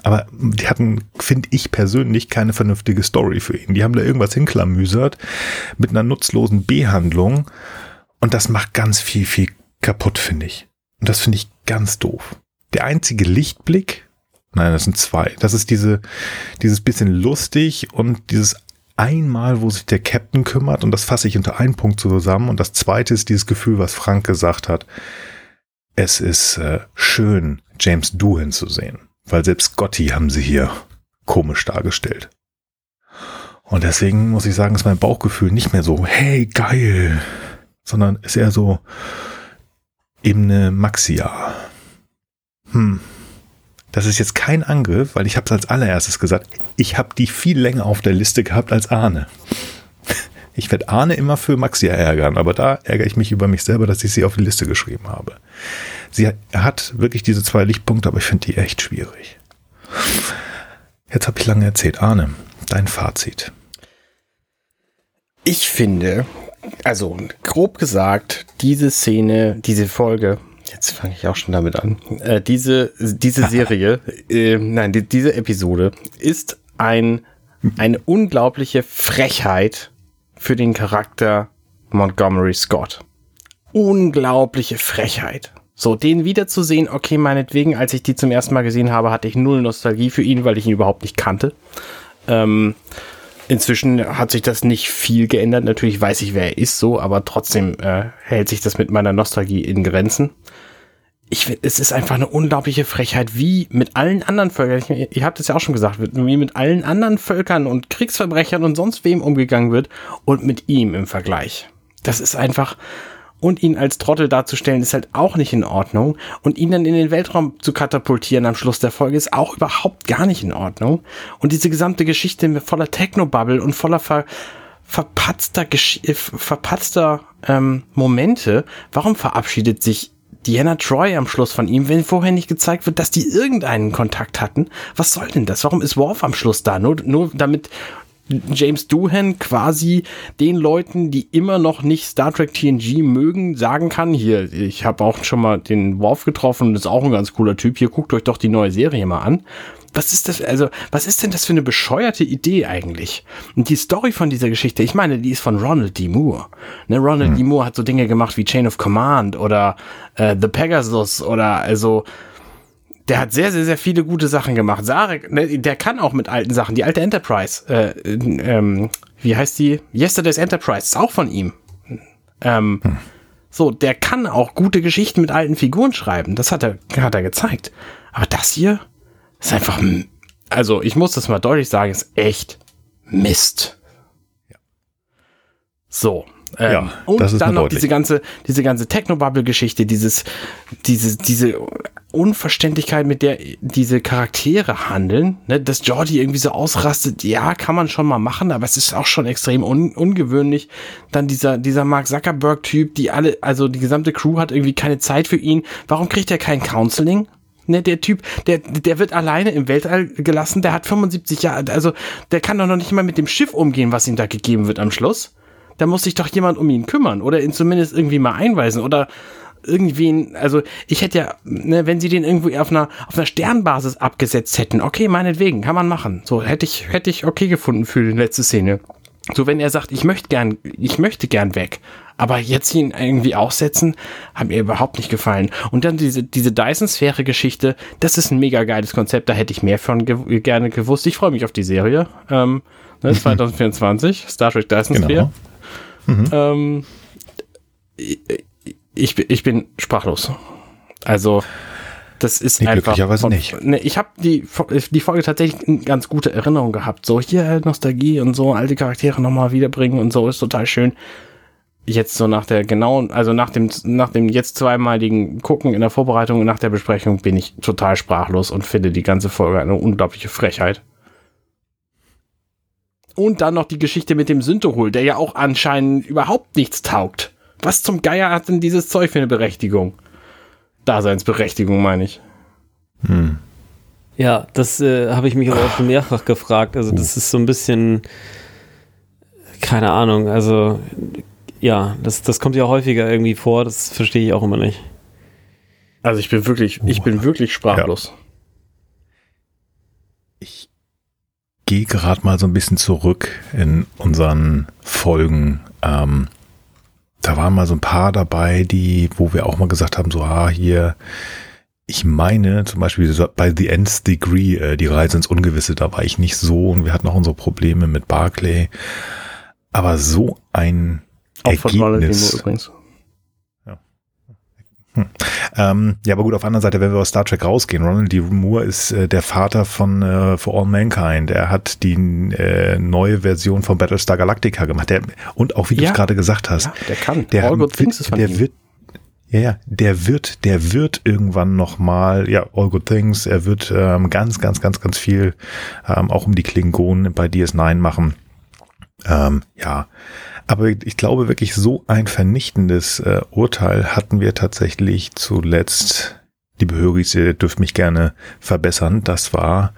aber die hatten, finde ich persönlich, keine vernünftige Story für ihn. Die haben da irgendwas hinklamüsert mit einer nutzlosen B-Handlung und das macht ganz viel, viel kaputt, finde ich. Und das finde ich ganz doof. Der einzige Lichtblick, nein, das sind zwei, das ist diese, dieses bisschen lustig und dieses einmal, wo sich der Captain kümmert und das fasse ich unter einen Punkt zusammen und das zweite ist dieses Gefühl, was Frank gesagt hat. Es ist äh, schön, James Doohan zu sehen, weil selbst Scotty haben sie hier komisch dargestellt. Und deswegen muss ich sagen, ist mein Bauchgefühl nicht mehr so, hey, geil, sondern ist eher so Ebene Maxia. hm, das ist jetzt kein Angriff, weil ich habe es als allererstes gesagt. Ich habe die viel länger auf der Liste gehabt als Arne. Ich werde Arne immer für Maxi ärgern, aber da ärgere ich mich über mich selber, dass ich sie auf die Liste geschrieben habe. Sie hat wirklich diese zwei Lichtpunkte, aber ich finde die echt schwierig. Jetzt habe ich lange erzählt. Arne, dein Fazit. Ich finde, also grob gesagt, diese Szene, diese Folge, jetzt fange ich auch schon damit an, äh, diese, diese Serie, äh, nein, die, diese Episode ist ein, eine unglaubliche Frechheit für den Charakter Montgomery Scott. Unglaubliche Frechheit. So, den wiederzusehen, okay, meinetwegen, als ich die zum ersten Mal gesehen habe, hatte ich null Nostalgie für ihn, weil ich ihn überhaupt nicht kannte. Ähm, inzwischen hat sich das nicht viel geändert. Natürlich weiß ich, wer er ist, so, aber trotzdem äh, hält sich das mit meiner Nostalgie in Grenzen. Ich es ist einfach eine unglaubliche Frechheit, wie mit allen anderen Völkern, ich, ihr habt es ja auch schon gesagt, wie mit allen anderen Völkern und Kriegsverbrechern und sonst wem umgegangen wird und mit ihm im Vergleich. Das ist einfach, und ihn als Trottel darzustellen, ist halt auch nicht in Ordnung. Und ihn dann in den Weltraum zu katapultieren am Schluss der Folge ist auch überhaupt gar nicht in Ordnung. Und diese gesamte Geschichte voller Technobubble und voller ver verpatzter, Gesch äh, verpatzter ähm, Momente, warum verabschiedet sich Diana Troy am Schluss von ihm, wenn vorher nicht gezeigt wird, dass die irgendeinen Kontakt hatten. Was soll denn das? Warum ist Worf am Schluss da? Nur, nur damit James Doohan quasi den Leuten, die immer noch nicht Star Trek TNG mögen, sagen kann, hier, ich habe auch schon mal den Worf getroffen, das ist auch ein ganz cooler Typ, hier guckt euch doch die neue Serie mal an. Was ist das, also, was ist denn das für eine bescheuerte Idee eigentlich? Und die Story von dieser Geschichte, ich meine, die ist von Ronald D. Moore. Ne, Ronald hm. D. Moore hat so Dinge gemacht wie Chain of Command oder äh, The Pegasus oder also der hat sehr, sehr, sehr viele gute Sachen gemacht. Sarek, ne, der kann auch mit alten Sachen. Die alte Enterprise, äh, ähm, wie heißt die? Yesterday's Enterprise, ist auch von ihm. Ähm, hm. So, der kann auch gute Geschichten mit alten Figuren schreiben. Das hat er, hat er gezeigt. Aber das hier ist einfach, also ich muss das mal deutlich sagen, ist echt Mist. So. Ähm, ja, und dann noch deutlich. diese ganze, diese ganze Technobubble-Geschichte, dieses, diese, diese Unverständlichkeit, mit der diese Charaktere handeln, ne, dass Jordi irgendwie so ausrastet, ja, kann man schon mal machen, aber es ist auch schon extrem un ungewöhnlich. Dann dieser, dieser Mark Zuckerberg-Typ, die alle, also die gesamte Crew hat irgendwie keine Zeit für ihn. Warum kriegt er kein Counseling? Ne, der Typ, der, der wird alleine im Weltall gelassen, der hat 75 Jahre, also der kann doch noch nicht mal mit dem Schiff umgehen, was ihm da gegeben wird am Schluss. Da muss sich doch jemand um ihn kümmern oder ihn zumindest irgendwie mal einweisen oder irgendwen, also ich hätte ja, ne, wenn sie den irgendwie auf einer, auf einer Sternbasis abgesetzt hätten, okay, meinetwegen, kann man machen. So, hätte ich, hätte ich okay gefunden für die letzte Szene. So, wenn er sagt, ich möchte gern, ich möchte gern weg, aber jetzt ihn irgendwie aussetzen, hat mir überhaupt nicht gefallen. Und dann diese, diese Dyson-Sphäre-Geschichte, das ist ein mega geiles Konzept, da hätte ich mehr von ge gerne gewusst. Ich freue mich auf die Serie. Ähm, ne, 2024, Star Trek Dyson-Sphäre. Genau. Mhm. Ähm, ich, ich bin sprachlos. Also, das ist nee, einfach. Von, nicht. Ne, ich habe die, die Folge tatsächlich eine ganz gute Erinnerung gehabt. So hier Nostalgie und so alte Charaktere nochmal wiederbringen und so ist total schön. Jetzt so nach der genauen, also nach dem, nach dem jetzt zweimaligen Gucken in der Vorbereitung und nach der Besprechung bin ich total sprachlos und finde die ganze Folge eine unglaubliche Frechheit. Und dann noch die Geschichte mit dem Syntohol, der ja auch anscheinend überhaupt nichts taugt. Was zum Geier hat denn dieses Zeug für eine Berechtigung? Daseinsberechtigung, meine ich. Hm. Ja, das äh, habe ich mich aber auch schon mehrfach gefragt. Also, das ist so ein bisschen, keine Ahnung, also, ja, das, das kommt ja häufiger irgendwie vor, das verstehe ich auch immer nicht. Also, ich bin wirklich, ich bin wirklich sprachlos. Ja. Ich gehe gerade mal so ein bisschen zurück in unseren Folgen. Ähm, da waren mal so ein paar dabei, die, wo wir auch mal gesagt haben, so, ah, hier, ich meine, zum Beispiel bei The Nth Degree, äh, die Reise ins Ungewisse, da war ich nicht so und wir hatten auch unsere Probleme mit Barclay. Aber so ein auch Ergebnis. Von übrigens. Hm. Ähm, ja, aber gut, auf der anderen Seite, wenn wir aus Star Trek rausgehen, Ronald D. Moore ist äh, der Vater von äh, For All Mankind. Er hat die äh, neue Version von Battlestar Galactica gemacht. Der, und auch, wie ja. du es gerade gesagt hast. Ja, der kann. Der, All good things ist von der ihm. wird Ja, ja, der wird, der wird irgendwann nochmal, ja, All Good Things, er wird ähm, ganz, ganz, ganz, ganz viel ähm, auch um die Klingonen bei DS9 machen. Ähm, ja, aber ich glaube wirklich, so ein vernichtendes äh, Urteil hatten wir tatsächlich zuletzt, liebe Höris, ihr dürft mich gerne verbessern, das war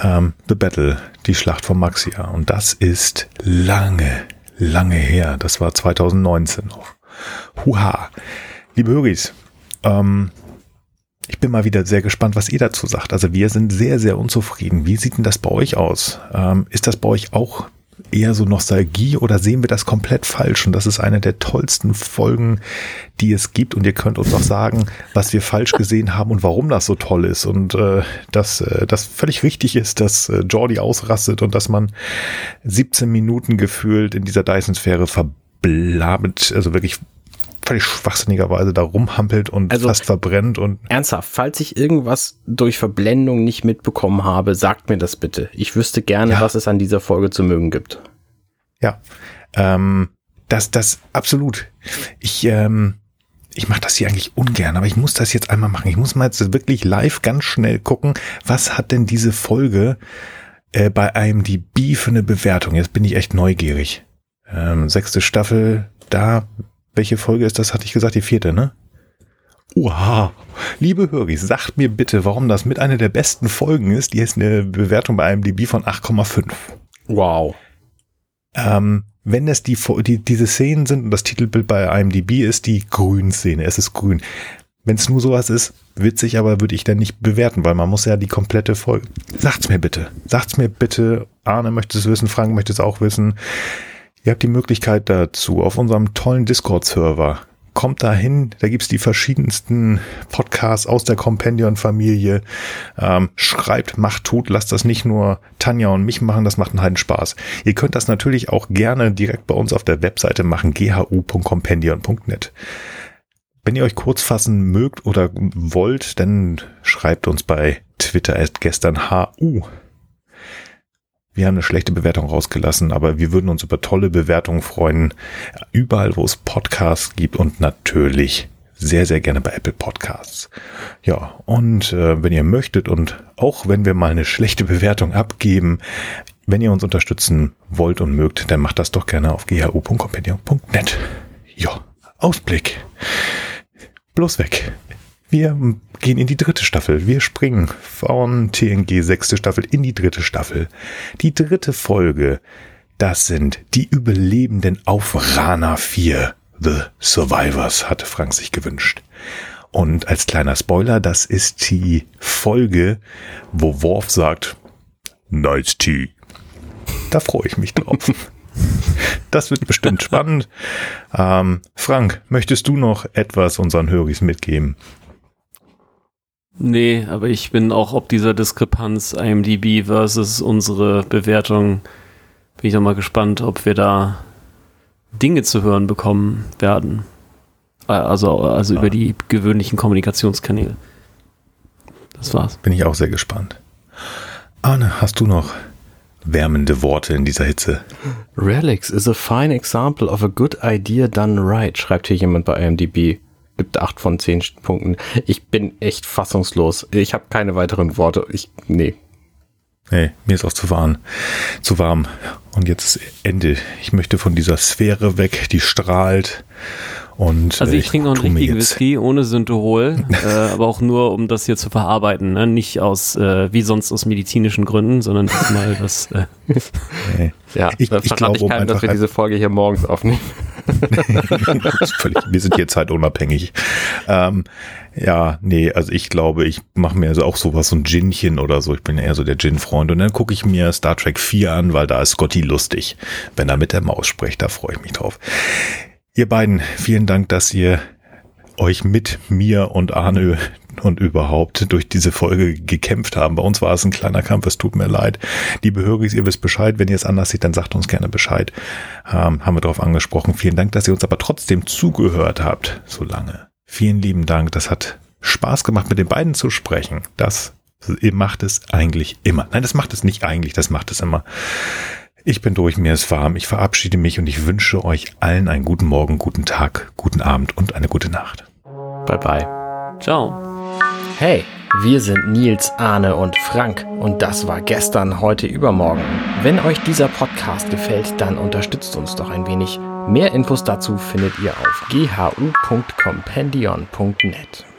ähm, The Battle, die Schlacht von Maxia. Und das ist lange, lange her. Das war 2019 noch. Huha. Liebe Höris, ähm, ich bin mal wieder sehr gespannt, was ihr dazu sagt. Also wir sind sehr, sehr unzufrieden. Wie sieht denn das bei euch aus? Ähm, ist das bei euch auch eher so Nostalgie oder sehen wir das komplett falsch? Und das ist eine der tollsten Folgen, die es gibt. Und ihr könnt uns auch sagen, was wir falsch gesehen haben und warum das so toll ist. Und äh, dass äh, das völlig richtig ist, dass äh, Jordi ausrastet und dass man 17 Minuten gefühlt in dieser Dyson-Sphäre verblamet, also wirklich völlig schwachsinnigerweise da rumhampelt und also, fast verbrennt und. Ernsthaft, falls ich irgendwas durch Verblendung nicht mitbekommen habe, sagt mir das bitte. Ich wüsste gerne, ja. was es an dieser Folge zu mögen gibt. Ja. Ähm, das, das, absolut. Ich, ähm, ich mache das hier eigentlich ungern, aber ich muss das jetzt einmal machen. Ich muss mal jetzt wirklich live ganz schnell gucken, was hat denn diese Folge äh, bei IMDb für eine Bewertung? Jetzt bin ich echt neugierig. Ähm, sechste Staffel, da welche Folge ist das, hatte ich gesagt, die vierte, ne? Uha. Liebe Höris, sagt mir bitte, warum das mit einer der besten Folgen ist. Die ist eine Bewertung bei einem DB von 8,5. Wow. Ähm, wenn es die, die, diese Szenen sind und das Titelbild bei IMDb ist die Grün-Szene, es ist grün. Wenn es nur sowas ist, witzig, aber würde ich dann nicht bewerten, weil man muss ja die komplette Folge. Sagt's mir bitte. Sagt's mir bitte. Arne möchte es wissen, Frank möchte es auch wissen. Ihr habt die Möglichkeit dazu auf unserem tollen Discord-Server. Kommt da hin, da gibt's die verschiedensten Podcasts aus der Compendion-Familie. Ähm, schreibt, macht, tut, lasst das nicht nur Tanja und mich machen, das macht einen heiden Spaß. Ihr könnt das natürlich auch gerne direkt bei uns auf der Webseite machen, ghu.compendion.net. Wenn ihr euch kurz fassen mögt oder wollt, dann schreibt uns bei Twitter erst gestern HU. Wir haben eine schlechte Bewertung rausgelassen, aber wir würden uns über tolle Bewertungen freuen. Überall, wo es Podcasts gibt und natürlich sehr, sehr gerne bei Apple Podcasts. Ja, und äh, wenn ihr möchtet und auch wenn wir mal eine schlechte Bewertung abgeben, wenn ihr uns unterstützen wollt und mögt, dann macht das doch gerne auf ghu.compendium.net. Ja, Ausblick. Bloß weg. Wir gehen in die dritte Staffel. Wir springen von TNG sechste Staffel in die dritte Staffel. Die dritte Folge, das sind die Überlebenden auf Rana 4. The Survivors hatte Frank sich gewünscht. Und als kleiner Spoiler, das ist die Folge, wo Worf sagt, Nice Tea. Da freue ich mich drauf. Das wird bestimmt spannend. Ähm, Frank, möchtest du noch etwas unseren Höris mitgeben? Nee, aber ich bin auch ob dieser Diskrepanz IMDb versus unsere Bewertung, bin ich doch mal gespannt, ob wir da Dinge zu hören bekommen werden. Äh, also, also ja. über die gewöhnlichen Kommunikationskanäle. Das war's. Bin ich auch sehr gespannt. Arne, hast du noch wärmende Worte in dieser Hitze? Relics is a fine example of a good idea done right, schreibt hier jemand bei IMDb gibt acht von zehn Punkten. Ich bin echt fassungslos. Ich habe keine weiteren Worte. Ich, nee. Nee, mir ist auch zu warm. Zu warm. Und jetzt ist Ende. Ich möchte von dieser Sphäre weg, die strahlt. Und, also ich, äh, ich trinke noch einen richtigen Whisky ohne Synthehol, äh, aber auch nur, um das hier zu verarbeiten. Ne? Nicht aus, äh, wie sonst aus medizinischen Gründen, sondern mal was. Äh nee. Ja, ich, ich glaube, ich keinem, dass wir diese Folge hier morgens aufnehmen. völlig, wir sind hier zeitunabhängig. Ähm, ja, nee, also ich glaube, ich mache mir also auch sowas, so ein Ginchen oder so. Ich bin eher so der Gin-Freund. Und dann gucke ich mir Star Trek 4 an, weil da ist Scotty lustig. Wenn er mit der Maus spricht, da freue ich mich drauf. Ihr beiden, vielen Dank, dass ihr euch mit mir und Arne und überhaupt durch diese Folge gekämpft haben. Bei uns war es ein kleiner Kampf, es tut mir leid. Liebe Höris, ihr wisst Bescheid. Wenn ihr es anders seht, dann sagt uns gerne Bescheid. Ähm, haben wir darauf angesprochen. Vielen Dank, dass ihr uns aber trotzdem zugehört habt, so lange. Vielen lieben Dank. Das hat Spaß gemacht, mit den beiden zu sprechen. Das macht es eigentlich immer. Nein, das macht es nicht eigentlich, das macht es immer. Ich bin durch, mir ist warm. Ich verabschiede mich und ich wünsche euch allen einen guten Morgen, guten Tag, guten Abend und eine gute Nacht. Bye bye. Ciao. Hey, wir sind Nils, Arne und Frank und das war gestern, heute, übermorgen. Wenn euch dieser Podcast gefällt, dann unterstützt uns doch ein wenig. Mehr Infos dazu findet ihr auf ghu.compendion.net.